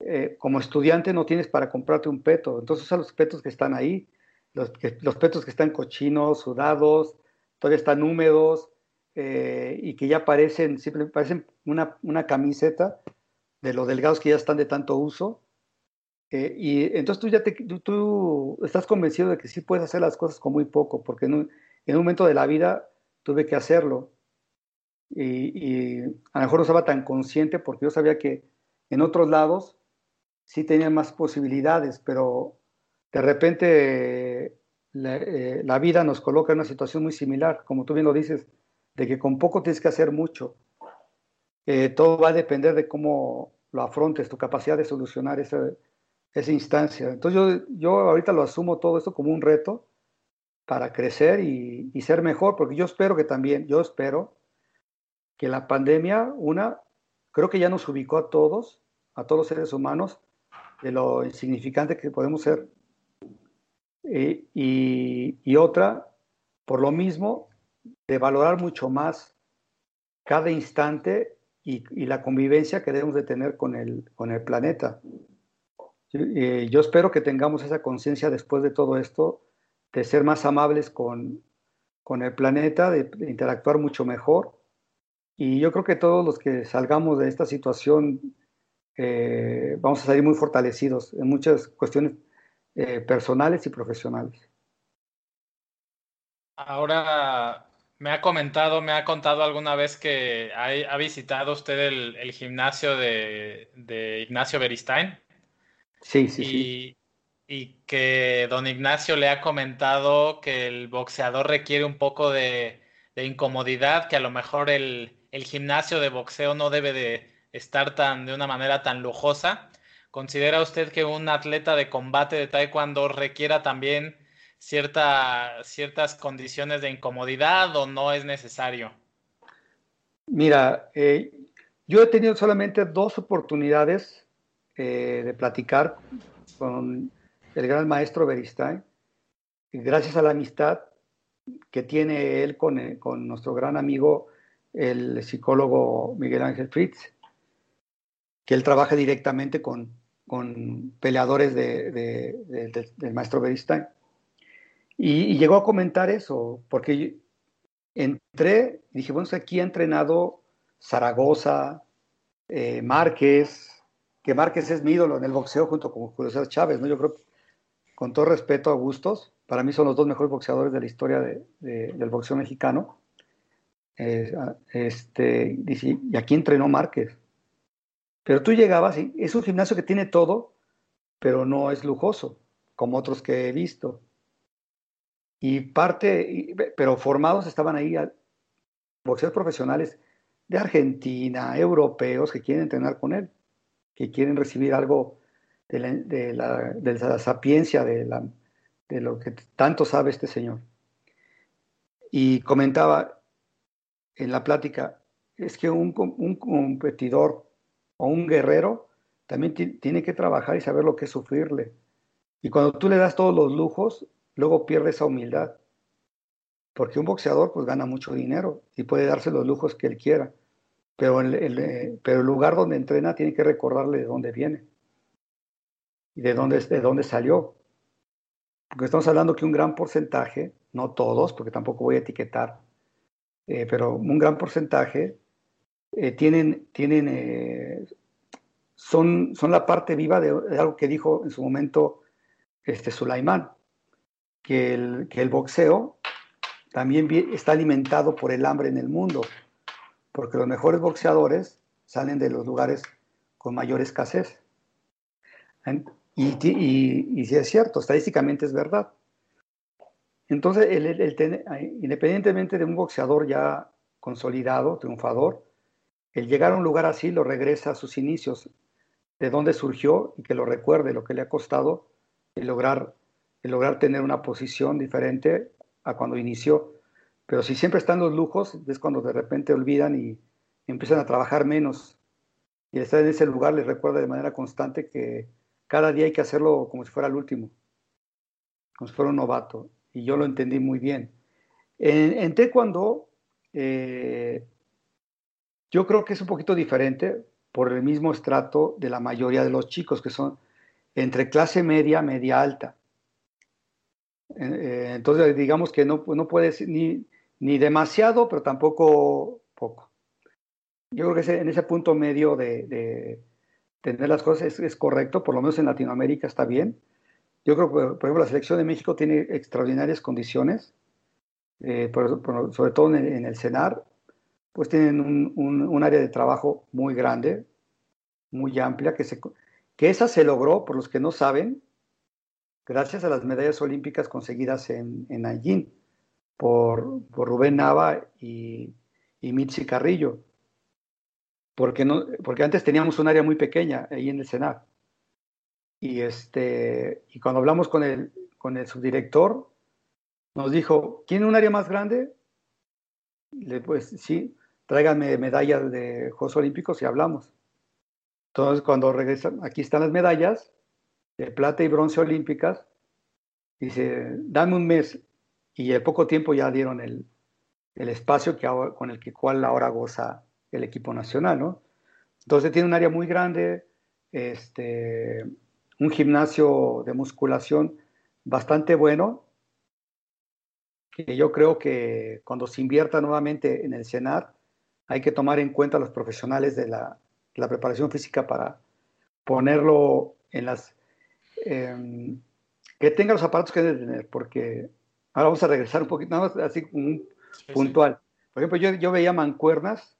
eh, como estudiante no tienes para comprarte un peto, entonces son los petos que están ahí, los, los petos que están cochinos, sudados, todavía están húmedos eh, y que ya parecen, simplemente parecen una, una, camiseta de los delgados que ya están de tanto uso. Eh, y entonces tú ya te, tú, estás convencido de que sí puedes hacer las cosas con muy poco, porque en un, en un momento de la vida tuve que hacerlo y, a lo mejor no estaba tan consciente porque yo sabía que en otros lados sí tenía más posibilidades, pero de repente la, eh, la, vida nos coloca en una situación muy similar, como tú bien lo dices, de que con poco tienes que hacer mucho. Eh, todo va a depender de cómo lo afrontes, tu capacidad de solucionar esa, esa instancia. Entonces yo, yo ahorita lo asumo todo esto como un reto para crecer y, y ser mejor, porque yo espero que también, yo espero que la pandemia, una, creo que ya nos ubicó a todos, a todos los seres humanos, de lo insignificante que podemos ser. Eh, y, otra, por lo mismo, de valorar mucho más cada instante y, la convivencia que debemos de tener con el, con el planeta. Eh, yo espero que tengamos esa conciencia después de todo esto, de ser más amables con, con el planeta, de interactuar mucho mejor y yo creo que todos los que salgamos de esta situación eh, vamos a salir muy fortalecidos en muchas cuestiones eh, personales y profesionales. Ahora, me ha comentado, me ha contado alguna vez que ha, visitado usted el, gimnasio de, Ignacio Beristain. Sí, sí, sí. Y que don Ignacio le ha comentado que el boxeador requiere un poco de incomodidad, que a lo mejor el, el gimnasio de boxeo no debe de estar tan de una manera tan lujosa. ¿Considera usted que un atleta de combate de taekwondo requiera también cierta, ciertas condiciones de incomodidad o no es necesario? Mira, eh, yo he tenido solamente dos oportunidades eh, de platicar con el gran maestro Beristain, gracias a la amistad que tiene él con, eh, con nuestro gran amigo, el psicólogo Miguel Ángel Fritz, que él trabaja directamente con, con peleadores de, del maestro Beristain. Y, llegó a comentar eso, porque entré y dije, bueno, aquí ha entrenado Zaragoza, eh, Márquez, que Márquez es mi ídolo en el boxeo junto con Julio César Chávez, ¿no? Yo creo, con todo respeto a gustos, para mí son los dos mejores boxeadores de la historia del boxeo mexicano. Eh, este, y aquí entrenó Márquez. Pero tú llegabas y es un gimnasio que tiene todo, pero no es lujoso, como otros que he visto. Y parte, pero formados estaban ahí boxeadores profesionales de Argentina, europeos que quieren entrenar con él, que quieren recibir algo de la, sapiencia de, lo que tanto sabe este señor. Y comentaba en la plática, es que un competidor o un guerrero también tiene que trabajar y saber lo que es sufrirle. Y cuando tú le das todos los lujos, luego pierde esa humildad. Porque un boxeador pues gana mucho dinero y puede darse los lujos que él quiera. Pero el, eh, pero el lugar donde entrena tiene que recordarle de dónde viene y de dónde, de dónde salió. Porque estamos hablando que un gran porcentaje, no todos, porque tampoco voy a etiquetar, eh, pero un gran porcentaje eh, tienen, tienen son, son la parte viva de, algo que dijo en su momento este Sulaimán, que el, que el boxeo también está alimentado por el hambre en el mundo, porque los mejores boxeadores salen de los lugares con mayor escasez. Y, si es cierto, estadísticamente es verdad. Entonces, independientemente de un boxeador ya consolidado, triunfador, el llegar a un lugar así lo regresa a sus inicios, de dónde surgió y que lo recuerde, lo que le ha costado y lograr, lograr tener una posición diferente a cuando inició. Pero si siempre están los lujos, es cuando de repente olvidan y empiezan a trabajar menos. Y estar en ese lugar les recuerda de manera constante que cada día hay que hacerlo como si fuera el último, como si fuera un novato. Y yo lo entendí muy bien. En, en Taekwondo, eh, yo creo que es un poquito diferente por el mismo estrato de la mayoría de los chicos, que son entre clase media, media alta. Eh, entonces, digamos que no, no puede ser ni, ni demasiado, pero tampoco poco. Yo creo que en ese punto medio de, tener las cosas es, correcto, por lo menos en Latinoamérica está bien. Yo creo que, por ejemplo, la selección de México tiene extraordinarias condiciones, eh, sobre todo en, el CENAR, pues tienen un, área de trabajo muy grande, muy amplia, que, se, que esa se logró, por los que no saben, gracias a las medallas olímpicas conseguidas en, en por, por, Rubén Nava y, y Mitzi Carrillo. Porque, no, porque antes teníamos un área muy pequeña ahí en el Senado. Y, este, y cuando hablamos con el, con el subdirector, nos dijo, ¿quiere un área más grande? Le, pues sí, tráiganme medallas de Juegos Olímpicos y hablamos. Entonces, cuando regresan, aquí están las medallas, de plata y bronce olímpicas, dice, dame un mes, y en poco tiempo ya dieron el, espacio que con el que cual ahora goza el equipo nacional, ¿no? Entonces tiene un área muy grande, este, un gimnasio de musculación bastante bueno, que yo creo que cuando se invierta nuevamente en el CENAR, hay que tomar en cuenta a los profesionales de la, la preparación física para ponerlo en las Em, que tenga los aparatos que debe tener, porque ahora vamos a regresar un poquito, nada más así un puntual. Por ejemplo, yo, yo veía mancuernas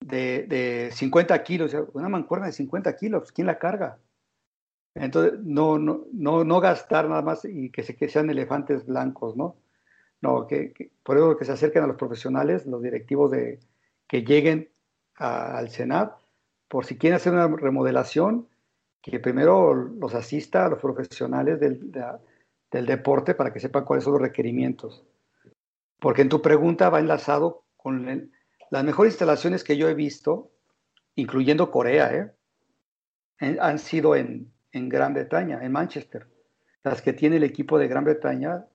de, de 50 kilos, una mancuerna de 50 kilos, ¿quién la carga? Entonces, no, no, no, no gastar nada más y que, se, que sean elefantes blancos, ¿no? No, que, por eso que se acerquen a los profesionales, los directivos de que lleguen al Senado, por si quieren hacer una remodelación, que primero los asista a los profesionales del, del deporte para que sepan cuáles son los requerimientos. Porque en tu pregunta va enlazado con las mejores instalaciones que yo he visto, incluyendo Corea, ¿eh? han sido en, en Gran Bretaña, en Manchester. Las que tiene el equipo de Gran Bretaña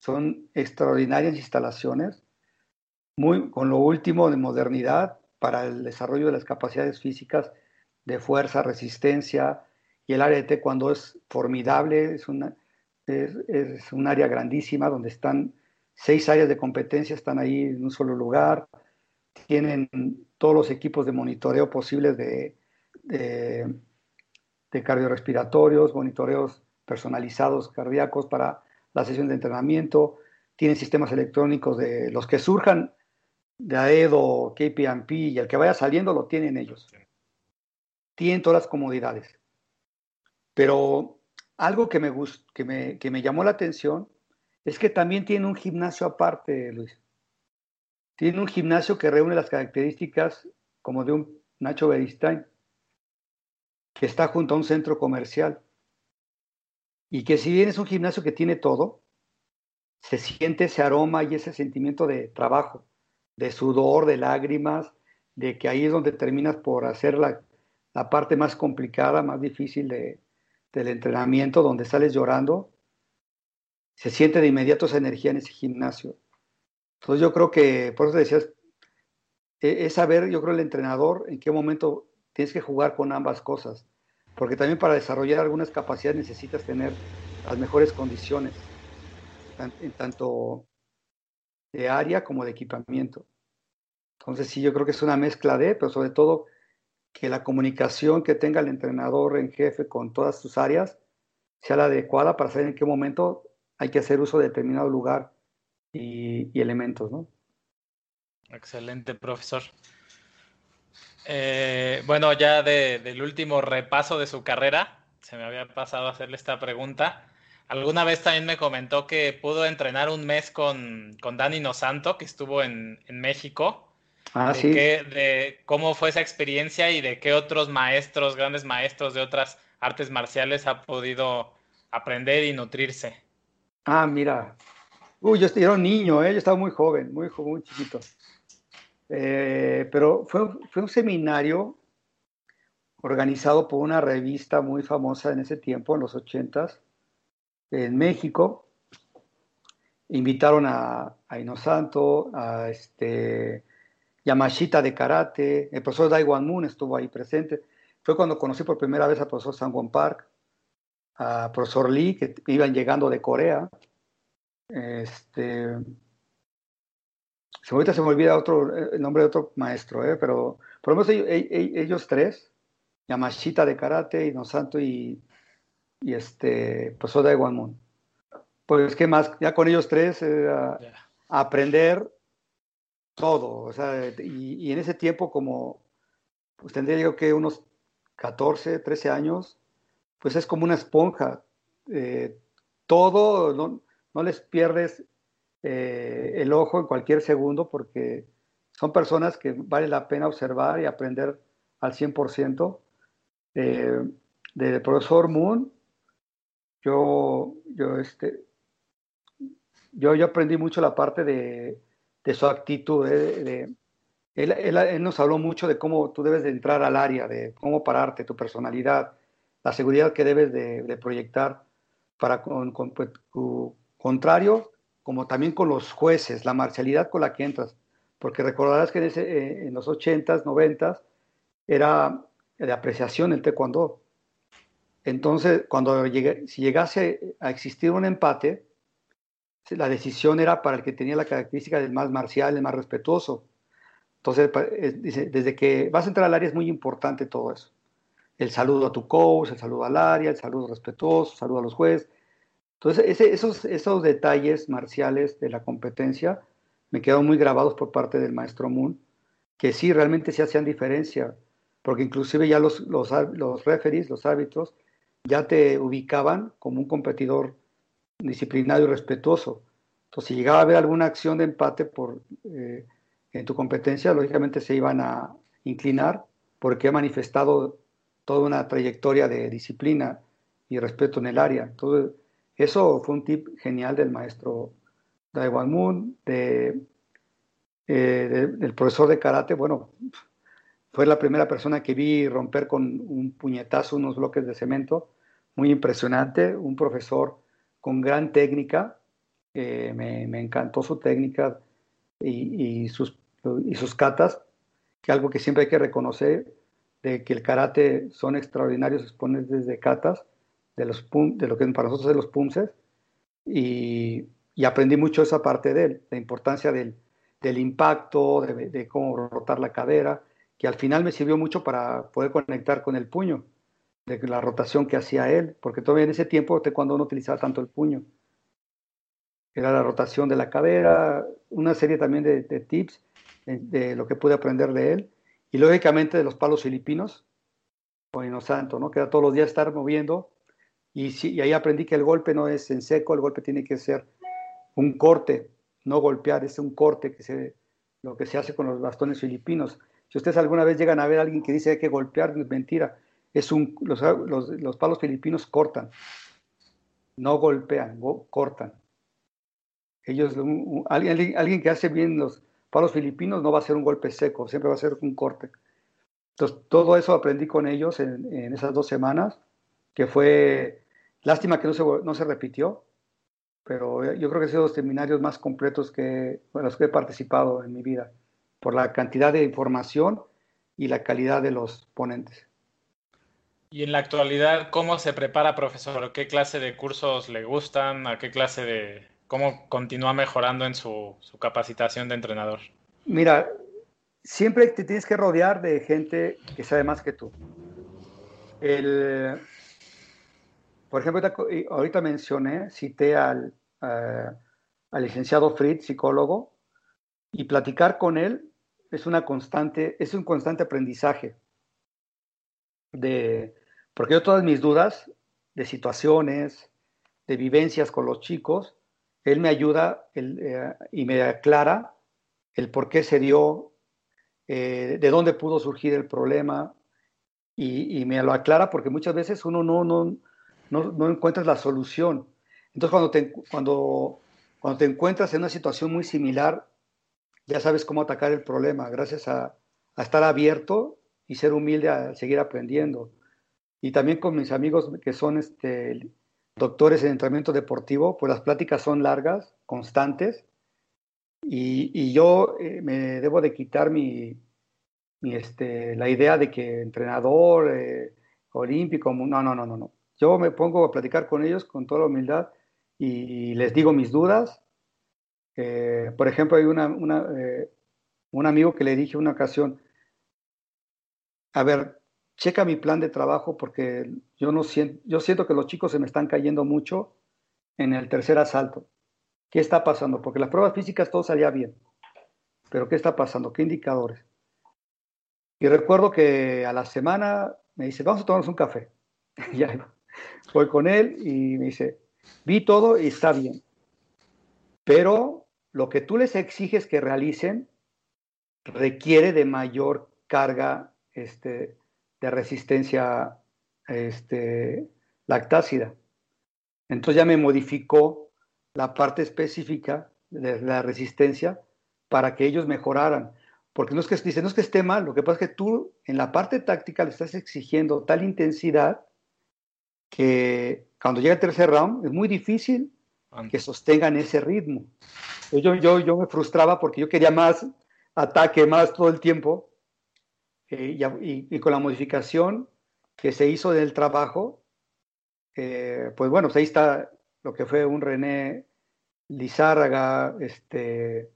son extraordinarias instalaciones, con lo último de modernidad para el desarrollo de las capacidades físicas de fuerza, resistencia, y el área de cuando es formidable, es, una, es, un área grandísima donde están seis áreas de competencia, están ahí en un solo lugar, tienen todos los equipos de monitoreo posibles de, de, de cardiorrespiratorios, monitoreos personalizados cardíacos para la sesión de entrenamiento, tienen sistemas electrónicos de los que surjan de AEDO, KPMP y el que vaya saliendo lo tienen ellos. Tienen todas las comodidades. Pero algo que me, que me, que me llamó la atención es que también tiene un gimnasio aparte, Luis. Tiene un gimnasio que reúne las características como de un Nacho Beristain, que está junto a un centro comercial. Y que si bien es un gimnasio que tiene todo, se siente ese aroma y ese sentimiento de trabajo, de sudor, de lágrimas, de que ahí es donde terminas por hacer la, la parte más complicada, más difícil de, del entrenamiento donde sales llorando, se siente de inmediato esa energía en ese gimnasio. Entonces yo creo que, por eso decías, e, es saber, yo creo, el entrenador en qué momento tienes que jugar con ambas cosas. Porque también para desarrollar algunas capacidades necesitas tener las mejores condiciones, en tanto de área como de equipamiento. Entonces sí, yo creo que es una mezcla de, pero sobre todo que la comunicación que tenga el entrenador en jefe con todas sus áreas sea la adecuada para saber en qué momento hay que hacer uso de determinado lugar y, elementos, ¿no? Excelente, profesor. Eh, bueno, ya del último repaso de su carrera, se me había pasado hacerle esta pregunta. Alguna vez también me comentó que pudo entrenar un mes con, con Dani Nosanto, que estuvo en México. Ah, de, qué, de cómo fue esa experiencia y de qué otros maestros, grandes maestros de otras artes marciales ha podido aprender y nutrirse. Ah, mira. Uy, yo era un niño, ¿eh? yo estaba muy joven, muy, muy chiquito. Eh, pero fue, fue un seminario organizado por una revista muy famosa en ese tiempo, en los ochentas, en México. Invitaron a, a Inosanto, a este, Yamashita de karate, el profesor Daiwan Moon estuvo ahí presente. Fue cuando conocí por primera vez al profesor Sangwon Park, a profesor Lee, que iban llegando de Corea. Este, ahorita se me olvida otro, el nombre de otro maestro, ¿eh? pero por lo menos ellos, tres, Yamashita de karate, Inosanto y, y este, profesor Daiwan Moon. Pues, ¿qué más? Ya con ellos tres, aprender todo, o sea, y, en ese tiempo como, pues tendría yo que unos 14, 13 años, pues es como una esponja, eh, todo, no, les pierdes eh, el ojo en cualquier segundo porque son personas que vale la pena observar y aprender al 100%. Eh, del profesor Moon, yo, yo, este, yo, yo aprendí mucho la parte de su actitud. De, él, nos habló mucho de cómo tú debes de entrar al área, de cómo pararte, tu personalidad, la seguridad que debes de, proyectar para con, pues, tu contrario, como también con los jueces, la marcialidad con la que entras. Porque recordarás que en, eh, los 80s, 90s, era de apreciación el taekwondo. Entonces, cuando llegue, si llegase a existir un empate, la decisión era para el que tenía la característica del más marcial, el más respetuoso. Entonces, dice, desde que vas a entrar al área es muy importante todo eso. El saludo a tu coach, el saludo al área, el saludo respetuoso, el saludo a los jueces. Entonces, esos, esos detalles marciales de la competencia me quedaron muy grabados por parte del maestro Moon, que sí, realmente se hacían diferencia, porque inclusive ya los, los, los referees, los árbitros, ya te ubicaban como un competidor disciplinado y respetuoso. Entonces, si llegaba a haber alguna acción de empate por, eh, en tu competencia, lógicamente se iban a inclinar porque he manifestado toda una trayectoria de disciplina y respeto en el área. Entonces, Eso fue un tip genial del maestro Daiwan Moon, eh, del profesor de karate. Bueno, fue la primera persona que vi romper con un puñetazo unos bloques de cemento. Muy impresionante, un profesor con gran técnica. Me, encantó su técnica y, sus, catas, que algo que siempre hay que reconocer, de que el karate son extraordinarios exponentes de katas, de, los de lo que para nosotros es los punces, y, aprendí mucho esa parte de él, la importancia del, del impacto, de, de, cómo rotar la cadera, que al final me sirvió mucho para poder conectar con el puño, de la rotación que hacía él, porque todavía en ese tiempo, cuando no utilizaba tanto el puño, era la rotación de la cadera, una serie también de, tips de, de lo que pude aprender de él y lógicamente de los palos filipinos, no Santo, ¿no? Que era todos los días estar moviendo. Y, sí, y ahí aprendí que el golpe no es en seco, el golpe tiene que ser un corte, no golpear, es un corte, que se, lo que se hace con los bastones filipinos. Si ustedes alguna vez llegan a ver a alguien que dice hay que golpear, es mentira. Es un, los, los, los palos filipinos cortan, no golpean, cortan. Ellos, alguien, alguien que hace bien los, para los filipinos no va a ser un golpe seco, siempre va a ser un corte. Entonces, todo eso aprendí con ellos en, esas dos semanas, que fue lástima que no se, no se repitió, pero yo creo que han sido los seminarios más completos que, en los que he participado en mi vida, por la cantidad de información y la calidad de los ponentes. Y en la actualidad, ¿cómo se prepara, profesor? ¿Qué clase de cursos le gustan? ¿A qué clase de, cómo continúa mejorando en su, capacitación de entrenador? Mira, siempre te tienes que rodear de gente que sabe más que tú. por ejemplo, ahorita mencioné, cité al, al licenciado Fritz, psicólogo, y platicar con él es una constante, es un constante aprendizaje. De, porque yo todas mis dudas de situaciones, de vivencias con los chicos, él me ayuda eh, y me aclara el por qué se dio, eh, de dónde pudo surgir el problema, y, me lo aclara porque muchas veces uno no, no, no, encuentra la solución. Entonces, cuando te, cuando, cuando te encuentras en una situación muy similar, ya sabes cómo atacar el problema, gracias a estar abierto y ser humilde a seguir aprendiendo. Y también con mis amigos que son este, doctores en entrenamiento deportivo, pues las pláticas son largas, constantes, y, yo eh, me debo de quitar mi, este, la idea de que entrenador eh, olímpico, no, no, no, no, no. Yo me pongo a platicar con ellos con toda la humildad y, les digo mis dudas. Eh, por ejemplo, hay una, un amigo que le dije una ocasión, a ver, checa mi plan de trabajo porque yo, no siento, yo siento que los chicos se me están cayendo mucho en el tercer asalto. ¿Qué está pasando? Porque las pruebas físicas todo salía bien. Pero ¿qué está pasando? ¿Qué indicadores? Y recuerdo que a la semana me dice, vamos a tomarnos un café. ya voy con él y me dice, vi todo y está bien. Pero lo que tú les exiges que realicen requiere de mayor carga este, de resistencia este, lactácida. Entonces ya me modificó la parte específica de la resistencia para que ellos mejoraran. Porque no es que dicen, no es que esté mal, lo que pasa es que tú en la parte táctica le estás exigiendo tal intensidad que cuando llega el tercer round es muy difícil que sostengan ese ritmo. Yo, yo, yo me frustraba porque yo quería más ataque, más todo el tiempo, eh, y, con la modificación que se hizo del trabajo, eh, pues bueno, pues ahí está lo que fue un René Lizárraga, este,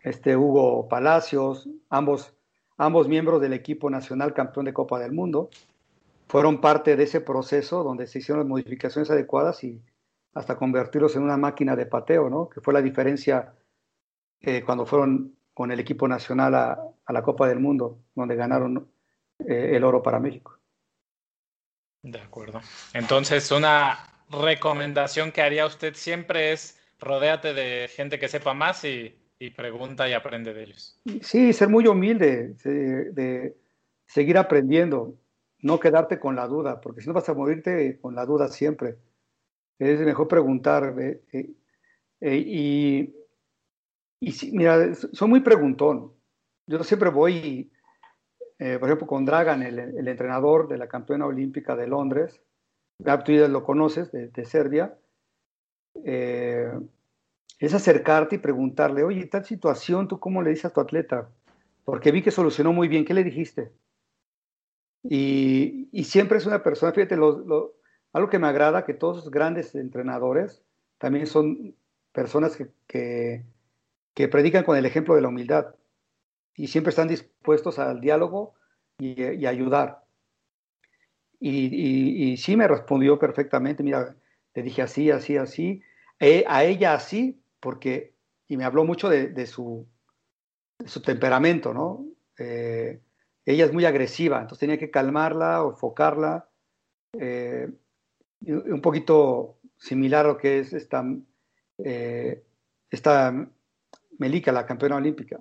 este Hugo Palacios, ambos, ambos miembros del equipo nacional campeón de Copa del Mundo, fueron parte de ese proceso donde se hicieron las modificaciones adecuadas y hasta convertirlos en una máquina de pateo, ¿no? Que fue la diferencia eh, cuando fueron con el equipo nacional a, la Copa del Mundo, donde ganaron eh, el oro para México. De acuerdo. Entonces, una recomendación que haría usted siempre es rodéate de gente que sepa más y, pregunta y aprende de ellos. Sí, ser muy humilde, de, seguir aprendiendo, no quedarte con la duda, porque si no vas a morirte con la duda siempre. Es mejor preguntar. Eh, y, y mira, soy muy preguntón. Yo siempre voy, por ejemplo, con Dragan, el, entrenador de la campeona olímpica de Londres, tú ya lo conoces, de, de Serbia, es acercarte y preguntarle, oye, tal situación, ¿tú cómo le dices a tu atleta? Porque vi que solucionó muy bien, ¿qué le dijiste? Y, siempre es una persona, fíjate, algo que me agrada, que todos los grandes entrenadores también son personas que, que, predican con el ejemplo de la humildad y siempre están dispuestos al diálogo y, ayudar. Y, sí me respondió perfectamente, mira, le dije así, así, así, eh, a ella así, porque, y me habló mucho de, su, su temperamento, ¿no? Eh, ella es muy agresiva, entonces tenía que calmarla o enfocarla. Eh, un poquito similar a lo que es esta, eh, esta Melika, la campeona olímpica.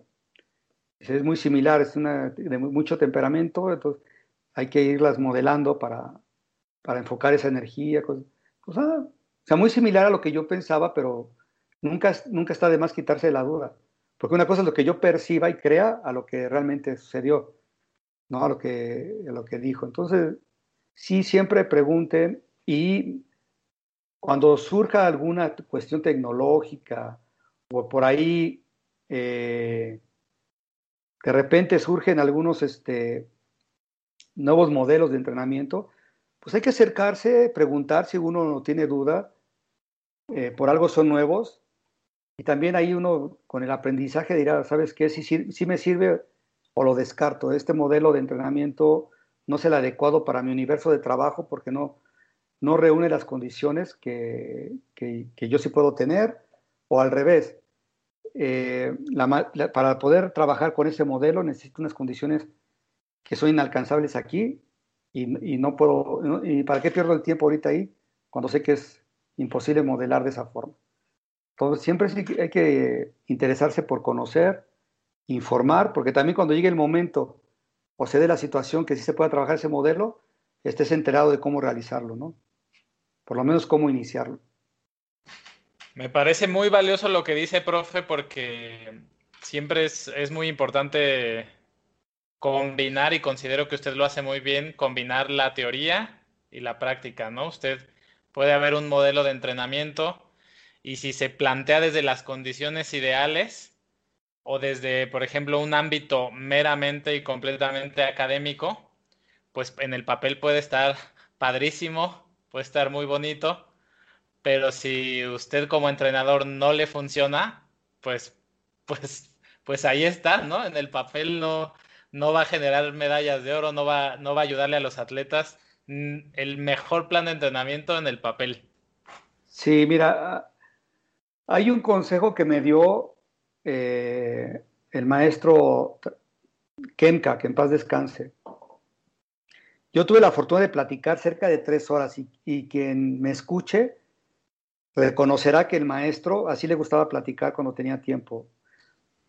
Es muy similar, es una, de mucho temperamento, entonces hay que irlas modelando para, para enfocar esa energía. Pues, o sea, muy similar a lo que yo pensaba, pero nunca, nunca está de más quitarse la duda. Porque una cosa es lo que yo perciba y crea a lo que realmente sucedió, ¿no? A lo que, a lo que dijo. Entonces, sí, siempre pregunten y cuando surja alguna cuestión tecnológica o por ahí, eh, de repente surgen algunos este, nuevos modelos de entrenamiento, pues hay que acercarse, preguntar si uno no tiene duda, eh, por algo son nuevos, y también ahí uno con el aprendizaje dirá, ¿sabes qué? Si, me sirve o lo descarto. Este modelo de entrenamiento no es el adecuado para mi universo de trabajo porque no, no reúne las condiciones que, que, yo sí puedo tener. O al revés, eh, para poder trabajar con ese modelo necesito unas condiciones que son inalcanzables aquí y, no puedo, ¿y para qué pierdo el tiempo ahorita ahí cuando sé que es imposible modelar de esa forma? siempre hay que interesarse por conocer, informar, porque también cuando llegue el momento o se dé la situación que sí se pueda trabajar ese modelo, estés enterado de cómo realizarlo, ¿no? Por lo menos cómo iniciarlo. Me parece muy valioso lo que dice, profe, porque siempre es, es muy importante combinar, y considero que usted lo hace muy bien, combinar la teoría y la práctica, ¿no? Usted puede haber un modelo de entrenamiento y si se plantea desde las condiciones ideales o desde, por ejemplo, un ámbito meramente y completamente académico, pues en el papel puede estar padrísimo, puede estar muy bonito, pero si usted como entrenador no le funciona, pues, pues, pues ahí está, ¿no? En el papel no, no va a generar medallas de oro, no va, no va a ayudarle a los atletas. El mejor plan de entrenamiento en el papel. Sí, mira, hay un consejo que me dio eh, el maestro Kemka, que en paz descanse. Yo tuve la fortuna de platicar cerca de tres horas y, quien me escuche reconocerá que el maestro así le gustaba platicar cuando tenía tiempo.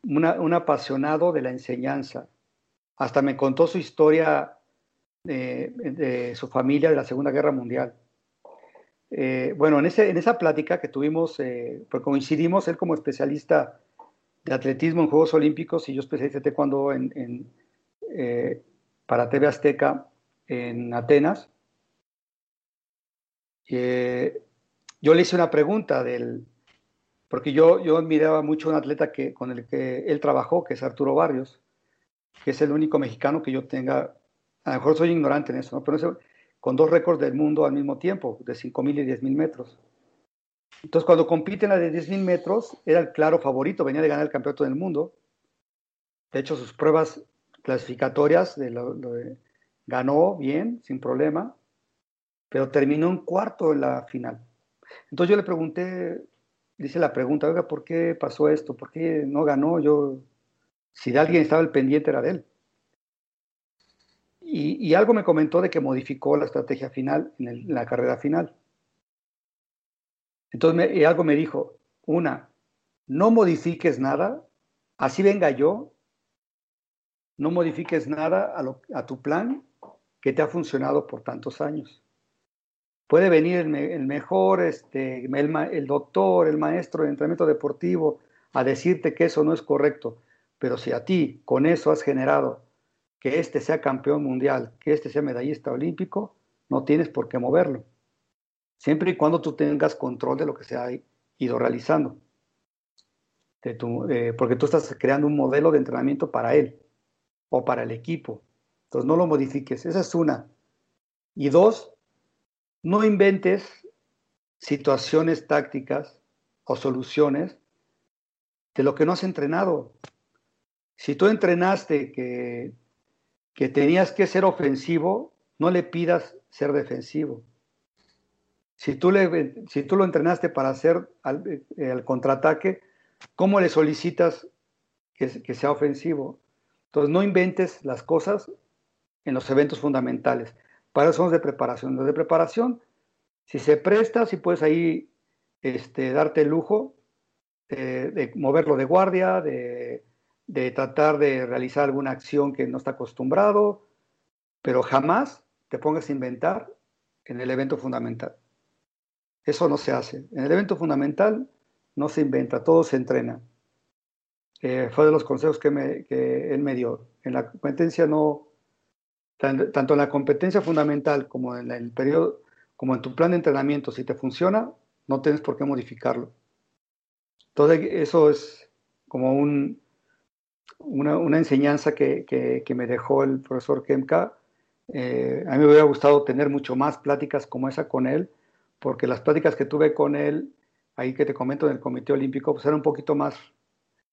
un apasionado de la enseñanza. Hasta me contó su historia de su familia de la Segunda Guerra Mundial. Eh, bueno, en, ese, en, esa plática que tuvimos, eh, pues coincidimos, él como especialista de atletismo en Juegos Olímpicos y yo especialista taekwondo en, eh, para TV Azteca en Atenas. Yo le hice una pregunta del, porque yo, yo admiraba mucho a un atleta que, con el que él trabajó, que es Arturo Barrios, que es el único mexicano que yo tenga, a lo mejor soy ignorante en eso, ¿no? pero con dos récords del mundo al mismo tiempo, de 5.000 y 10.000 metros. Entonces, cuando compite en la de 10.000 metros, era el claro favorito, venía de ganar el campeonato del mundo. De hecho, sus pruebas clasificatorias de ganó bien, sin problema, pero terminó en cuarto en la final. Entonces yo le pregunté, dice la pregunta, oiga, ¿por qué pasó esto? ¿Por qué no ganó? Yo, si de alguien estaba el pendiente era de él. Y, algo me comentó de que modificó la estrategia final en, la carrera final. Entonces algo me dijo, una, no modifiques nada, así venga yo, no modifiques nada a, a tu plan que te ha funcionado por tantos años. Puede venir el, mejor, este, el, doctor, el maestro de entrenamiento deportivo a decirte que eso no es correcto, pero si a ti con eso has generado que este sea campeón mundial, que este sea medallista olímpico, no tienes por qué moverlo. Siempre y cuando tú tengas control de lo que se ha ido realizando. Eh, porque tú estás creando un modelo de entrenamiento para él o para el equipo. Entonces no lo modifiques. Esa es una. Y dos, no inventes situaciones tácticas o soluciones de lo que no has entrenado. Si tú entrenaste que, que tenías que ser ofensivo, no le pidas ser defensivo. Si tú, le, si tú lo entrenaste para hacer el contraataque, ¿cómo le solicitas que, que sea ofensivo? Entonces no inventes las cosas en los eventos fundamentales. Para eso somos de preparación. Los de preparación, si se presta, si puedes ahí este, darte el lujo de moverlo de guardia, de, tratar de realizar alguna acción que no está acostumbrado, pero jamás te pongas a inventar en el evento fundamental. Eso no se hace. En el evento fundamental no se inventa, todo se entrena. Eh, fue de los consejos que él me dio. En la competencia no, tanto en la competencia fundamental como en el periodo, como en tu plan de entrenamiento, si te funciona, no tienes por qué modificarlo. Entonces, eso es como un, una, enseñanza que, que, me dejó el profesor Kemka. Eh, a mí me hubiera gustado tener mucho más pláticas como esa con él, porque las pláticas que tuve con él, ahí que te comento en el Comité Olímpico, pues eran un poquito más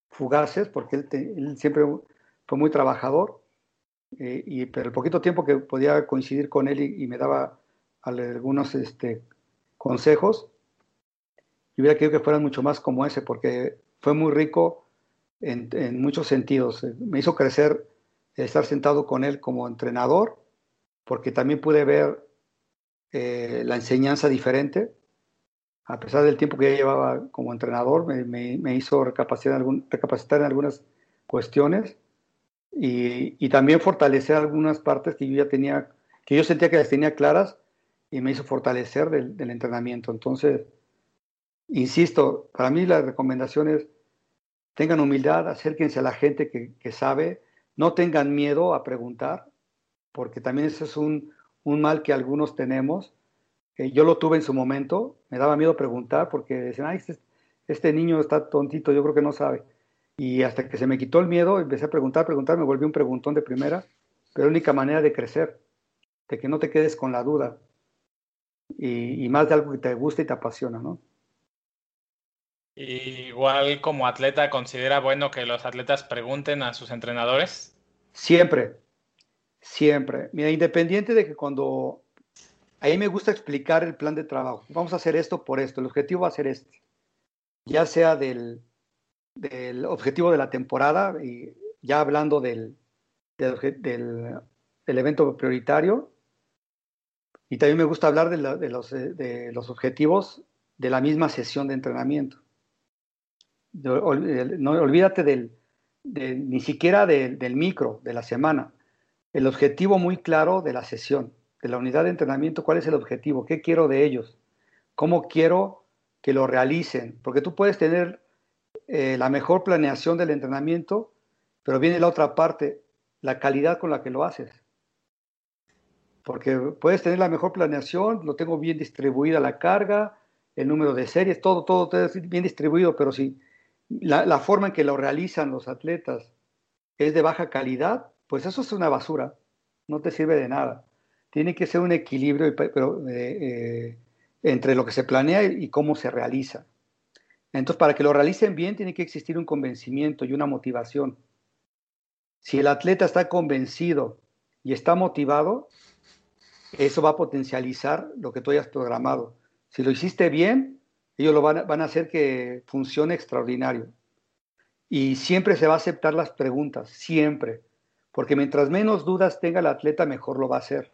fugaces, porque él siempre fue muy trabajador eh, y, pero el poquito tiempo que podía coincidir con él y, me daba algunos este, consejos, y hubiera querido que fueran mucho más como ese, porque fue muy rico en, muchos sentidos. Me hizo crecer estar sentado con él como entrenador, porque también pude ver eh, la enseñanza diferente. A pesar del tiempo que ya llevaba como entrenador, me, hizo recapacitar en algunas cuestiones y, también fortalecer algunas partes que yo ya tenía, que yo sentía que las tenía claras y me hizo fortalecer del, entrenamiento. Entonces, insisto, para mí la recomendación es tengan humildad, acérquense a la gente que, sabe, no tengan miedo a preguntar, porque también eso es un, mal que algunos tenemos. yo lo tuve en su momento, me daba miedo preguntar porque decían, ay, este, este niño está tontito, yo creo que no sabe. Y hasta que se me quitó el miedo, empecé a preguntar, preguntar, me volví un preguntón de primera, pero la única manera de crecer, de que no te quedes con la duda y, más de algo que te gusta y te apasiona, ¿no? Igual como atleta, ¿considera bueno que los atletas pregunten a sus entrenadores? Siempre, siempre. Mira, independiente de que cuando... Ahí me gusta explicar el plan de trabajo. Vamos a hacer esto por esto. El objetivo va a ser este. Ya sea del, del objetivo de la temporada, y ya hablando del, del, evento prioritario, y también me gusta hablar de, los, de, los, objetivos de la misma sesión de entrenamiento. No, olvídate del, ni siquiera del micro, de la semana. El objetivo muy claro de la sesión, de la unidad de entrenamiento, ¿cuál es el objetivo? ¿Qué quiero de ellos? ¿Cómo quiero que lo realicen? Porque tú puedes tener eh, la mejor planeación del entrenamiento, pero viene la otra parte, la calidad con la que lo haces. Porque puedes tener la mejor planeación, lo tengo bien distribuida la carga, el número de series, todo, todo, todo bien distribuido, pero si la, forma en que lo realizan los atletas es de baja calidad, pues eso es una basura, no te sirve de nada. Tiene que ser un equilibrio pero, eh, eh, entre lo que se planea y cómo se realiza. Entonces, para que lo realicen bien, tiene que existir un convencimiento y una motivación. Si el atleta está convencido y está motivado, eso va a potencializar lo que tú hayas programado. Si lo hiciste bien, ellos lo van, a hacer que funcione extraordinario. Y siempre se va a aceptar las preguntas, siempre. Porque mientras menos dudas tenga el atleta, mejor lo va a hacer.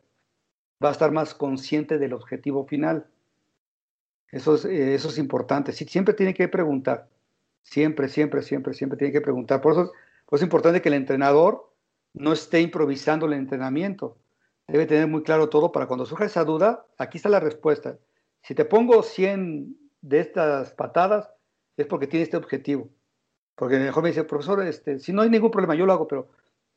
Va a estar más consciente del objetivo final. Eso es, eh, eso es importante. siempre tiene que preguntar. Siempre, siempre, siempre, siempre tiene que preguntar. Por eso, es importante que el entrenador no esté improvisando el entrenamiento, debe tener muy claro todo para cuando surja esa duda, aquí está la respuesta. Si te pongo 100 de estas patadas, es porque tiene este objetivo. Porque mejor me dice, profesor, este, si no hay ningún problema, yo lo hago, pero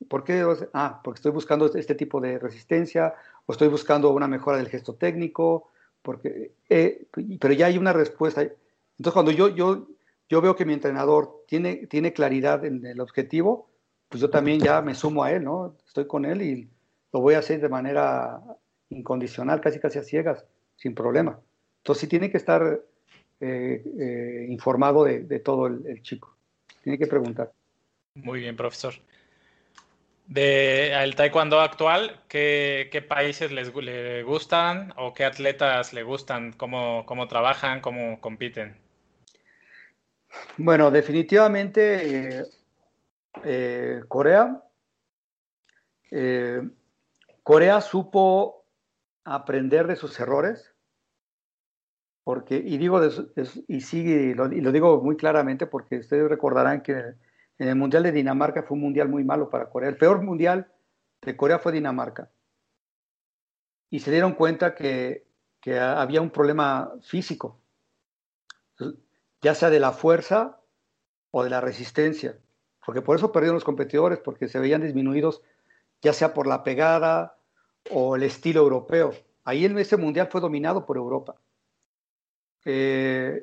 ¿por qué? Ah, porque estoy buscando este tipo de resistencia, o estoy buscando una mejora del gesto técnico, porque, eh, pero ya hay una respuesta. Entonces, cuando yo, yo, yo veo que mi entrenador tiene, tiene claridad en el objetivo, pues yo también ya me sumo a él, ¿no? Estoy con él y lo voy a hacer de manera incondicional, casi casi a ciegas, sin problema. Entonces sí tiene que estar eh, eh, informado de, todo el, chico. Tiene que preguntar. Muy bien, profesor. De el taekwondo actual, ¿qué, países les, gustan o qué atletas le gustan? ¿Cómo, cómo trabajan? ¿Cómo compiten? Bueno, definitivamente eh, Corea Corea supo aprender de sus errores, porque, y digo, y sigue, y lo, digo muy claramente, porque ustedes recordarán que en el Mundial de Dinamarca fue un mundial muy malo para Corea. El peor mundial de Corea fue Dinamarca. Y se dieron cuenta que, que había un problema físico, ya sea de la fuerza o de la resistencia, porque por eso perdieron los competidores, porque se veían disminuidos, ya sea por la pegada, o el estilo europeo. Ahí en ese mundial fue dominado por Europa. Eh,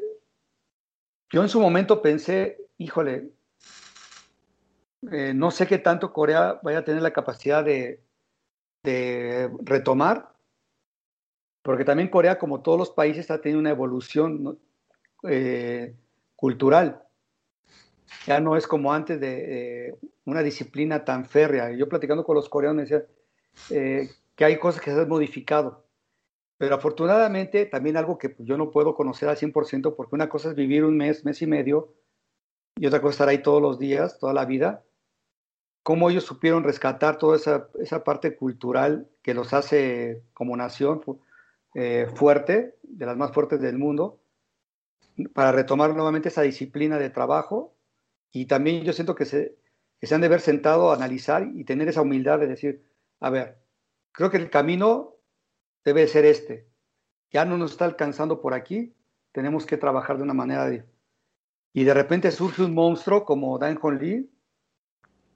yo en su momento pensé, híjole, eh, no sé qué tanto Corea vaya a tener la capacidad de, retomar, porque también Corea, como todos los países, ha tenido una evolución eh, cultural. Ya no es como antes de una disciplina tan férrea. Yo platicando con los coreanos me decía, que hay cosas que se han modificado. Pero afortunadamente también algo que yo no puedo conocer al 100% porque una cosa es vivir un mes, mes y medio y otra cosa es estar ahí todos los días, toda la vida. Cómo ellos supieron rescatar toda esa, esa parte cultural que los hace como nación eh, fuerte, de las más fuertes del mundo, para retomar nuevamente esa disciplina de trabajo. Y también yo siento que se, que se han de haber sentado a analizar y tener esa humildad de decir, a ver, Creo que el camino debe ser este. Ya no nos está alcanzando por aquí, tenemos que trabajar de una manera de... Y de repente surge un monstruo como Dan Hon Lee,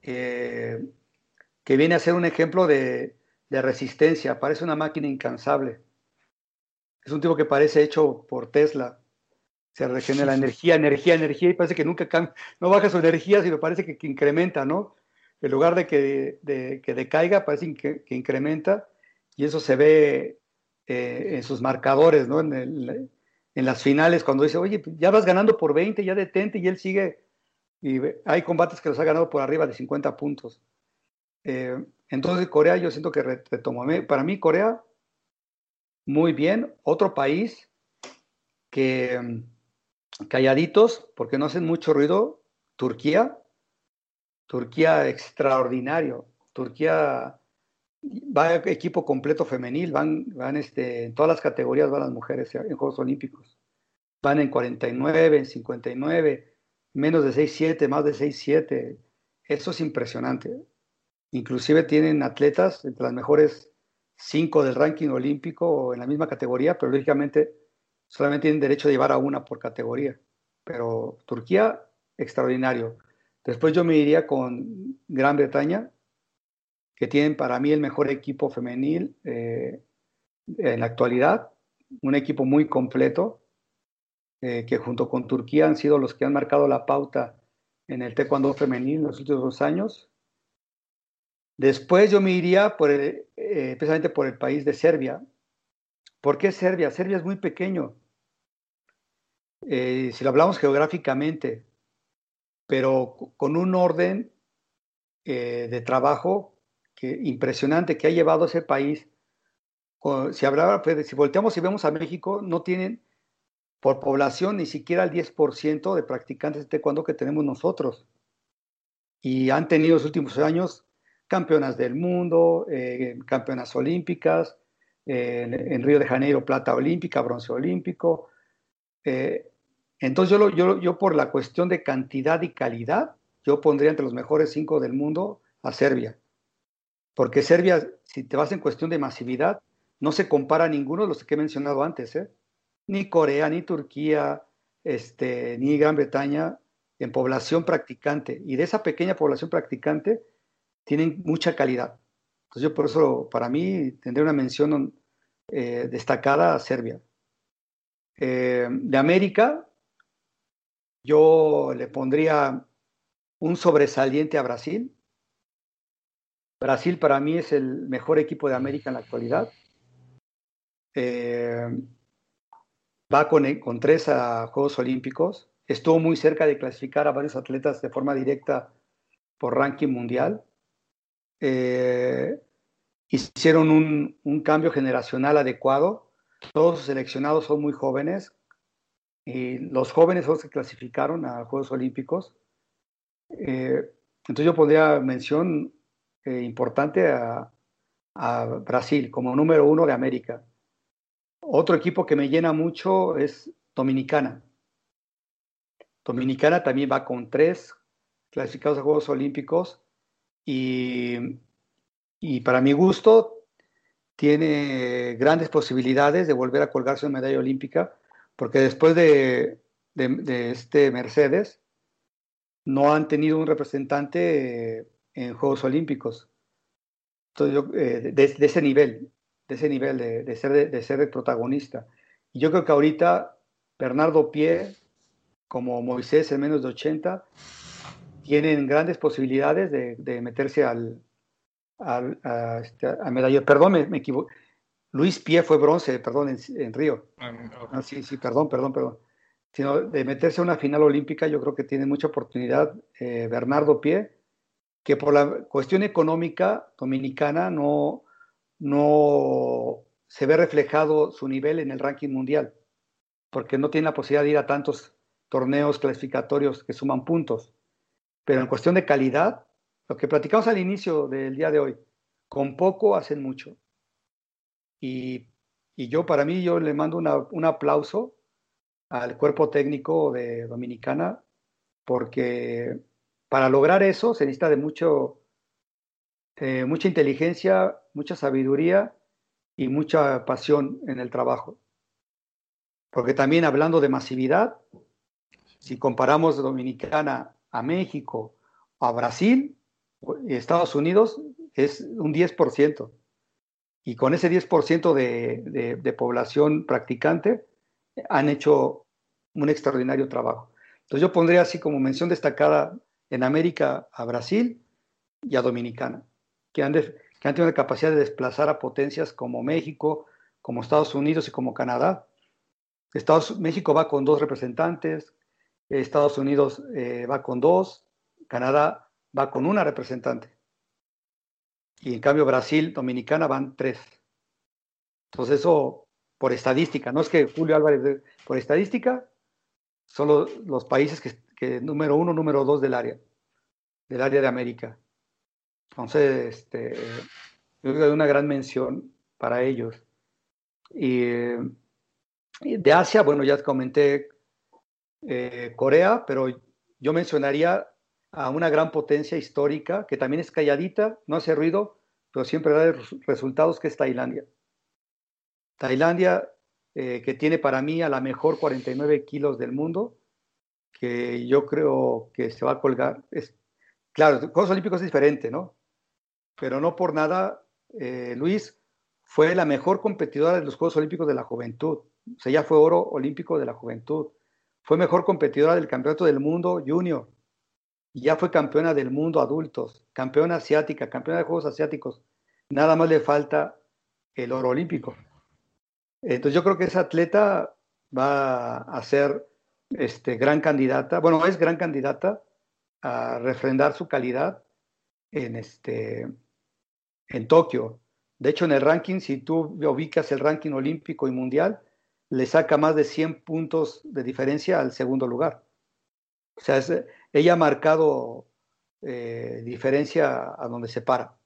eh, que viene a ser un ejemplo de, resistencia, parece una máquina incansable. Es un tipo que parece hecho por Tesla. Se regenera energía, energía, energía, y parece que nunca cambia, no baja su energía, sino parece que incrementa, ¿no? en lugar de que, que decaiga, parece que, incrementa y eso se ve eh, en sus marcadores, ¿no? En, las finales, cuando dice, oye, pues, ya vas ganando por 20, ya detente, y él sigue, y hay combates que los ha ganado por arriba de 50 puntos. Eh, entonces, Corea, yo siento que retomó. Para mí, Corea, muy bien. Otro país que calladitos, porque no hacen mucho ruido, Turquía. Turquía extraordinario. Turquía va equipo completo femenil, van, van este, en todas las categorías van las mujeres en Juegos Olímpicos. Van en 49, en 59, menos de 6-7, más de 6-7. Eso es impresionante. Inclusive tienen atletas entre las mejores cinco del ranking olímpico en la misma categoría, pero lógicamente solamente tienen derecho a llevar a una por categoría. Pero Turquía, extraordinario. Después yo me iría con Gran Bretaña, que tienen para mí el mejor equipo femenil eh, en la actualidad, un equipo muy completo, eh, que junto con Turquía han sido los que han marcado la pauta en el taekwondo femenil en los últimos dos años. Después yo me iría por eh, precisamente por el país de Serbia. ¿Por qué Serbia? Serbia es muy pequeño. si lo hablamos geográficamente, pero con un orden eh, de trabajo que, impresionante que ha llevado ese país. Si, hablaba, si volteamos y vemos a México, no tienen por población ni siquiera el 10% de practicantes de taekwondo que tenemos nosotros. Y han tenido en los últimos años campeonas del mundo, eh, campeonas olímpicas, en, Río de Janeiro plata olímpica, bronce olímpico. Eh, entonces yo, yo, yo por la cuestión de cantidad y calidad, yo pondría entre los mejores cinco del mundo a Serbia. Porque Serbia, si te vas en cuestión de masividad, no se compara a ninguno de los que he mencionado antes, ¿eh? Ni Corea, ni Turquía, este, ni Gran Bretaña en población practicante. Y de esa pequeña población practicante tienen mucha calidad. Entonces yo por eso, para mí, tendré una mención eh, destacada a Serbia. Eh, de América, yo le pondría un sobresaliente a Brasil. Brasil para mí es el mejor equipo de América en la actualidad. Eh, va con, tres a Juegos Olímpicos. Estuvo muy cerca de clasificar a varios atletas de forma directa por ranking mundial. Eh, hicieron un, cambio generacional adecuado. Todos seleccionados son muy jóvenes. Y los jóvenes son los que clasificaron a Juegos Olímpicos. Eh, entonces yo pondría mención eh, importante a, Brasil como número uno de América. Otro equipo que me llena mucho es Dominicana. Dominicana también va con tres clasificados a Juegos Olímpicos y, y para mi gusto tiene grandes posibilidades de volver a colgarse una medalla olímpica, porque después de, de este Mercedes, no han tenido un representante eh, en Juegos Olímpicos. Entonces, eh, de, ese nivel, de ese nivel de, ser, de, ser el protagonista. Y yo creo que ahorita Bernardo Pie, como Moisés en menos de 80, tienen grandes posibilidades de, meterse al, al a, este, medalla. Perdón, me, equivoco. Luis Pie fue bronce, perdón, en, Río. Ah, sí, sí, perdón, perdón, perdón sino de meterse a una final olímpica, yo creo que tiene mucha oportunidad eh, Bernardo Pie, que por la cuestión económica dominicana no, no se ve reflejado su nivel en el ranking mundial, porque no tiene la posibilidad de ir a tantos torneos clasificatorios que suman puntos. Pero en cuestión de calidad, lo que platicamos al inicio del día de hoy, con poco hacen mucho. Y, yo, para mí, yo le mando un aplauso al cuerpo técnico de Dominicana, porque para lograr eso se necesita de mucho, eh, mucha inteligencia, mucha sabiduría y mucha pasión en el trabajo. Porque también hablando de masividad, si comparamos Dominicana a México, a Brasil Estados Unidos, es un 10%. Y con ese 10% de, de población practicante, han hecho un extraordinario trabajo. Entonces yo pondría así como mención destacada en América a Brasil y a Dominicana, que han, que han tenido la capacidad de desplazar a potencias como México, como Estados Unidos y como Canadá. Estados, México va con dos representantes, Estados Unidos eh, va con dos, Canadá va con una representante. Y en cambio Brasil, Dominicana van tres. Entonces eso por estadística, no es que Julio Álvarez, por estadística, son los, países que, número uno, número dos del área, del área de América. Entonces, este, yo creo que hay una gran mención para ellos. Y, de Asia, bueno, ya comenté eh, Corea, pero yo mencionaría a una gran potencia histórica que también es calladita, no hace ruido, pero siempre da resultados, que es Tailandia. Tailandia, eh, que tiene para mí a la mejor 49 kilos del mundo, que yo creo que se va a colgar. Es, claro, Juegos Olímpicos es diferente, ¿no? Pero no por nada, eh, Luis fue la mejor competidora de los Juegos Olímpicos de la Juventud. O sea, ella fue oro olímpico de la juventud. Fue mejor competidora del Campeonato del Mundo Junior. Y ya fue campeona del mundo adultos, campeona asiática, campeona de Juegos Asiáticos. Nada más le falta el oro olímpico. Entonces yo creo que esa atleta va a ser este, gran candidata, bueno, es gran candidata a refrendar su calidad en, este, en Tokio. De hecho, en el ranking, si tú ubicas el ranking olímpico y mundial, le saca más de 100 puntos de diferencia al segundo lugar. O sea, ella ha marcado eh, diferencia a donde se para.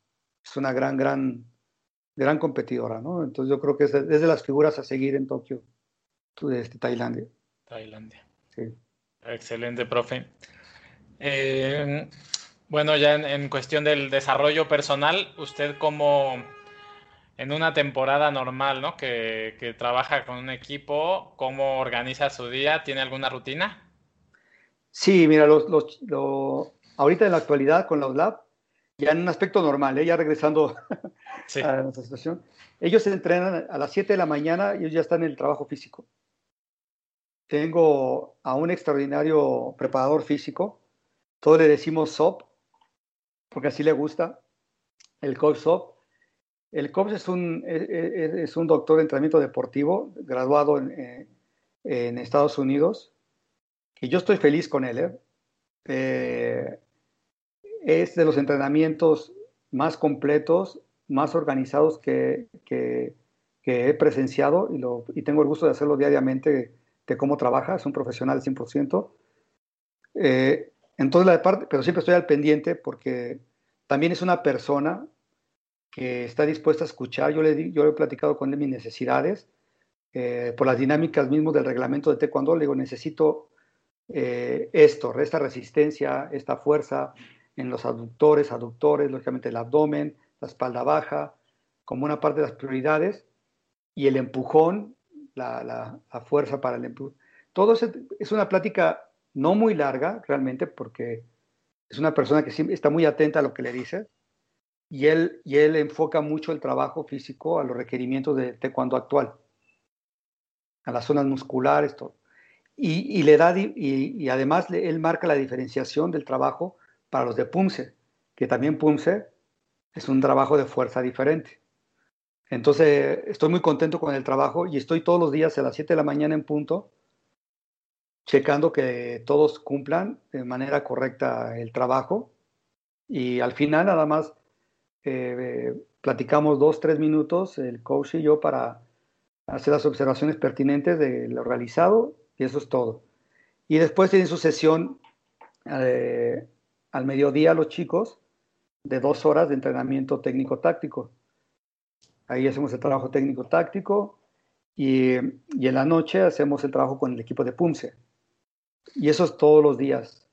Es una gran, gran gran competidora, ¿no? Entonces yo creo que es de, las figuras a seguir en Tokio, de este, Tailandia. Tailandia. Sí. Excelente, profe. Eh, Bueno, ya en, cuestión del desarrollo personal, usted como en una temporada normal, ¿no? Que, que, trabaja con un equipo, ¿cómo organiza su día? ¿Tiene alguna rutina? Sí, mira, los, los, ahorita en la actualidad con los Lab, ya en un aspecto normal, ¿eh? ya regresando a nuestra situación, ellos se entrenan a las 7 de la mañana y ellos ya están en el trabajo físico. Tengo a un extraordinario preparador físico, todos le decimos SOP, porque así le gusta, el coach SOP. El coach es un, es, un doctor de entrenamiento deportivo, graduado en, en Estados Unidos, y yo estoy feliz con él. ¿eh? Eh, es de los entrenamientos más completos, más organizados que, que, he presenciado y, lo, y, tengo el gusto de hacerlo diariamente de cómo trabaja, es un profesional 100%. Eh, entonces, la parte, pero siempre estoy al pendiente porque también es una persona que está dispuesta a escuchar. Yo le, he platicado con él mis necesidades, eh, por las dinámicas mismas del reglamento de taekwondo, le digo, necesito eh, esto, esta resistencia, esta fuerza en los aductores, aductores, lógicamente el abdomen, la espalda baja, como una parte de las prioridades, y el empujón, la, fuerza para el empujón. Todo es una plática no muy larga, realmente, porque es una persona que está muy atenta a lo que le dice, y él, y él enfoca mucho el trabajo físico a los requerimientos de taekwondo actual, a las zonas musculares, todo. Y, le da, y, además él marca la diferenciación del trabajo para los de PUMSE, que también PUMSE es un trabajo de fuerza diferente. Entonces, estoy muy contento con el trabajo y estoy todos los días a las 7 de la mañana en punto, checando que todos cumplan de manera correcta el trabajo. Y al final, nada más, eh, platicamos dos, tres minutos, el coach y yo, para hacer las observaciones pertinentes de lo realizado y eso es todo. Y después tienen su sesión eh, al mediodía los chicos de dos horas de entrenamiento técnico-táctico. Ahí hacemos el trabajo técnico-táctico y, y, en la noche hacemos el trabajo con el equipo de PUMSE. Y eso es todos los días.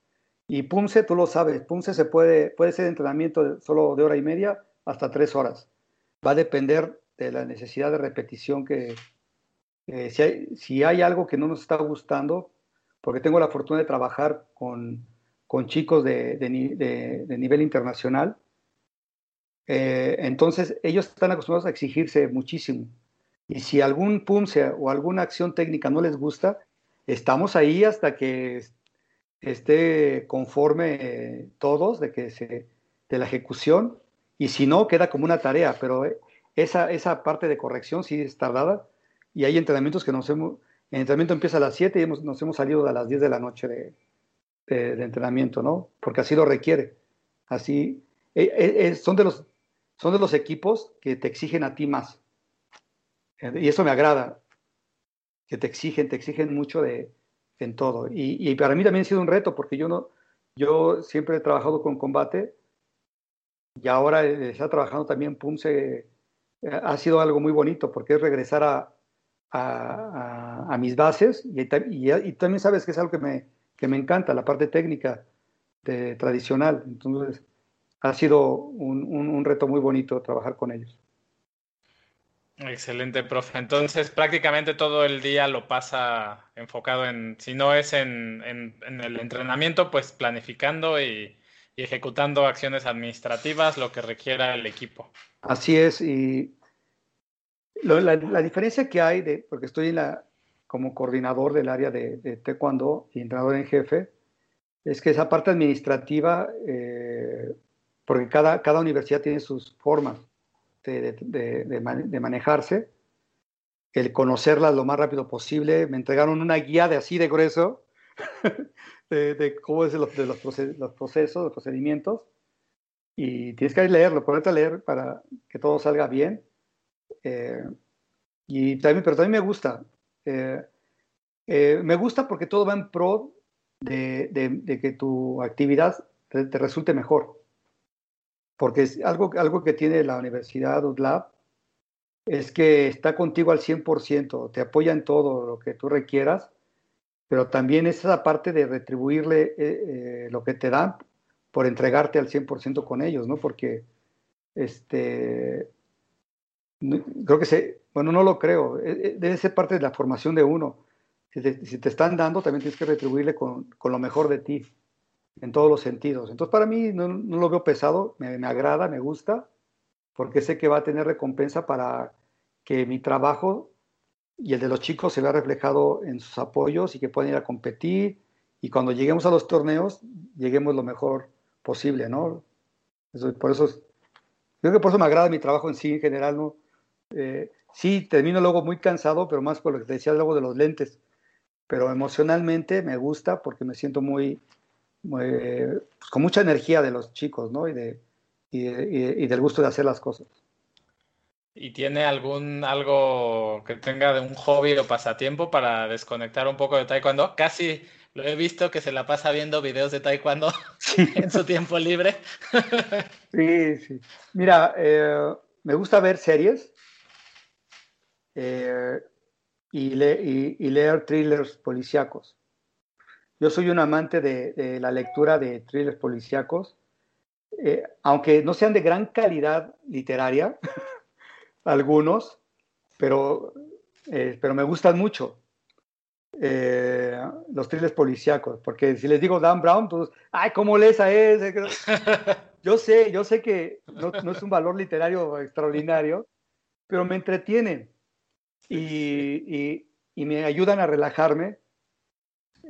Y PUMSE, tú lo sabes, PUMSE se puede, puede ser entrenamiento solo de hora y media hasta tres horas. Va a depender de la necesidad de repetición que, si, hay, si, hay, algo que no nos está gustando, porque tengo la fortuna de trabajar con, con chicos de, de, de, nivel internacional, eh, entonces ellos están acostumbrados a exigirse muchísimo. Y si algún PUMSE o alguna acción técnica no les gusta, estamos ahí hasta que esté conforme eh, todos de que se de la ejecución y si no queda como una tarea pero esa, esa parte de corrección sí es tardada y hay entrenamientos que nos hemos, el entrenamiento empieza a las 7 y nos hemos salido a las 10 de la noche de, de, entrenamiento, ¿no? Porque así lo requiere. Así, eh, eh, eh, son, de los, son de los equipos que te exigen a ti más. Y eso me agrada, que te exigen, te exigen mucho de, en todo. Y, y, para mí también ha sido un reto, porque yo, no, yo siempre he trabajado con combate y ahora está trabajando también PUMSE. Ha sido algo muy bonito, porque es regresar a, a, mis bases y, también sabes que es algo que me, que me encanta, la parte técnica tradicional. Entonces, ha sido un, un, reto muy bonito trabajar con ellos. Excelente, profe. Entonces, prácticamente todo el día lo pasa enfocado en, si no es en, en, el entrenamiento, pues planificando y, ejecutando acciones administrativas, lo que requiera el equipo. Así es, y la, diferencia que hay, de, porque estoy en la, como coordinador del área de, de taekwondo y entrenador en jefe, es que esa parte administrativa, eh, porque cada, cada universidad tiene sus formas de, de, de, manejarse, el conocerlas lo más rápido posible. Me entregaron una guía de así de grueso de, cómo es los, procesos, los procesos, los procedimientos, y tienes que leerlo, ponerte a leer para que todo salga bien. Eh, y también, pero también me gusta. Eh, eh, me gusta porque todo va en pro de, de, que tu actividad te, resulte mejor. Porque algo, algo que tiene la Universidad UDLAB es que está contigo al 100%, te apoya en todo lo que tú requieras, pero también es esa parte de retribuirle lo que te dan por entregarte al 100% con ellos, ¿no? Porque, este, creo que se, bueno, no lo creo, e, e, debe ser parte de la formación de uno. Si te, están dando, también tienes que retribuirle con, con, lo mejor de ti, en todos los sentidos. Entonces, para mí no, no lo veo pesado, me, me, agrada, me gusta, porque sé que va a tener recompensa para que mi trabajo y el de los chicos se vea reflejado en sus apoyos y que puedan ir a competir y cuando lleguemos a los torneos, lleguemos lo mejor posible, ¿no? por eso, creo que por eso me agrada mi trabajo en sí en general, ¿no? Eh, sí, termino luego muy cansado, pero más por lo que te decía luego de los lentes. Pero emocionalmente me gusta porque me siento muy, pues, con mucha energía de los chicos, ¿no? Y, de, y, del gusto de hacer las cosas. ¿Y tiene algún algo que tenga de un hobby o pasatiempo para desconectar un poco de taekwondo? Casi lo he visto que se la pasa viendo videos de taekwondo en su tiempo libre. sí, sí. Mira, eh, me gusta ver series eh, y, leer thrillers policíacos. Yo soy un amante de, la lectura de thrillers policíacos, eh, aunque no sean de gran calidad literaria, algunos, pero, eh, pero me gustan mucho. los thrillers policíacos, porque si les digo Dan Brown, pues, ay, ¿cómo lees a ese? Yo sé, yo sé que no, no es un valor literario extraordinario, pero me entretienen y, me ayudan a relajarme.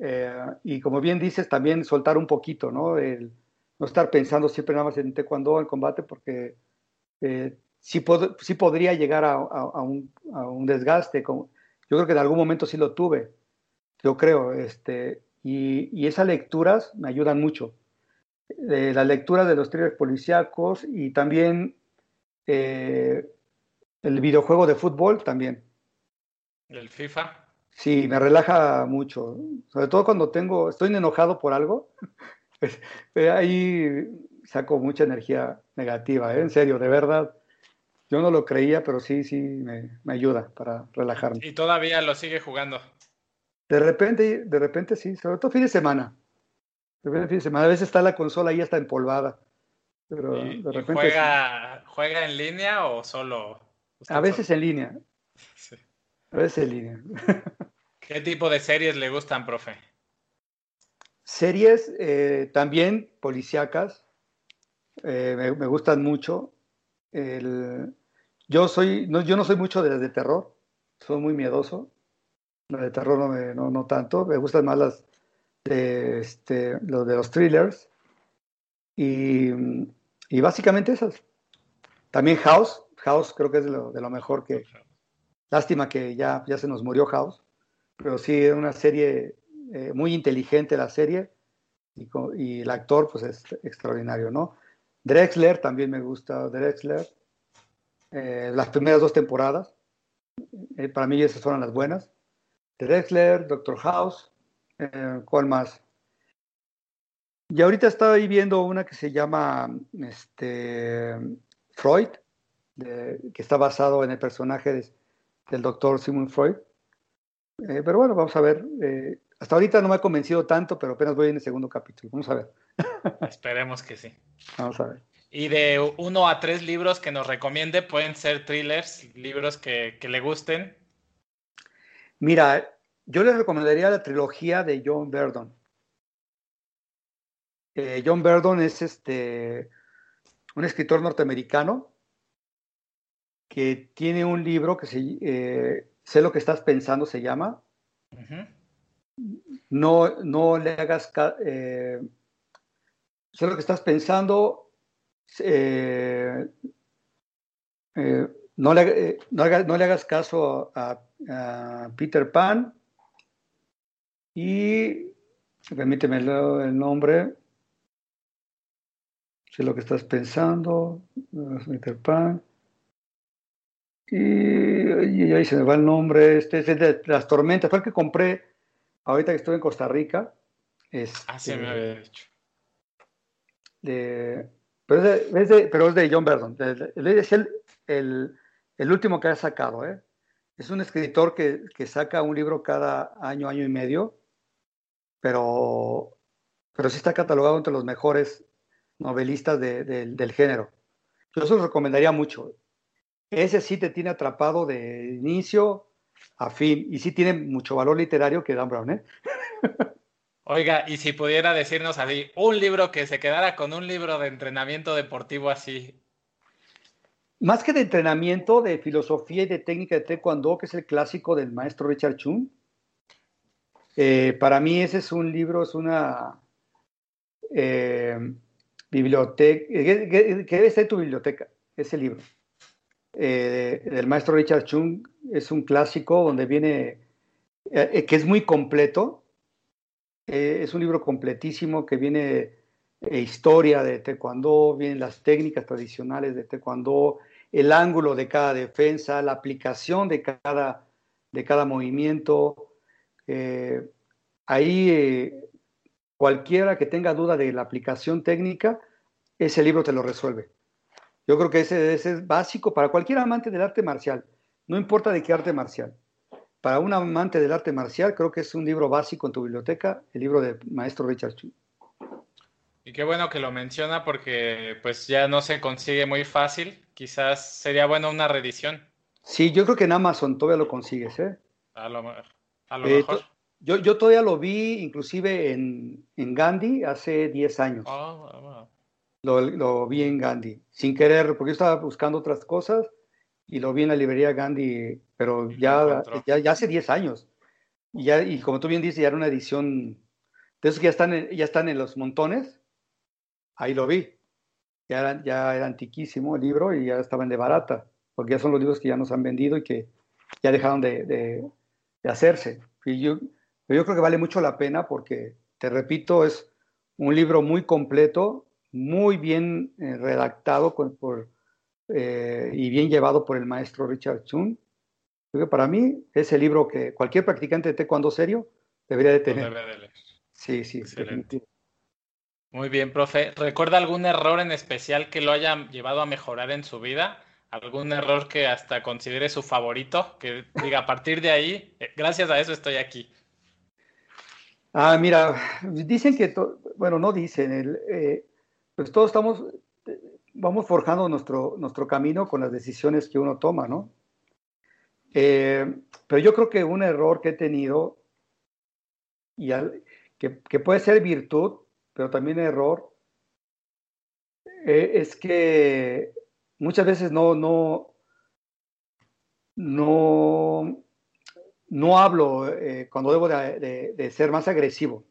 Eh, y como bien dices, también soltar un poquito, ¿no? El, no estar pensando siempre nada más en taekwondo, en combate, porque eh, sí, sí, podría llegar a, un, desgaste. yo creo que en algún momento sí lo tuve, yo creo. Este, y, esas lecturas me ayudan mucho. Eh, la lectura de los thrillers policíacos y también el videojuego de fútbol también. ¿El FIFA? Sí, me relaja mucho. Sobre todo cuando tengo, estoy enojado por algo. Pues, eh, ahí saco mucha energía negativa, ¿eh? en serio, de verdad. Yo no lo creía, pero sí, sí, me, ayuda para relajarme. ¿Y todavía lo sigue jugando? De repente, de repente sí, sobre todo fin de semana. De repente fin de semana. A veces está la consola ahí hasta empolvada. Pero de repente. Juega, ¿Juega en línea o solo? A veces en línea. Sí. A veces línea. ¿Qué tipo de series le gustan, profe? Series eh, también policíacas. Eh, me, gustan mucho. yo, soy, no, yo no soy mucho de las de terror. Soy muy miedoso. Las de terror no, me, no, tanto. Me gustan más las de, este, los, de los thrillers. Y, y, básicamente esas. También House. House creo que es de lo, de lo mejor que, Lástima que ya, ya se nos murió House, pero sí, es una serie eh, muy inteligente la serie y, el actor pues es extraordinario, ¿no? Drexler también me gusta, Drexler. Eh, las primeras dos temporadas, eh, para mí esas fueron las buenas. Drexler, Doctor House, ¿cuál más? Y ahorita estoy viendo una que se llama este, Freud, que está basado en el personaje de del doctor Sigmund Freud. Eh, pero bueno, vamos a ver. Eh, hasta ahorita no me ha convencido tanto, pero apenas voy en el segundo capítulo. Vamos a ver. Esperemos que sí. Vamos a ver. Y de uno a tres libros que nos recomiende, pueden ser thrillers, libros que, le gusten. Mira, yo les recomendaría la trilogía de John Verdon. Eh, John Verdon es este un escritor norteamericano que tiene un libro que se, eh, Sé lo que estás pensando, se llama. No, no le hagas... Eh, sé lo que estás pensando. Eh, no, le, no, le, hagas caso a, Peter Pan. Y permíteme el nombre. Sé lo que estás pensando. Peter Pan. Y, ahí se me va el nombre, este es de las tormentas, fue el que compré ahorita que estuve en Costa Rica. ah, sí, me había dicho. pero, es de, pero, es de, John Verdon, es el, el, el, último que ha sacado. ¿eh? Es un escritor que, que, saca un libro cada año, año y medio, pero, pero sí está catalogado entre los mejores novelistas del género. Yo eso lo recomendaría mucho. Ese sí te tiene atrapado de inicio a fin y sí tiene mucho valor literario que Dan Brown, ¿eh? Oiga, y si pudiera decirnos así, un libro que se quedara con un libro de entrenamiento deportivo así. Más que de entrenamiento, de filosofía y de técnica de taekwondo, que es el clásico del maestro Richard Chung. Eh, para mí ese es un libro, es una eh, biblioteca, ¿qué, debe ser tu biblioteca? Ese libro. Eh, del maestro Richard Chung es un clásico donde viene, que es muy completo, eh, es un libro completísimo que viene eh, historia de taekwondo, vienen las técnicas tradicionales de taekwondo, el ángulo de cada defensa, la aplicación de cada, de cada movimiento. Eh, ahí cualquiera que tenga duda de la aplicación técnica, ese libro te lo resuelve. Yo creo que ese, ese es básico para cualquier amante del arte marcial, no importa de qué arte marcial para un amante del arte marcial, creo que es un libro básico en tu biblioteca, el libro del maestro Richard Chu. Y qué bueno que lo menciona porque pues ya no se consigue muy fácil. Quizás sería bueno una reedición. Sí, yo creo que en Amazon todavía lo consigues, ¿eh? A lo, a lo eh, mejor. Yo, yo, todavía lo vi inclusive en, en Gandhi hace 10 años. Oh, lo, lo, vi en Gandhi, sin querer, porque yo estaba buscando otras cosas y lo vi en la librería Gandhi, pero ya, ya, hace 10 años. Y, ya, y como tú bien dices, ya era una edición de esos que ya están en, ya están en los montones. Ahí lo vi. Ya era, ya era antiquísimo el libro y ya estaban de barata, porque ya son los libros que ya nos han vendido y que ya dejaron de, de, hacerse. Y yo, yo creo que vale mucho la pena porque, te repito, es un libro muy completo, muy bien eh, redactado por, eh, y bien llevado por el maestro Richard Chung. Creo que para mí es el libro que cualquier practicante de taekwondo serio debería de tener. Sí, sí, excelente. Muy bien, profe. ¿Recuerda algún error en especial que lo haya llevado a mejorar en su vida? ¿Algún error que hasta considere su favorito? Que diga, a partir de ahí, eh, gracias a eso estoy aquí. Ah, mira, dicen que, bueno, no dicen, el, eh, pues todos estamos, vamos forjando nuestro, nuestro camino con las decisiones que uno toma, ¿no? Eh, pero yo creo que un error que he tenido, y que, puede ser virtud, pero también error, eh, es que muchas veces no, no, no, no hablo eh, cuando debo de, ser más agresivo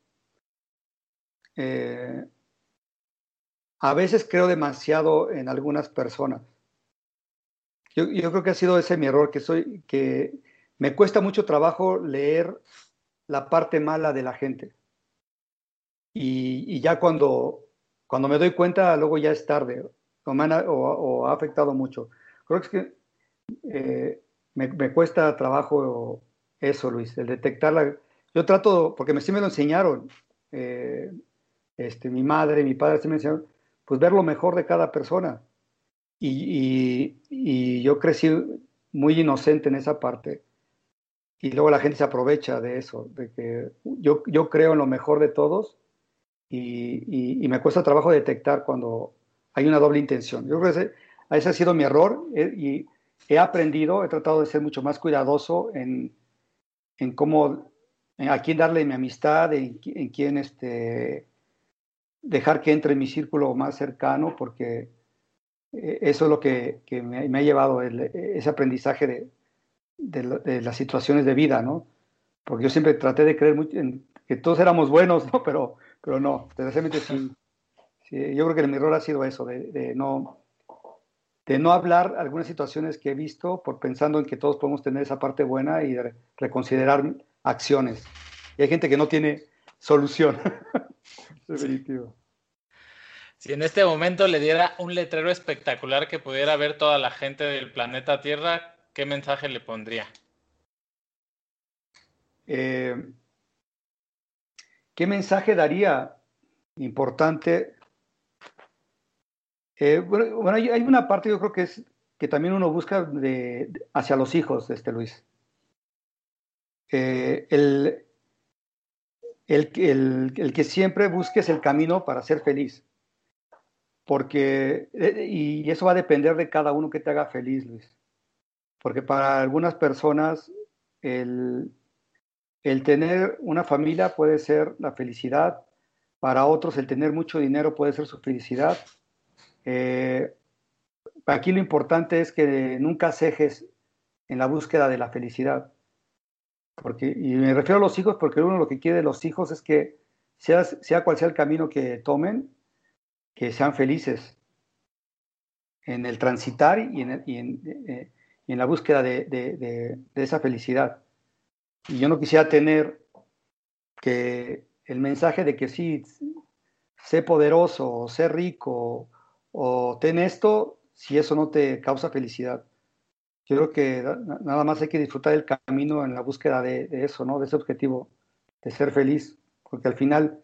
a veces creo demasiado en algunas personas. Yo, creo que ha sido ese mi error, que soy, que me cuesta mucho trabajo leer la parte mala de la gente. Y, ya cuando, cuando me doy cuenta, luego ya es tarde o, ha, afectado mucho. Creo que, es eh, me, me, cuesta trabajo eso, Luis, el detectarla. Yo trato, porque me, sí me lo enseñaron, eh, este, mi madre, mi padre sí me enseñaron, pues ver lo mejor de cada persona. Y, yo crecí muy inocente en esa parte. Y luego la gente se aprovecha de eso, de que yo, yo creo en lo mejor de todos y, me cuesta trabajo detectar cuando hay una doble intención. Yo creo que ese, ese ha sido mi error eh, y he aprendido, he tratado de ser mucho más cuidadoso en, en cómo, a quién darle mi amistad, en, en quién este, dejar que entre en mi círculo más cercano, porque eh, eso es lo que, me, ha llevado ese aprendizaje de, las situaciones de vida, ¿no? Porque yo siempre traté de creer en que todos éramos buenos, ¿no? Pero, pero no, desgraciadamente sí, Yo creo que mi error ha sido eso, de, no, de no hablar algunas situaciones que he visto por pensando en que todos podemos tener esa parte buena y reconsiderar acciones. Y hay gente que no tiene solución. Definitivo. Si en este momento le diera un letrero espectacular que pudiera ver toda la gente del planeta Tierra, ¿qué mensaje le pondría? Eh, ¿Qué mensaje daría importante? Eh, bueno, hay, una parte yo creo que es que también uno busca de, hacia los hijos, este Luis. Eh, el, el, que siempre busques el camino para ser feliz. porque, eh, y eso va a depender de cada uno que te haga feliz, Luis. Porque para algunas personas el, tener una familia puede ser la felicidad, para otros el tener mucho dinero puede ser su felicidad. Eh, aquí lo importante es que nunca cejes en la búsqueda de la felicidad. Porque, y me refiero a los hijos porque uno lo que quiere de los hijos es que sea, sea cual sea el camino que tomen, que sean felices en el transitar y en, eh, en, la búsqueda de, de, esa felicidad. Y yo no quisiera tener que el mensaje de que sí, sé poderoso, o sé rico, o ten esto, si eso no te causa felicidad. Yo creo que nada más hay que disfrutar el camino en la búsqueda de, eso, ¿no? De ese objetivo, de ser feliz, porque al final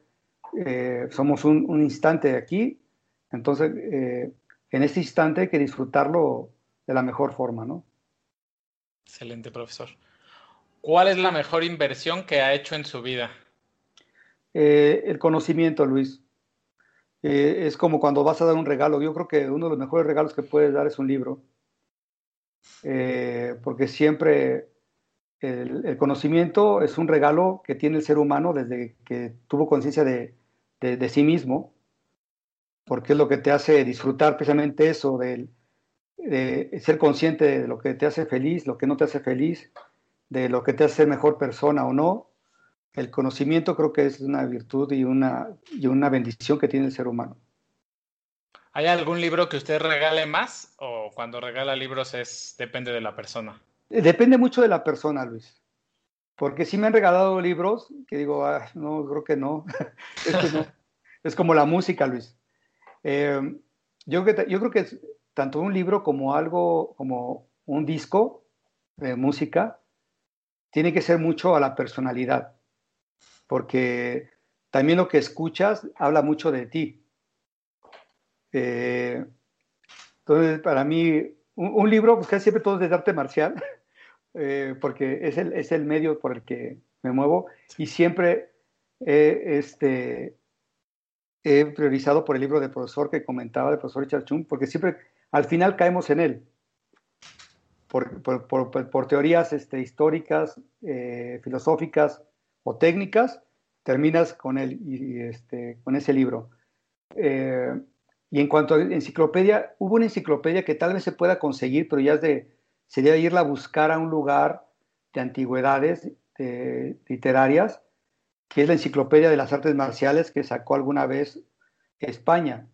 eh, somos un, un, instante aquí, entonces eh, en este instante hay que disfrutarlo de la mejor forma, ¿no? Excelente, profesor. ¿Cuál es la mejor inversión que ha hecho en su vida? Eh, el conocimiento, Luis. Es como cuando vas a dar un regalo. Yo creo que uno de los mejores regalos que puedes dar es un libro. Eh, porque siempre el, conocimiento es un regalo que tiene el ser humano desde que tuvo conciencia de, sí mismo, porque es lo que te hace disfrutar precisamente eso, de ser consciente de lo que te hace feliz, lo que no te hace feliz, de lo que te hace mejor persona o no. El conocimiento creo que es una virtud y una, y una bendición que tiene el ser humano. ¿Hay algún libro que usted regale más o cuando regala libros es depende de la persona? Depende mucho de la persona, Luis. Porque si me han regalado libros que digo, ah, no, creo que no. es, como la música, Luis. Eh, yo creo que tanto un libro como algo, como un disco de música, tiene que ser mucho a la personalidad, porque también lo que escuchas habla mucho de ti. Eh, entonces, para mí, un, libro, pues casi siempre todo es de arte marcial, eh, porque es el, es el medio por el que me muevo. Y siempre este, he priorizado por el libro del profesor que comentaba, del profesor Richard Chung, porque siempre al final caemos en él. Por, teorías este, históricas, eh, filosóficas o técnicas, terminas con, el, y, este, con ese libro. Eh, y en cuanto a enciclopedia, hubo una enciclopedia que tal vez se pueda conseguir, pero ya sería irla a buscar a un lugar de antigüedades literarias, que es la Enciclopedia de las Artes Marciales que sacó alguna vez España.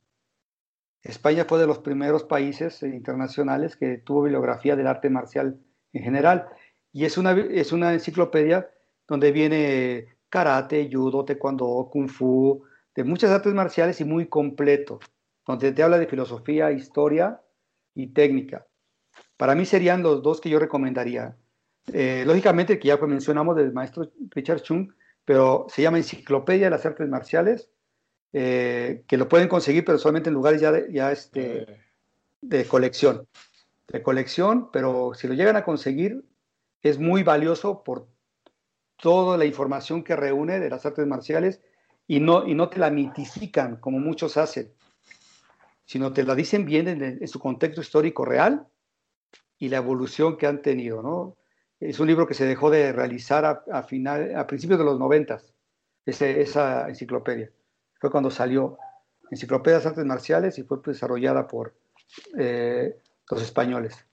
España fue de los primeros países internacionales que tuvo bibliografía del arte marcial en general. Y es una, es una enciclopedia donde viene karate, judo, taekwondo, kung fu, de muchas artes marciales y muy completo, donde te habla de filosofía, historia y técnica. Para mí serían los dos que yo recomendaría. Eh, lógicamente, que ya mencionamos del maestro Richard Chung, pero se llama Enciclopedia de las Artes Marciales eh, que lo pueden conseguir, pero solamente en lugares ya, de, este, de colección. De colección, pero si lo llegan a conseguir, es muy valioso por toda la información que reúne de las artes marciales y no, y no te la mitifican como muchos hacen, sino te la dicen bien en, su contexto histórico real y la evolución que han tenido. ¿no? Es un libro que se dejó de realizar a, final, a principios de los noventas, esa enciclopedia fue cuando salió Enciclopedia de Artes Marciales y fue desarrollada por eh, los españoles.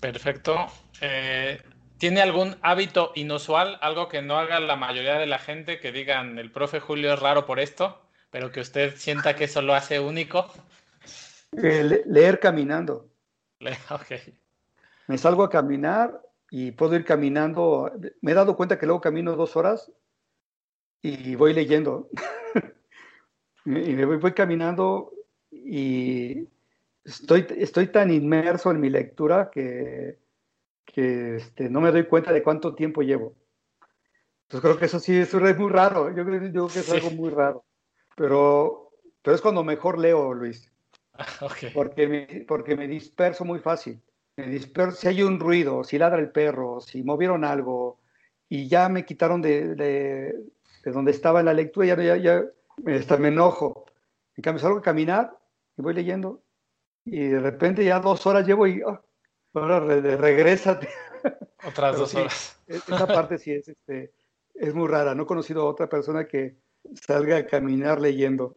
Perfecto. Eh, ¿Tiene algún hábito inusual, algo que no haga la mayoría de la gente, que digan el profe Julio es raro por esto, pero que usted sienta que eso lo hace único? Eh, leer caminando. Okay. Me salgo a caminar y puedo ir caminando. Me he dado cuenta que luego camino dos horas y voy leyendo. y me voy, caminando y estoy, estoy tan inmerso en mi lectura que, que este, no me doy cuenta de cuánto tiempo llevo. Entonces creo que eso sí es muy raro. Yo creo, que es algo muy raro. Pero, pero es cuando mejor leo, Luis. Porque, me, porque me disperso muy fácil. Me disperso, si hay un ruido, si ladra el perro, si movieron algo y ya me quitaron de, de donde estaba en la lectura, ya, ya, ya me enojo. En cambio, salgo a caminar y voy leyendo y de repente ya dos horas llevo y oh, ahora re, regrésate. Otras dos horas. E, esa parte sí es, este, es muy rara. No he conocido a otra persona que salga a caminar leyendo.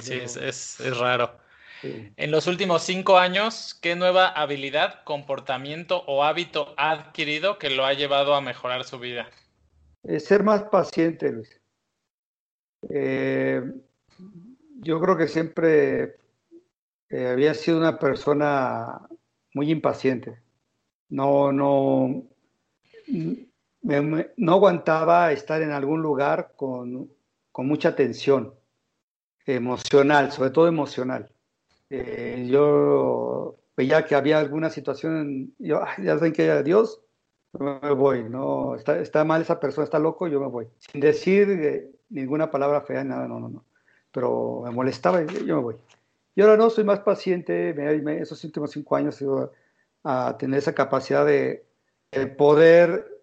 Sí, es, es, raro. En los últimos cinco años, ¿qué nueva habilidad, comportamiento o hábito ha adquirido que lo ha llevado a mejorar su vida? ser más paciente, Luis. Eh, yo creo que siempre eh, había sido una persona muy impaciente. No, no, no aguantaba estar en algún lugar con, con mucha tensión emocional, sobre todo emocional. Eh, yo veía que había alguna situación, yo, ya saben que Dios, me voy, no, está, está, mal esa persona, está loco, yo me voy. Sin decir eh, ninguna palabra fea, nada, no, no, no. Pero me molestaba y yo me voy. Y ahora no, soy más paciente, me, esos últimos cinco años he ido a tener esa capacidad de, de poder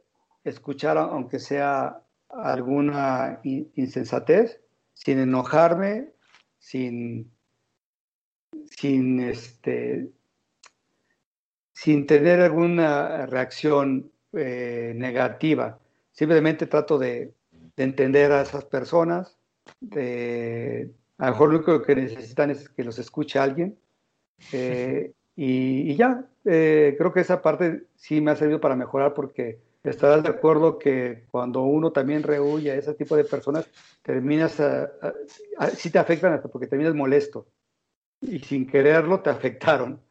escuchar, aunque sea alguna insensatez, sin enojarme, sin, sin, este, sin tener alguna reacción eh, negativa. Simplemente trato de, entender a esas personas. De, a lo mejor lo único que necesitan es que los escuche alguien. Eh, y, ya, eh, creo que esa parte sí me ha servido para mejorar porque estarás de acuerdo que cuando uno también rehuye a ese tipo de personas, terminas, sí te afectan hasta porque terminas molesto y sin quererlo te afectaron.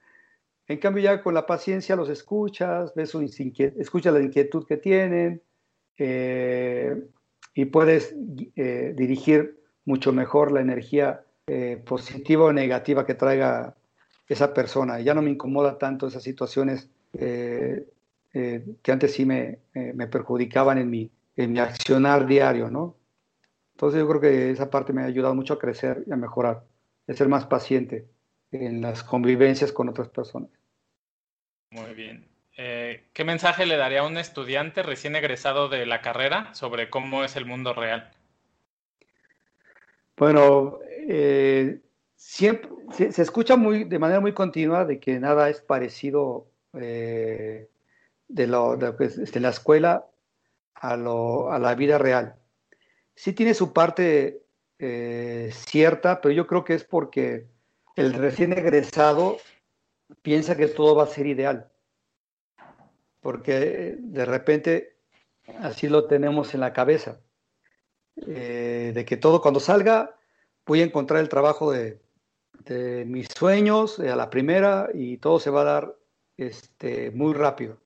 En cambio ya con la paciencia los escuchas, ves su escuchas la inquietud que tienen eh, y puedes eh, dirigir mucho mejor la energía eh, positiva o negativa que traiga esa persona. Ya no me incomoda tanto esas situaciones que antes sí me, me, perjudicaban en mi, en mi accionar diario, ¿no? Entonces yo creo que esa parte me ha ayudado mucho a crecer y a mejorar, a ser más paciente en las convivencias con otras personas. Muy bien. Eh, ¿Qué mensaje le daría a un estudiante recién egresado de la carrera sobre cómo es el mundo real? Bueno, eh, siempre se, escucha muy, de manera muy continua de que nada es parecido eh, de, lo, de, la escuela a, lo, a, la vida real. Sí tiene su parte cierta, pero yo creo que es porque el recién egresado piensa que todo va a ser ideal, porque eh, de repente así lo tenemos en la cabeza, eh, de que todo cuando salga voy a encontrar el trabajo de, mis sueños a la primera y todo se va a dar este, muy rápido.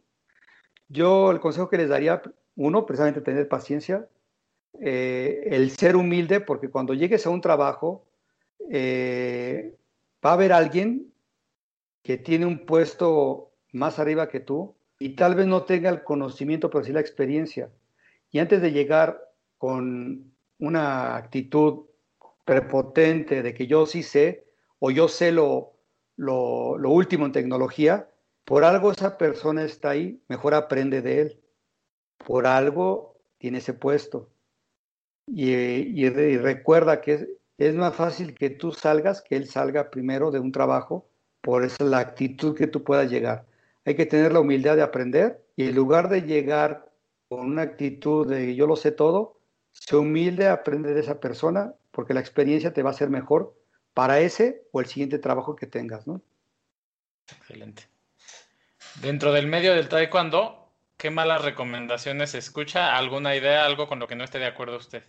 Yo el consejo que les daría, uno, precisamente tener paciencia, eh, el ser humilde, porque cuando llegues a un trabajo, va a haber alguien que tiene un puesto más arriba que tú y tal vez no tenga el conocimiento, pero sí la experiencia. Y antes de llegar con una actitud prepotente de que yo sí sé o yo sé lo, lo, último en tecnología, por algo esa persona está ahí, mejor aprende de él. Por algo tiene ese puesto. Y, recuerda que es, más fácil que tú salgas que él salga primero de un trabajo por eso la actitud que tú puedas llegar. Hay que tener la humildad de aprender y en lugar de llegar con una actitud de yo lo sé todo, sé humilde, aprende de esa persona porque la experiencia te va a ser mejor para ese o el siguiente trabajo que tengas, ¿no? Excelente. Dentro del medio del taekwondo, ¿qué malas recomendaciones escucha? ¿Alguna idea, algo con lo que no esté de acuerdo usted?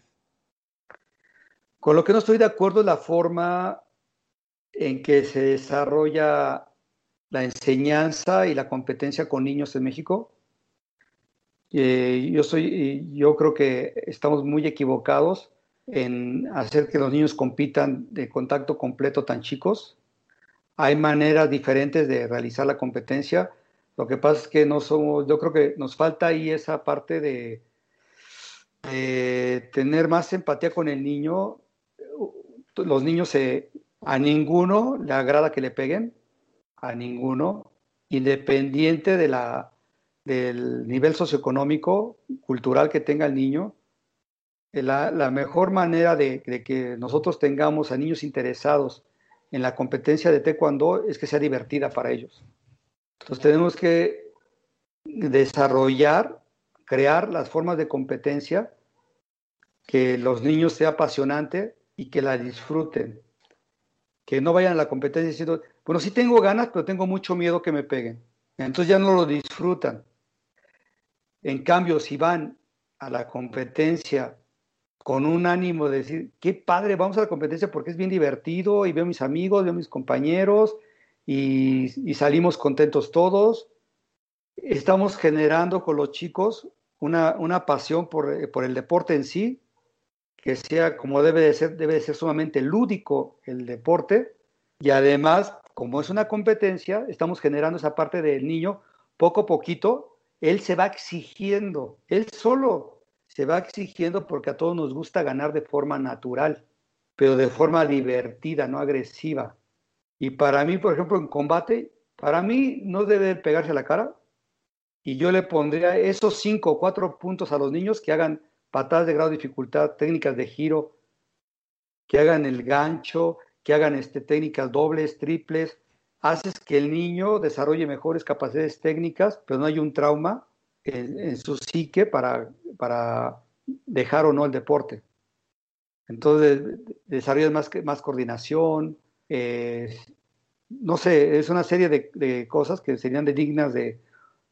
Con lo que no estoy de acuerdo es la forma en que se desarrolla la enseñanza y la competencia con niños en México. Eh, yo, soy, yo creo que estamos muy equivocados en hacer que los niños compitan de contacto completo tan chicos. Hay maneras diferentes de realizar la competencia. Lo que pasa es que no somos, yo creo que nos falta ahí esa parte de, tener más empatía con el niño. Los niños se, a ninguno le agrada que le peguen, a ninguno, independiente de la, del nivel socioeconómico, cultural que tenga el niño. la, la mejor manera de, de, que nosotros tengamos a niños interesados en la competencia de taekwondo es que sea divertida para ellos. Entonces tenemos que desarrollar, crear las formas de competencia que los niños sea apasionante y que la disfruten. Que no vayan a la competencia diciendo, bueno, sí tengo ganas, pero tengo mucho miedo que me peguen. Entonces ya no lo disfrutan. En cambio, si van a la competencia con un ánimo de decir, qué padre, vamos a la competencia porque es bien divertido y veo a mis amigos, veo a mis compañeros y, salimos contentos todos. Estamos generando con los chicos una, una pasión por, por, el deporte en sí, que sea como debe de ser, debe de ser sumamente lúdico el deporte y además, como es una competencia, estamos generando esa parte del niño poco a poquito, él se va exigiendo, él solo se va exigiendo porque a todos nos gusta ganar de forma natural, pero de forma divertida, no agresiva. Y para mí, por ejemplo, en combate, para mí no debe pegarse la cara. Y yo le pondría esos cinco o cuatro puntos a los niños que hagan patadas de grado de dificultad, técnicas de giro, que hagan el gancho, que hagan este, técnicas dobles, triples. Haces que el niño desarrolle mejores capacidades técnicas, pero no hay un trauma en, su psique para, para dejar o no el deporte. Entonces, desarrollas más, más coordinación, eh, no sé, es una serie de, cosas que serían dignas de,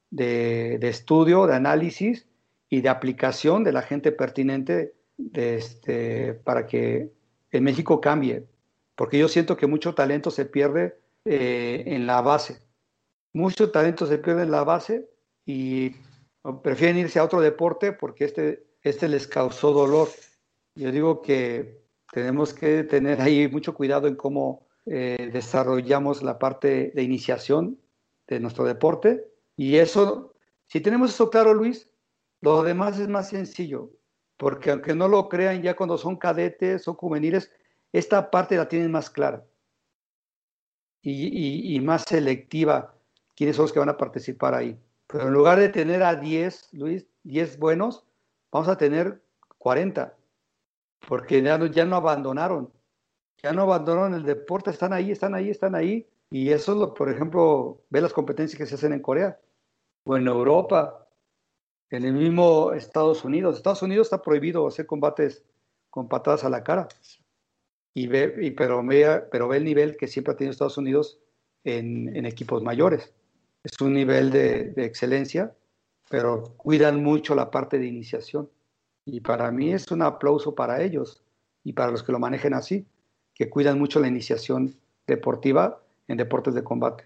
de, estudio, de análisis y de aplicación de la gente pertinente este, para que en México cambie. Porque yo siento que mucho talento se pierde eh, en la base. Mucho talento se pierde en la base y prefieren irse a otro deporte porque este, este les causó dolor. Yo digo que tenemos que tener ahí mucho cuidado en cómo eh, desarrollamos la parte de iniciación de nuestro deporte. Y eso, si tenemos eso claro, Luis, lo demás es más sencillo, porque aunque no lo crean ya cuando son cadetes o juveniles, esta parte la tienen más clara y, y, más selectiva quiénes son los que van a participar ahí. Pero en lugar de tener a 10, Luis, 10 buenos, vamos a tener 40, porque ya no, ya no abandonaron, ya no abandonaron el deporte, están ahí, están ahí, están ahí. Y eso, es lo, por ejemplo, ve las competencias que se hacen en Corea o en Europa, en el mismo Estados Unidos. Estados Unidos está prohibido hacer combates con patadas a la cara. Y ve, y, pero, ve, pero ve el nivel que siempre ha tenido Estados Unidos en, en equipos mayores es un nivel de, de, excelencia, pero cuidan mucho la parte de iniciación. Y para mí es un aplauso para ellos y para los que lo manejen así, que cuidan mucho la iniciación deportiva en deportes de combate.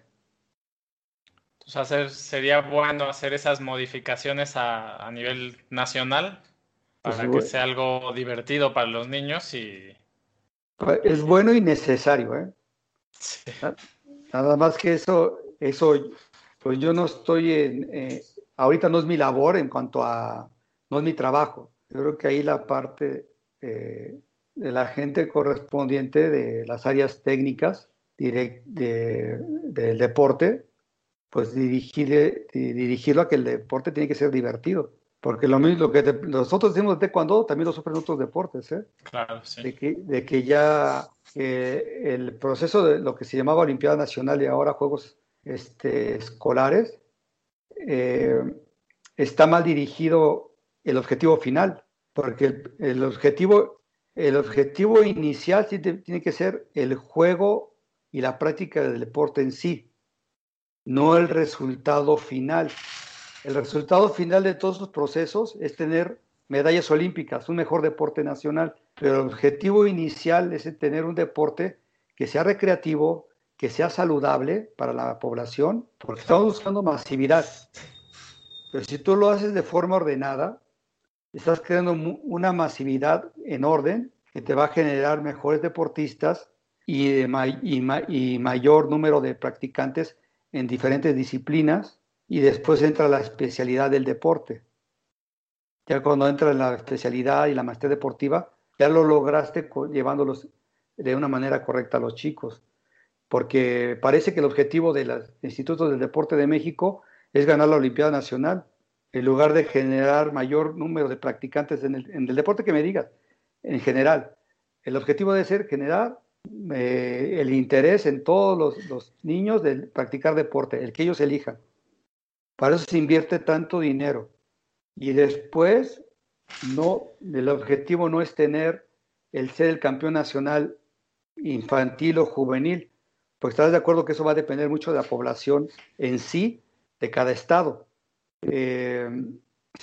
Entonces hacer, sería bueno hacer esas modificaciones a, a nivel nacional para pues, que sea algo divertido para los niños y... Pues, es bueno y necesario, ¿eh? Sí. Nada más que eso, eso pues yo no estoy en, eh, ahorita no es mi labor en cuanto a, no es mi trabajo. Yo creo que ahí la parte eh, de la gente correspondiente de las áreas técnicas direct, de, del deporte, pues dirigirle, dirigirlo a que el deporte tiene que ser divertido. Porque lo mismo que te, nosotros decimos de cuando también lo sufren otros deportes, ¿eh? Claro, sí. De que, de que ya eh, el proceso de lo que se llamaba Olimpiada Nacional y ahora Juegos este, escolares, eh, está mal dirigido el objetivo final, porque el, objetivo, el objetivo inicial tiene que ser el juego y la práctica del deporte en sí, no el resultado final. El resultado final de todos los procesos es tener medallas olímpicas, un mejor deporte nacional, pero el objetivo inicial es tener un deporte que sea recreativo, que sea saludable para la población, porque estamos buscando masividad. Pero si tú lo haces de forma ordenada, estás creando una masividad en orden que te va a generar mejores deportistas y, de mayor número de practicantes en diferentes disciplinas y después entra la especialidad del deporte. Ya cuando entra en la especialidad y la maestría deportiva, ya lo lograste llevándolos de una manera correcta a los chicos porque parece que el objetivo de los institutos del deporte de México es ganar la Olimpiada Nacional, en lugar de generar mayor número de practicantes en el, deporte que me digas, en general. El objetivo debe ser generar eh, el interés en todos los, los, niños de practicar deporte, el que ellos elijan. Para eso se invierte tanto dinero. Y después, no, el objetivo no es tener el ser el campeón nacional infantil o juvenil, pues estás de acuerdo que eso va a depender mucho de la población en sí, de cada estado. Eh,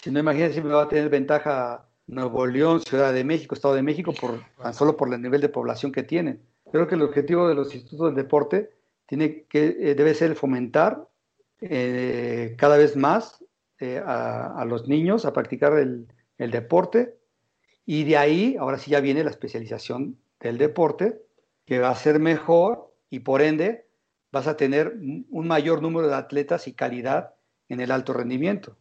si no, imagínense si me va a tener ventaja Nuevo León, Ciudad de México, Estado de México, por, tan solo por el nivel de población que tienen. Creo que el objetivo de los institutos del deporte tiene que, eh, debe ser fomentar eh, cada vez más a, a, los niños a practicar el, el deporte y de ahí, ahora sí ya viene la especialización del deporte, que va a ser mejor y por ende vas a tener un mayor número de atletas y calidad en el alto rendimiento.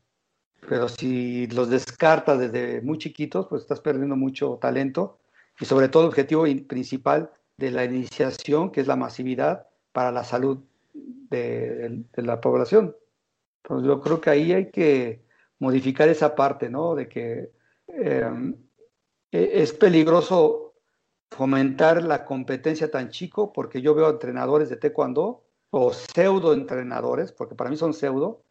Pero si los descartas desde muy chiquitos, pues estás perdiendo mucho talento y sobre todo el objetivo principal de la iniciación, que es la masividad para la salud de, de la población. Pues yo creo que ahí hay que modificar esa parte, ¿no? De que eh, es peligroso fomentar la competencia tan chico porque yo veo entrenadores de taekwondo o pseudo entrenadores, porque para mí son pseudo,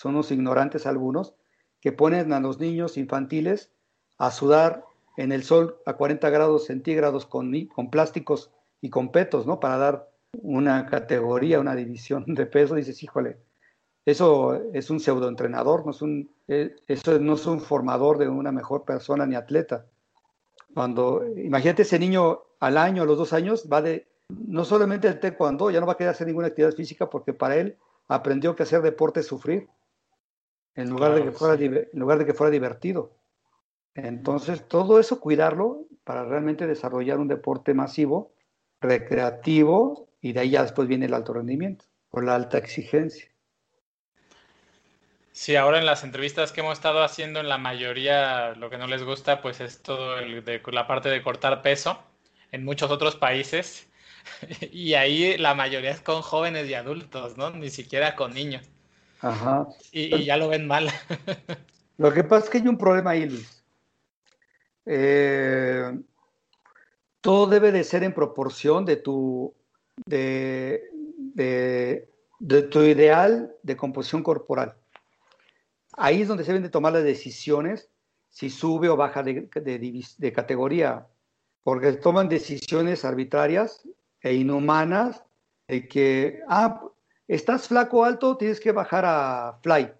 son unos ignorantes algunos, que ponen a los niños infantiles a sudar en el sol a 40 grados centígrados con, con plásticos y con petos, ¿no? Para dar una categoría, una división de peso, dices, híjole, eso es un pseudoentrenador, no es un, eh, eso no es un formador de una mejor persona ni atleta. Cuando, imagínate ese niño al año, a los dos años, va de, no solamente el taekwondo, ya no va a querer hacer ninguna actividad física porque para él aprendió que hacer deporte es sufrir, en lugar, de que fuera, en lugar de que fuera divertido. Entonces, todo eso cuidarlo para realmente desarrollar un deporte masivo, recreativo, y de ahí ya después viene el alto rendimiento, o la alta exigencia. Sí, ahora en las entrevistas que hemos estado haciendo, en la mayoría lo que no les gusta, pues es todo el de, la parte de cortar peso en muchos otros países. Y ahí la mayoría es con jóvenes y adultos, ¿no? Ni siquiera con niños. Ajá. Y, y ya lo ven mal. Lo que pasa es que hay un problema ahí, Luis. Eh, todo debe de ser en proporción de tu, de, de, de tu ideal de composición corporal. Ahí es donde se deben de tomar las decisiones si sube o baja de, de, de categoría, porque toman decisiones arbitrarias e inhumanas de que, ah, estás flaco alto, tienes que bajar a fly.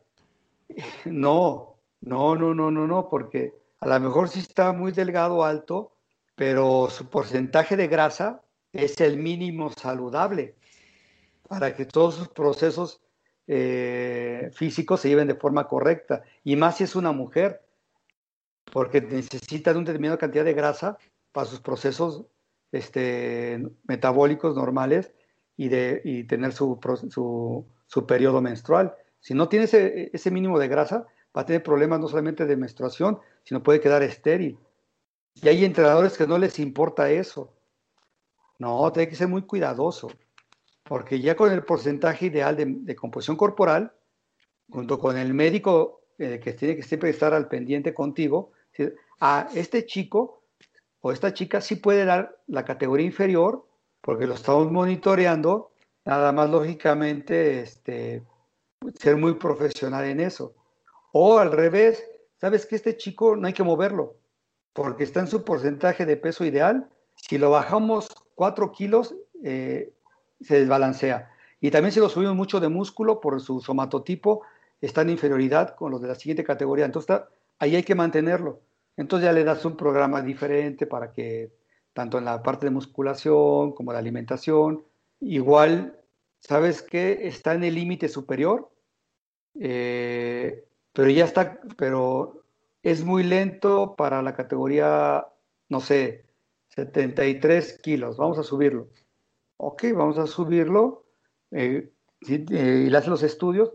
No, no, no, no, no, no, porque a lo mejor sí está muy delgado alto, pero su porcentaje de grasa es el mínimo saludable para que todos sus procesos eh, físicos se lleven de forma correcta. Y más si es una mujer, porque necesita de una determinada cantidad de grasa para sus procesos este, metabólicos normales y, de, y tener su, su, su, periodo menstrual. Si no tiene ese, ese mínimo de grasa, va a tener problemas no solamente de menstruación, sino puede quedar estéril. Y hay entrenadores que no les importa eso. No, tiene que ser muy cuidadoso porque ya con el porcentaje ideal de, composición corporal, junto con el médico eh, que tiene que siempre estar al pendiente contigo, a este chico o esta chica sí puede dar la categoría inferior, porque lo estamos monitoreando, nada más lógicamente este, ser muy profesional en eso. O al revés, sabes que este chico no hay que moverlo, porque está en su porcentaje de peso ideal. Si lo bajamos 4 kilos, eh, se desbalancea. Y también si lo subimos mucho de músculo por su somatotipo, está en inferioridad con los de la siguiente categoría. Entonces ahí hay que mantenerlo. Entonces ya le das un programa diferente para que tanto en la parte de musculación como de alimentación, igual, ¿sabes qué? Está en el límite superior, eh, pero ya está, pero es muy lento para la categoría, no sé, 73 kilos. Vamos a subirlo ok, vamos a subirlo, eh, eh, y le hace los estudios,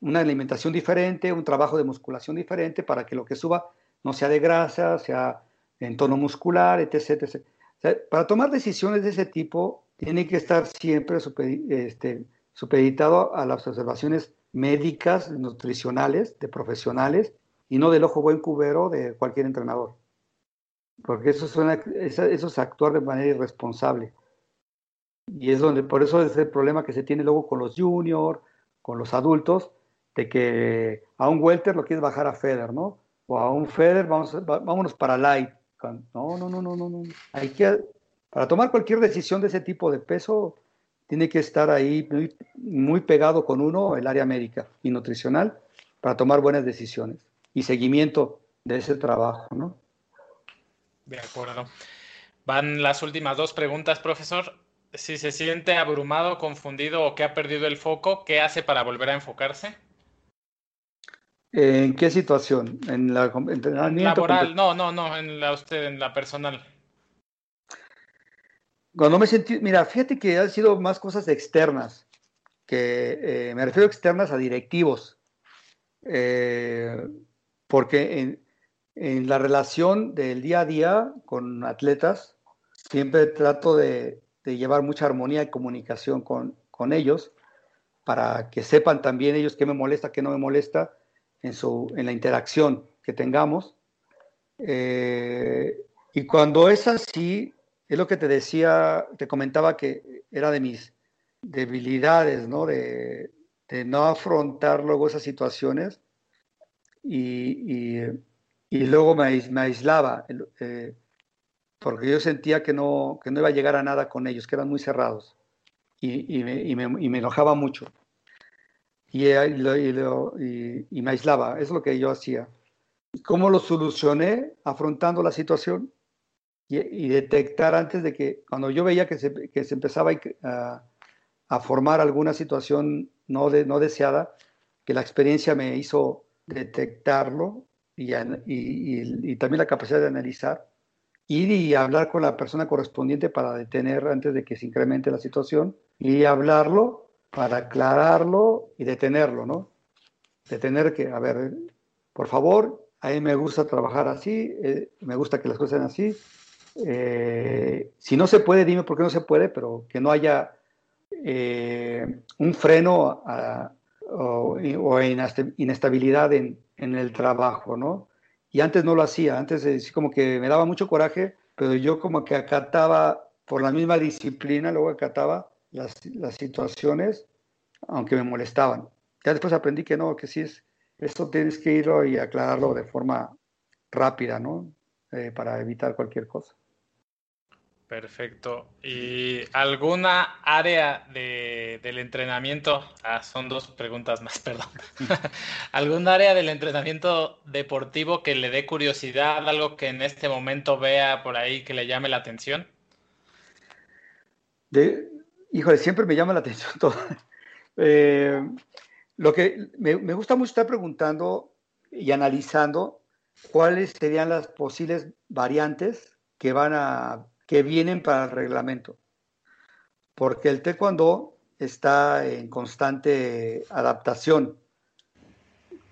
una alimentación diferente, un trabajo de musculación diferente para que lo que suba no sea de grasa, sea en tono muscular, etc. etc. para tomar decisiones de ese tipo, tiene que estar siempre este, supeditado a las observaciones médicas, nutricionales, de profesionales, y no del ojo buen cubero de cualquier entrenador. Porque eso, suena, eso es actuar de manera irresponsable. Y es donde, por eso es el problema que se tiene luego con los juniors, con los adultos, de que a un welter lo quieres bajar a Feder, ¿no? O a un Feder, vamos, vámonos para light. No, no, no, no, no, no. Hay que, para tomar cualquier decisión de ese tipo de peso, tiene que estar ahí muy, muy pegado con uno, el área médica y nutricional, para tomar buenas decisiones y seguimiento de ese trabajo, ¿no? De acuerdo. Van las últimas dos preguntas, profesor si se siente abrumado, confundido o que ha perdido el foco, ¿qué hace para volver a enfocarse? ¿En qué situación? ¿En la entrenamiento? Laboral, no, no, no, en la usted, en la personal. Cuando me sentí, mira, fíjate que han sido más cosas externas, que eh, me refiero externas a directivos, eh, porque en, en la relación del día a día con atletas, siempre trato de, de llevar mucha armonía y comunicación con, con ellos para que sepan también ellos qué me molesta, qué no me molesta en, su, en la interacción que tengamos. Eh, y cuando es así, es lo que te decía, te comentaba que era de mis debilidades, ¿no? De, de no afrontar luego esas situaciones y, y, luego me, aislaba. Eh, porque yo sentía que no, que no iba a llegar a nada con ellos, que eran muy cerrados y, y, me, me, y me, enojaba mucho. Y, y, me aislaba, es lo que yo hacía. ¿Cómo lo solucioné? Afrontando la situación y, detectar antes de que, cuando yo veía que se, que se empezaba a, a, formar alguna situación no, de, no deseada, que la experiencia me hizo detectarlo y, y también la capacidad de analizar ir y hablar con la persona correspondiente para detener antes de que se incremente la situación y hablarlo para aclararlo y detenerlo, ¿no? Detener que, a ver, por favor, a mí me gusta trabajar así, eh, me gusta que las cosas sean así. Eh, si no se puede, dime por qué no se puede, pero que no haya eh, un freno o, inestabilidad en, en el trabajo, ¿no? y antes no lo hacía, antes como que me daba mucho coraje, pero yo como que acataba por la misma disciplina, luego acataba las, las situaciones, aunque me molestaban. Ya después aprendí que no, que sí es, esto tienes que irlo y aclararlo de forma rápida, ¿no? Eh, para evitar cualquier cosa. Perfecto. ¿Y alguna área del entrenamiento? Ah, son dos preguntas más, perdón. ¿Algún área del entrenamiento deportivo que le dé curiosidad, algo que en este momento vea por ahí que le llame la atención? De, híjole, siempre me llama la atención todo. Eh, lo que me, gusta mucho estar preguntando y analizando cuáles serían las posibles variantes que van a que vienen para el reglamento. Porque el taekwondo está en constante adaptación.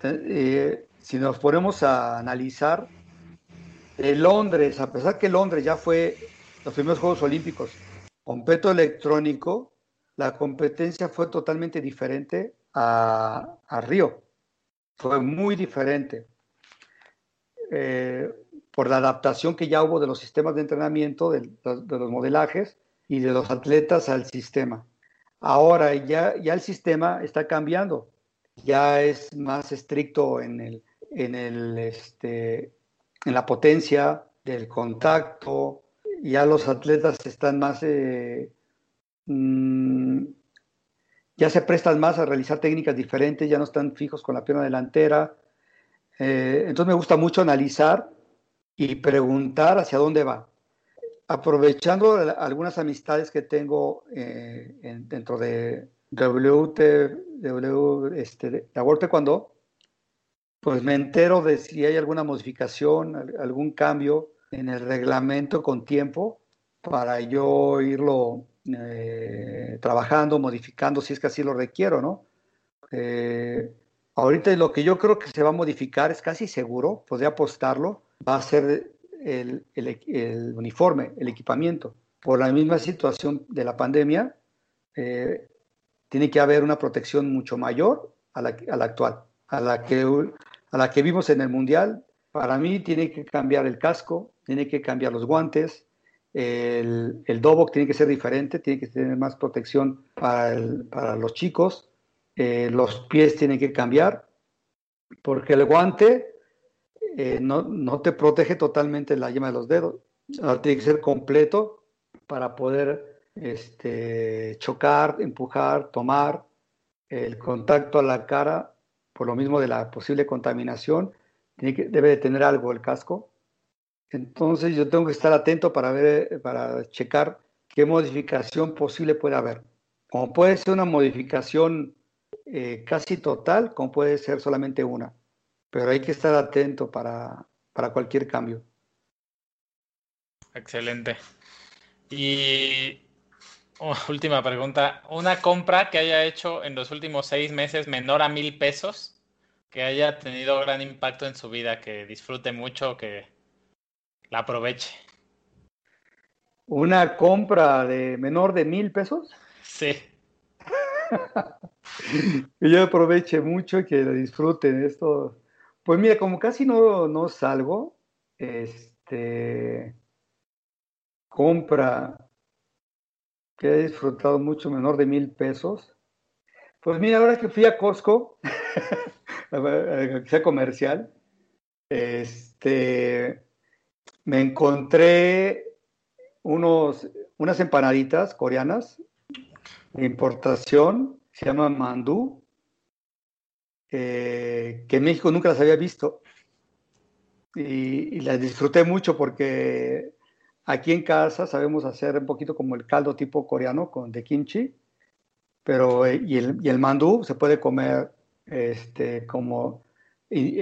Eh, si nos ponemos a analizar, en Londres, a pesar que Londres ya fue los primeros Juegos Olímpicos con peto electrónico, la competencia fue totalmente diferente a, a Río. Fue muy diferente. Eh, por la adaptación que ya hubo de los sistemas de entrenamiento, de, los modelajes y de los atletas al sistema. Ahora ya, ya el sistema está cambiando, ya es más estricto en, el, en, el, este, en la potencia del contacto, ya los atletas están más, eh, mm, ya se prestan más a realizar técnicas diferentes, ya no están fijos con la pierna delantera. Eh, entonces me gusta mucho analizar y preguntar hacia dónde va. Aprovechando algunas amistades que tengo eh, dentro de WT, w, este, la World cuando pues me entero de si hay alguna modificación, algún cambio en el reglamento con tiempo para yo irlo eh, trabajando, modificando, si es que así lo requiero, ¿no? Eh, ahorita lo que yo creo que se va a modificar es casi seguro, podría apostarlo, va a ser el, el, uniforme, el equipamiento. Por la misma situación de la pandemia, eh, tiene que haber una protección mucho mayor a la, a la actual, a la, que, a la que vimos en el Mundial. Para mí tiene que cambiar el casco, tiene que cambiar los guantes, el, el Dobok tiene que ser diferente, tiene que tener más protección para, para los chicos, eh, los pies tienen que cambiar, porque el guante eh, no, no, te protege totalmente la yema de los dedos, tiene que ser completo para poder este, chocar, empujar, tomar, el contacto a la cara, por lo mismo de la posible contaminación, tiene que, debe de tener algo el casco. Entonces yo tengo que estar atento para ver, para checar qué modificación posible puede haber. Como puede ser una modificación eh, casi total, como puede ser solamente una. Pero hay que estar atento para, para cualquier cambio. Excelente. Y última pregunta. ¿Una compra que haya hecho en los últimos seis meses menor a mil pesos, que haya tenido gran impacto en su vida, que disfrute mucho, que la aproveche? ¿Una compra de menor de mil pesos? Sí. que yo aproveche mucho y que disfruten esto. Pues mira, como casi no, no salgo, este compra que he disfrutado mucho menor de mil pesos. Pues mira, ahora que fui a Costco, sea comercial, este, me encontré unos, unas empanaditas coreanas de importación, se llaman mandú, que en México nunca las había visto. Y, y, las disfruté mucho porque Aquí en casa sabemos hacer un poquito como el caldo tipo coreano con de kimchi, pero eh, y el, y el mandú se puede comer este, como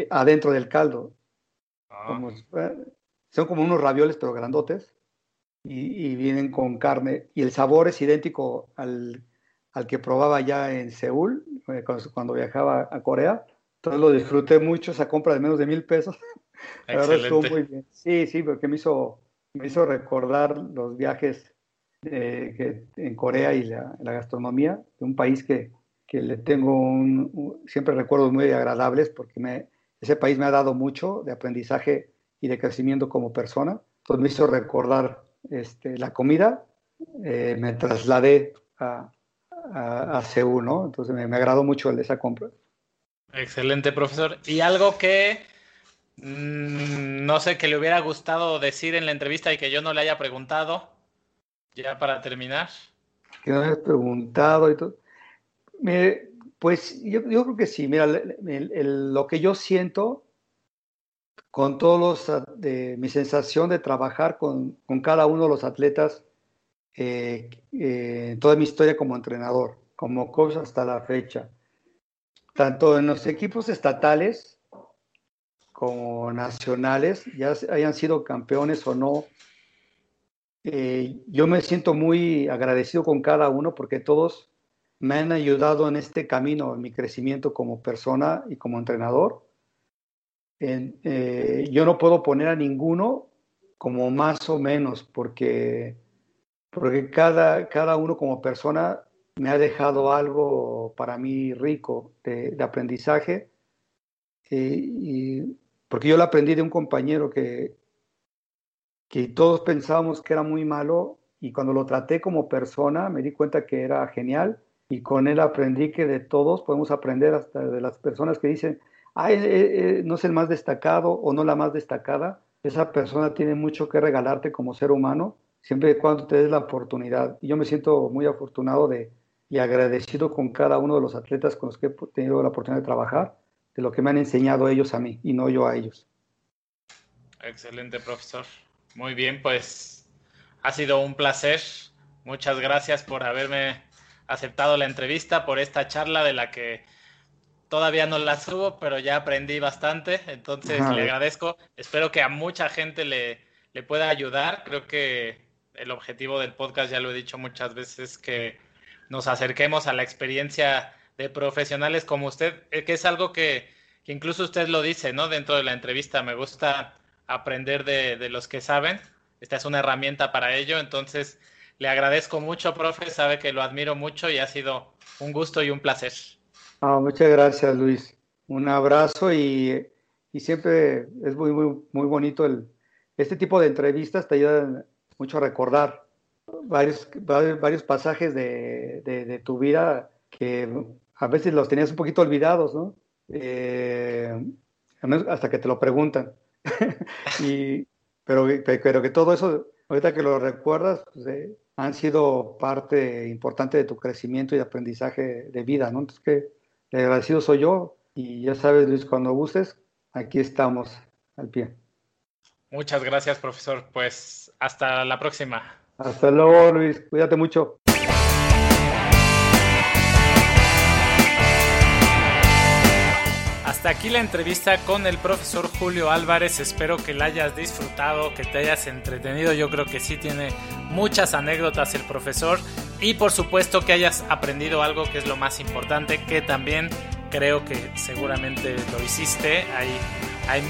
adentro del caldo. Ah. Son como unos ravioles pero grandotes y, vienen con carne y el sabor es idéntico al, al que probaba ya en Seúl eh, cuando, cuando, viajaba a Corea. Entonces lo disfruté mucho, esa compra de menos de mil pesos. La verdad estuvo muy bien. Sí, sí, porque me hizo me hizo recordar los viajes que, en Corea y la, gastronomía, de un país que, que le tengo un, siempre recuerdos muy agradables porque me, ese país me ha dado mucho de aprendizaje y de crecimiento como persona. Entonces me hizo recordar este, la comida, eh, me trasladé a, a, Seúl, ¿no? Entonces me, me agradó mucho esa compra. Excelente, profesor. ¿Y algo que Mm, no sé, que le hubiera gustado decir en la entrevista y que yo no le haya preguntado, ya para terminar. Que no haya preguntado y todo. pues yo, creo que sí, mira, lo que yo siento con todos los, de, mi sensación de trabajar con, cada uno de los atletas, eh, eh, toda mi historia como entrenador, como coach hasta la fecha, tanto en los equipos estatales, como nacionales, ya hayan sido campeones o no, eh, yo me siento muy agradecido con cada uno porque todos me han ayudado en este camino, en mi crecimiento como persona y como entrenador. Eh, yo no puedo poner a ninguno como más o menos porque, porque cada, cada uno como persona me ha dejado algo para mí rico de, aprendizaje. Y porque yo lo aprendí de un compañero que, que todos pensábamos que era muy malo y cuando lo traté como persona me di cuenta que era genial y con él aprendí que de todos podemos aprender hasta de las personas que dicen, ay, eh, no es el más destacado o no la más destacada. Esa persona tiene mucho que regalarte como ser humano, siempre y cuando te des la oportunidad. Y yo me siento muy afortunado de, y agradecido con cada uno de los atletas con los que he tenido la oportunidad de trabajar de lo que me han enseñado ellos a mí y no yo a ellos. Excelente, profesor. Muy bien, pues ha sido un placer. Muchas gracias por haberme aceptado la entrevista, por esta charla de la que todavía no la subo, pero ya aprendí bastante. Entonces le agradezco. Espero que a mucha gente le, le pueda ayudar. Creo que el objetivo del podcast, ya lo he dicho muchas veces, que nos acerquemos a la experiencia de profesionales como usted, eh, que es algo que, incluso usted lo dice, ¿no? Dentro de la entrevista, me gusta aprender de, los que saben. Esta es una herramienta para ello, entonces le agradezco mucho, profe, sabe que lo admiro mucho y ha sido un gusto y un placer. Ah, muchas gracias, Luis. Un abrazo y, siempre es muy, muy, muy bonito el, este tipo de entrevistas, te ayudan mucho a recordar varios, varios pasajes de, tu vida que a veces los tenías un poquito olvidados, ¿no? Eh, hasta que te lo preguntan. y, pero, pero que todo eso, ahorita que lo recuerdas, pues, eh, han sido parte importante de tu crecimiento y aprendizaje de vida, ¿no? Entonces, que agradecido soy yo y ya sabes, Luis, cuando gustes, aquí estamos al pie. Muchas gracias, profesor. Pues hasta la próxima. Hasta luego, Luis. Cuídate mucho. Hasta aquí la entrevista con el profesor Julio Álvarez. Espero que la hayas disfrutado, que te hayas entretenido. Yo creo que sí tiene muchas anécdotas el profesor. Y por supuesto que hayas aprendido algo que es lo más importante, que también creo que seguramente lo hiciste. Hay, hay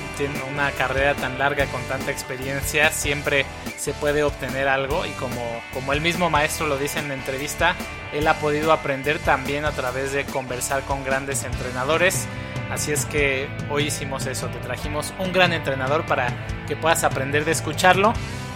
una carrera tan larga con tanta experiencia, siempre se puede obtener algo y como, como el mismo maestro lo dice en la entrevista, él ha podido aprender también a través de conversar con grandes entrenadores Así es que hoy hicimos eso, te trajimos un gran entrenador para que puedas aprender de escucharlo.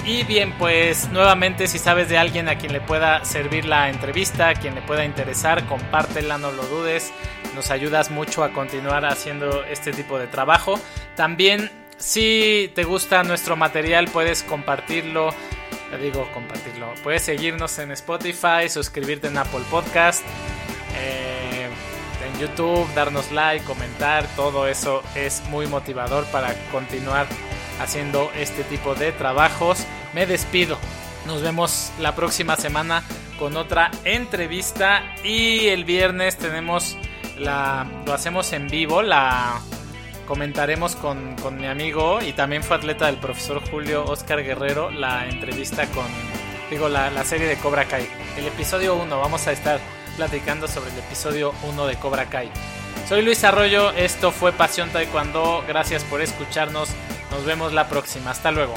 Y bien, pues nuevamente si sabes de alguien a quien le pueda servir la entrevista, a quien le pueda interesar, compártela, no lo dudes. Nos ayudas mucho a continuar haciendo este tipo de trabajo. También si te gusta nuestro material puedes compartirlo. digo compartirlo. Puedes seguirnos en Spotify, suscribirte en Apple Podcast. Eh, YouTube, darnos like, comentar, todo eso es muy motivador para continuar haciendo este tipo de trabajos. Me despido. Nos vemos la próxima semana con otra entrevista y el viernes tenemos la lo hacemos en vivo, la comentaremos con, con mi amigo y también fue atleta del profesor Julio Oscar Guerrero la entrevista con digo la, la serie de Cobra Kai. El episodio 1 vamos a estar platicando sobre el episodio 1 de Cobra Kai. Soy Luis Arroyo, esto fue Pasión Taekwondo, gracias por escucharnos, nos vemos la próxima, hasta luego.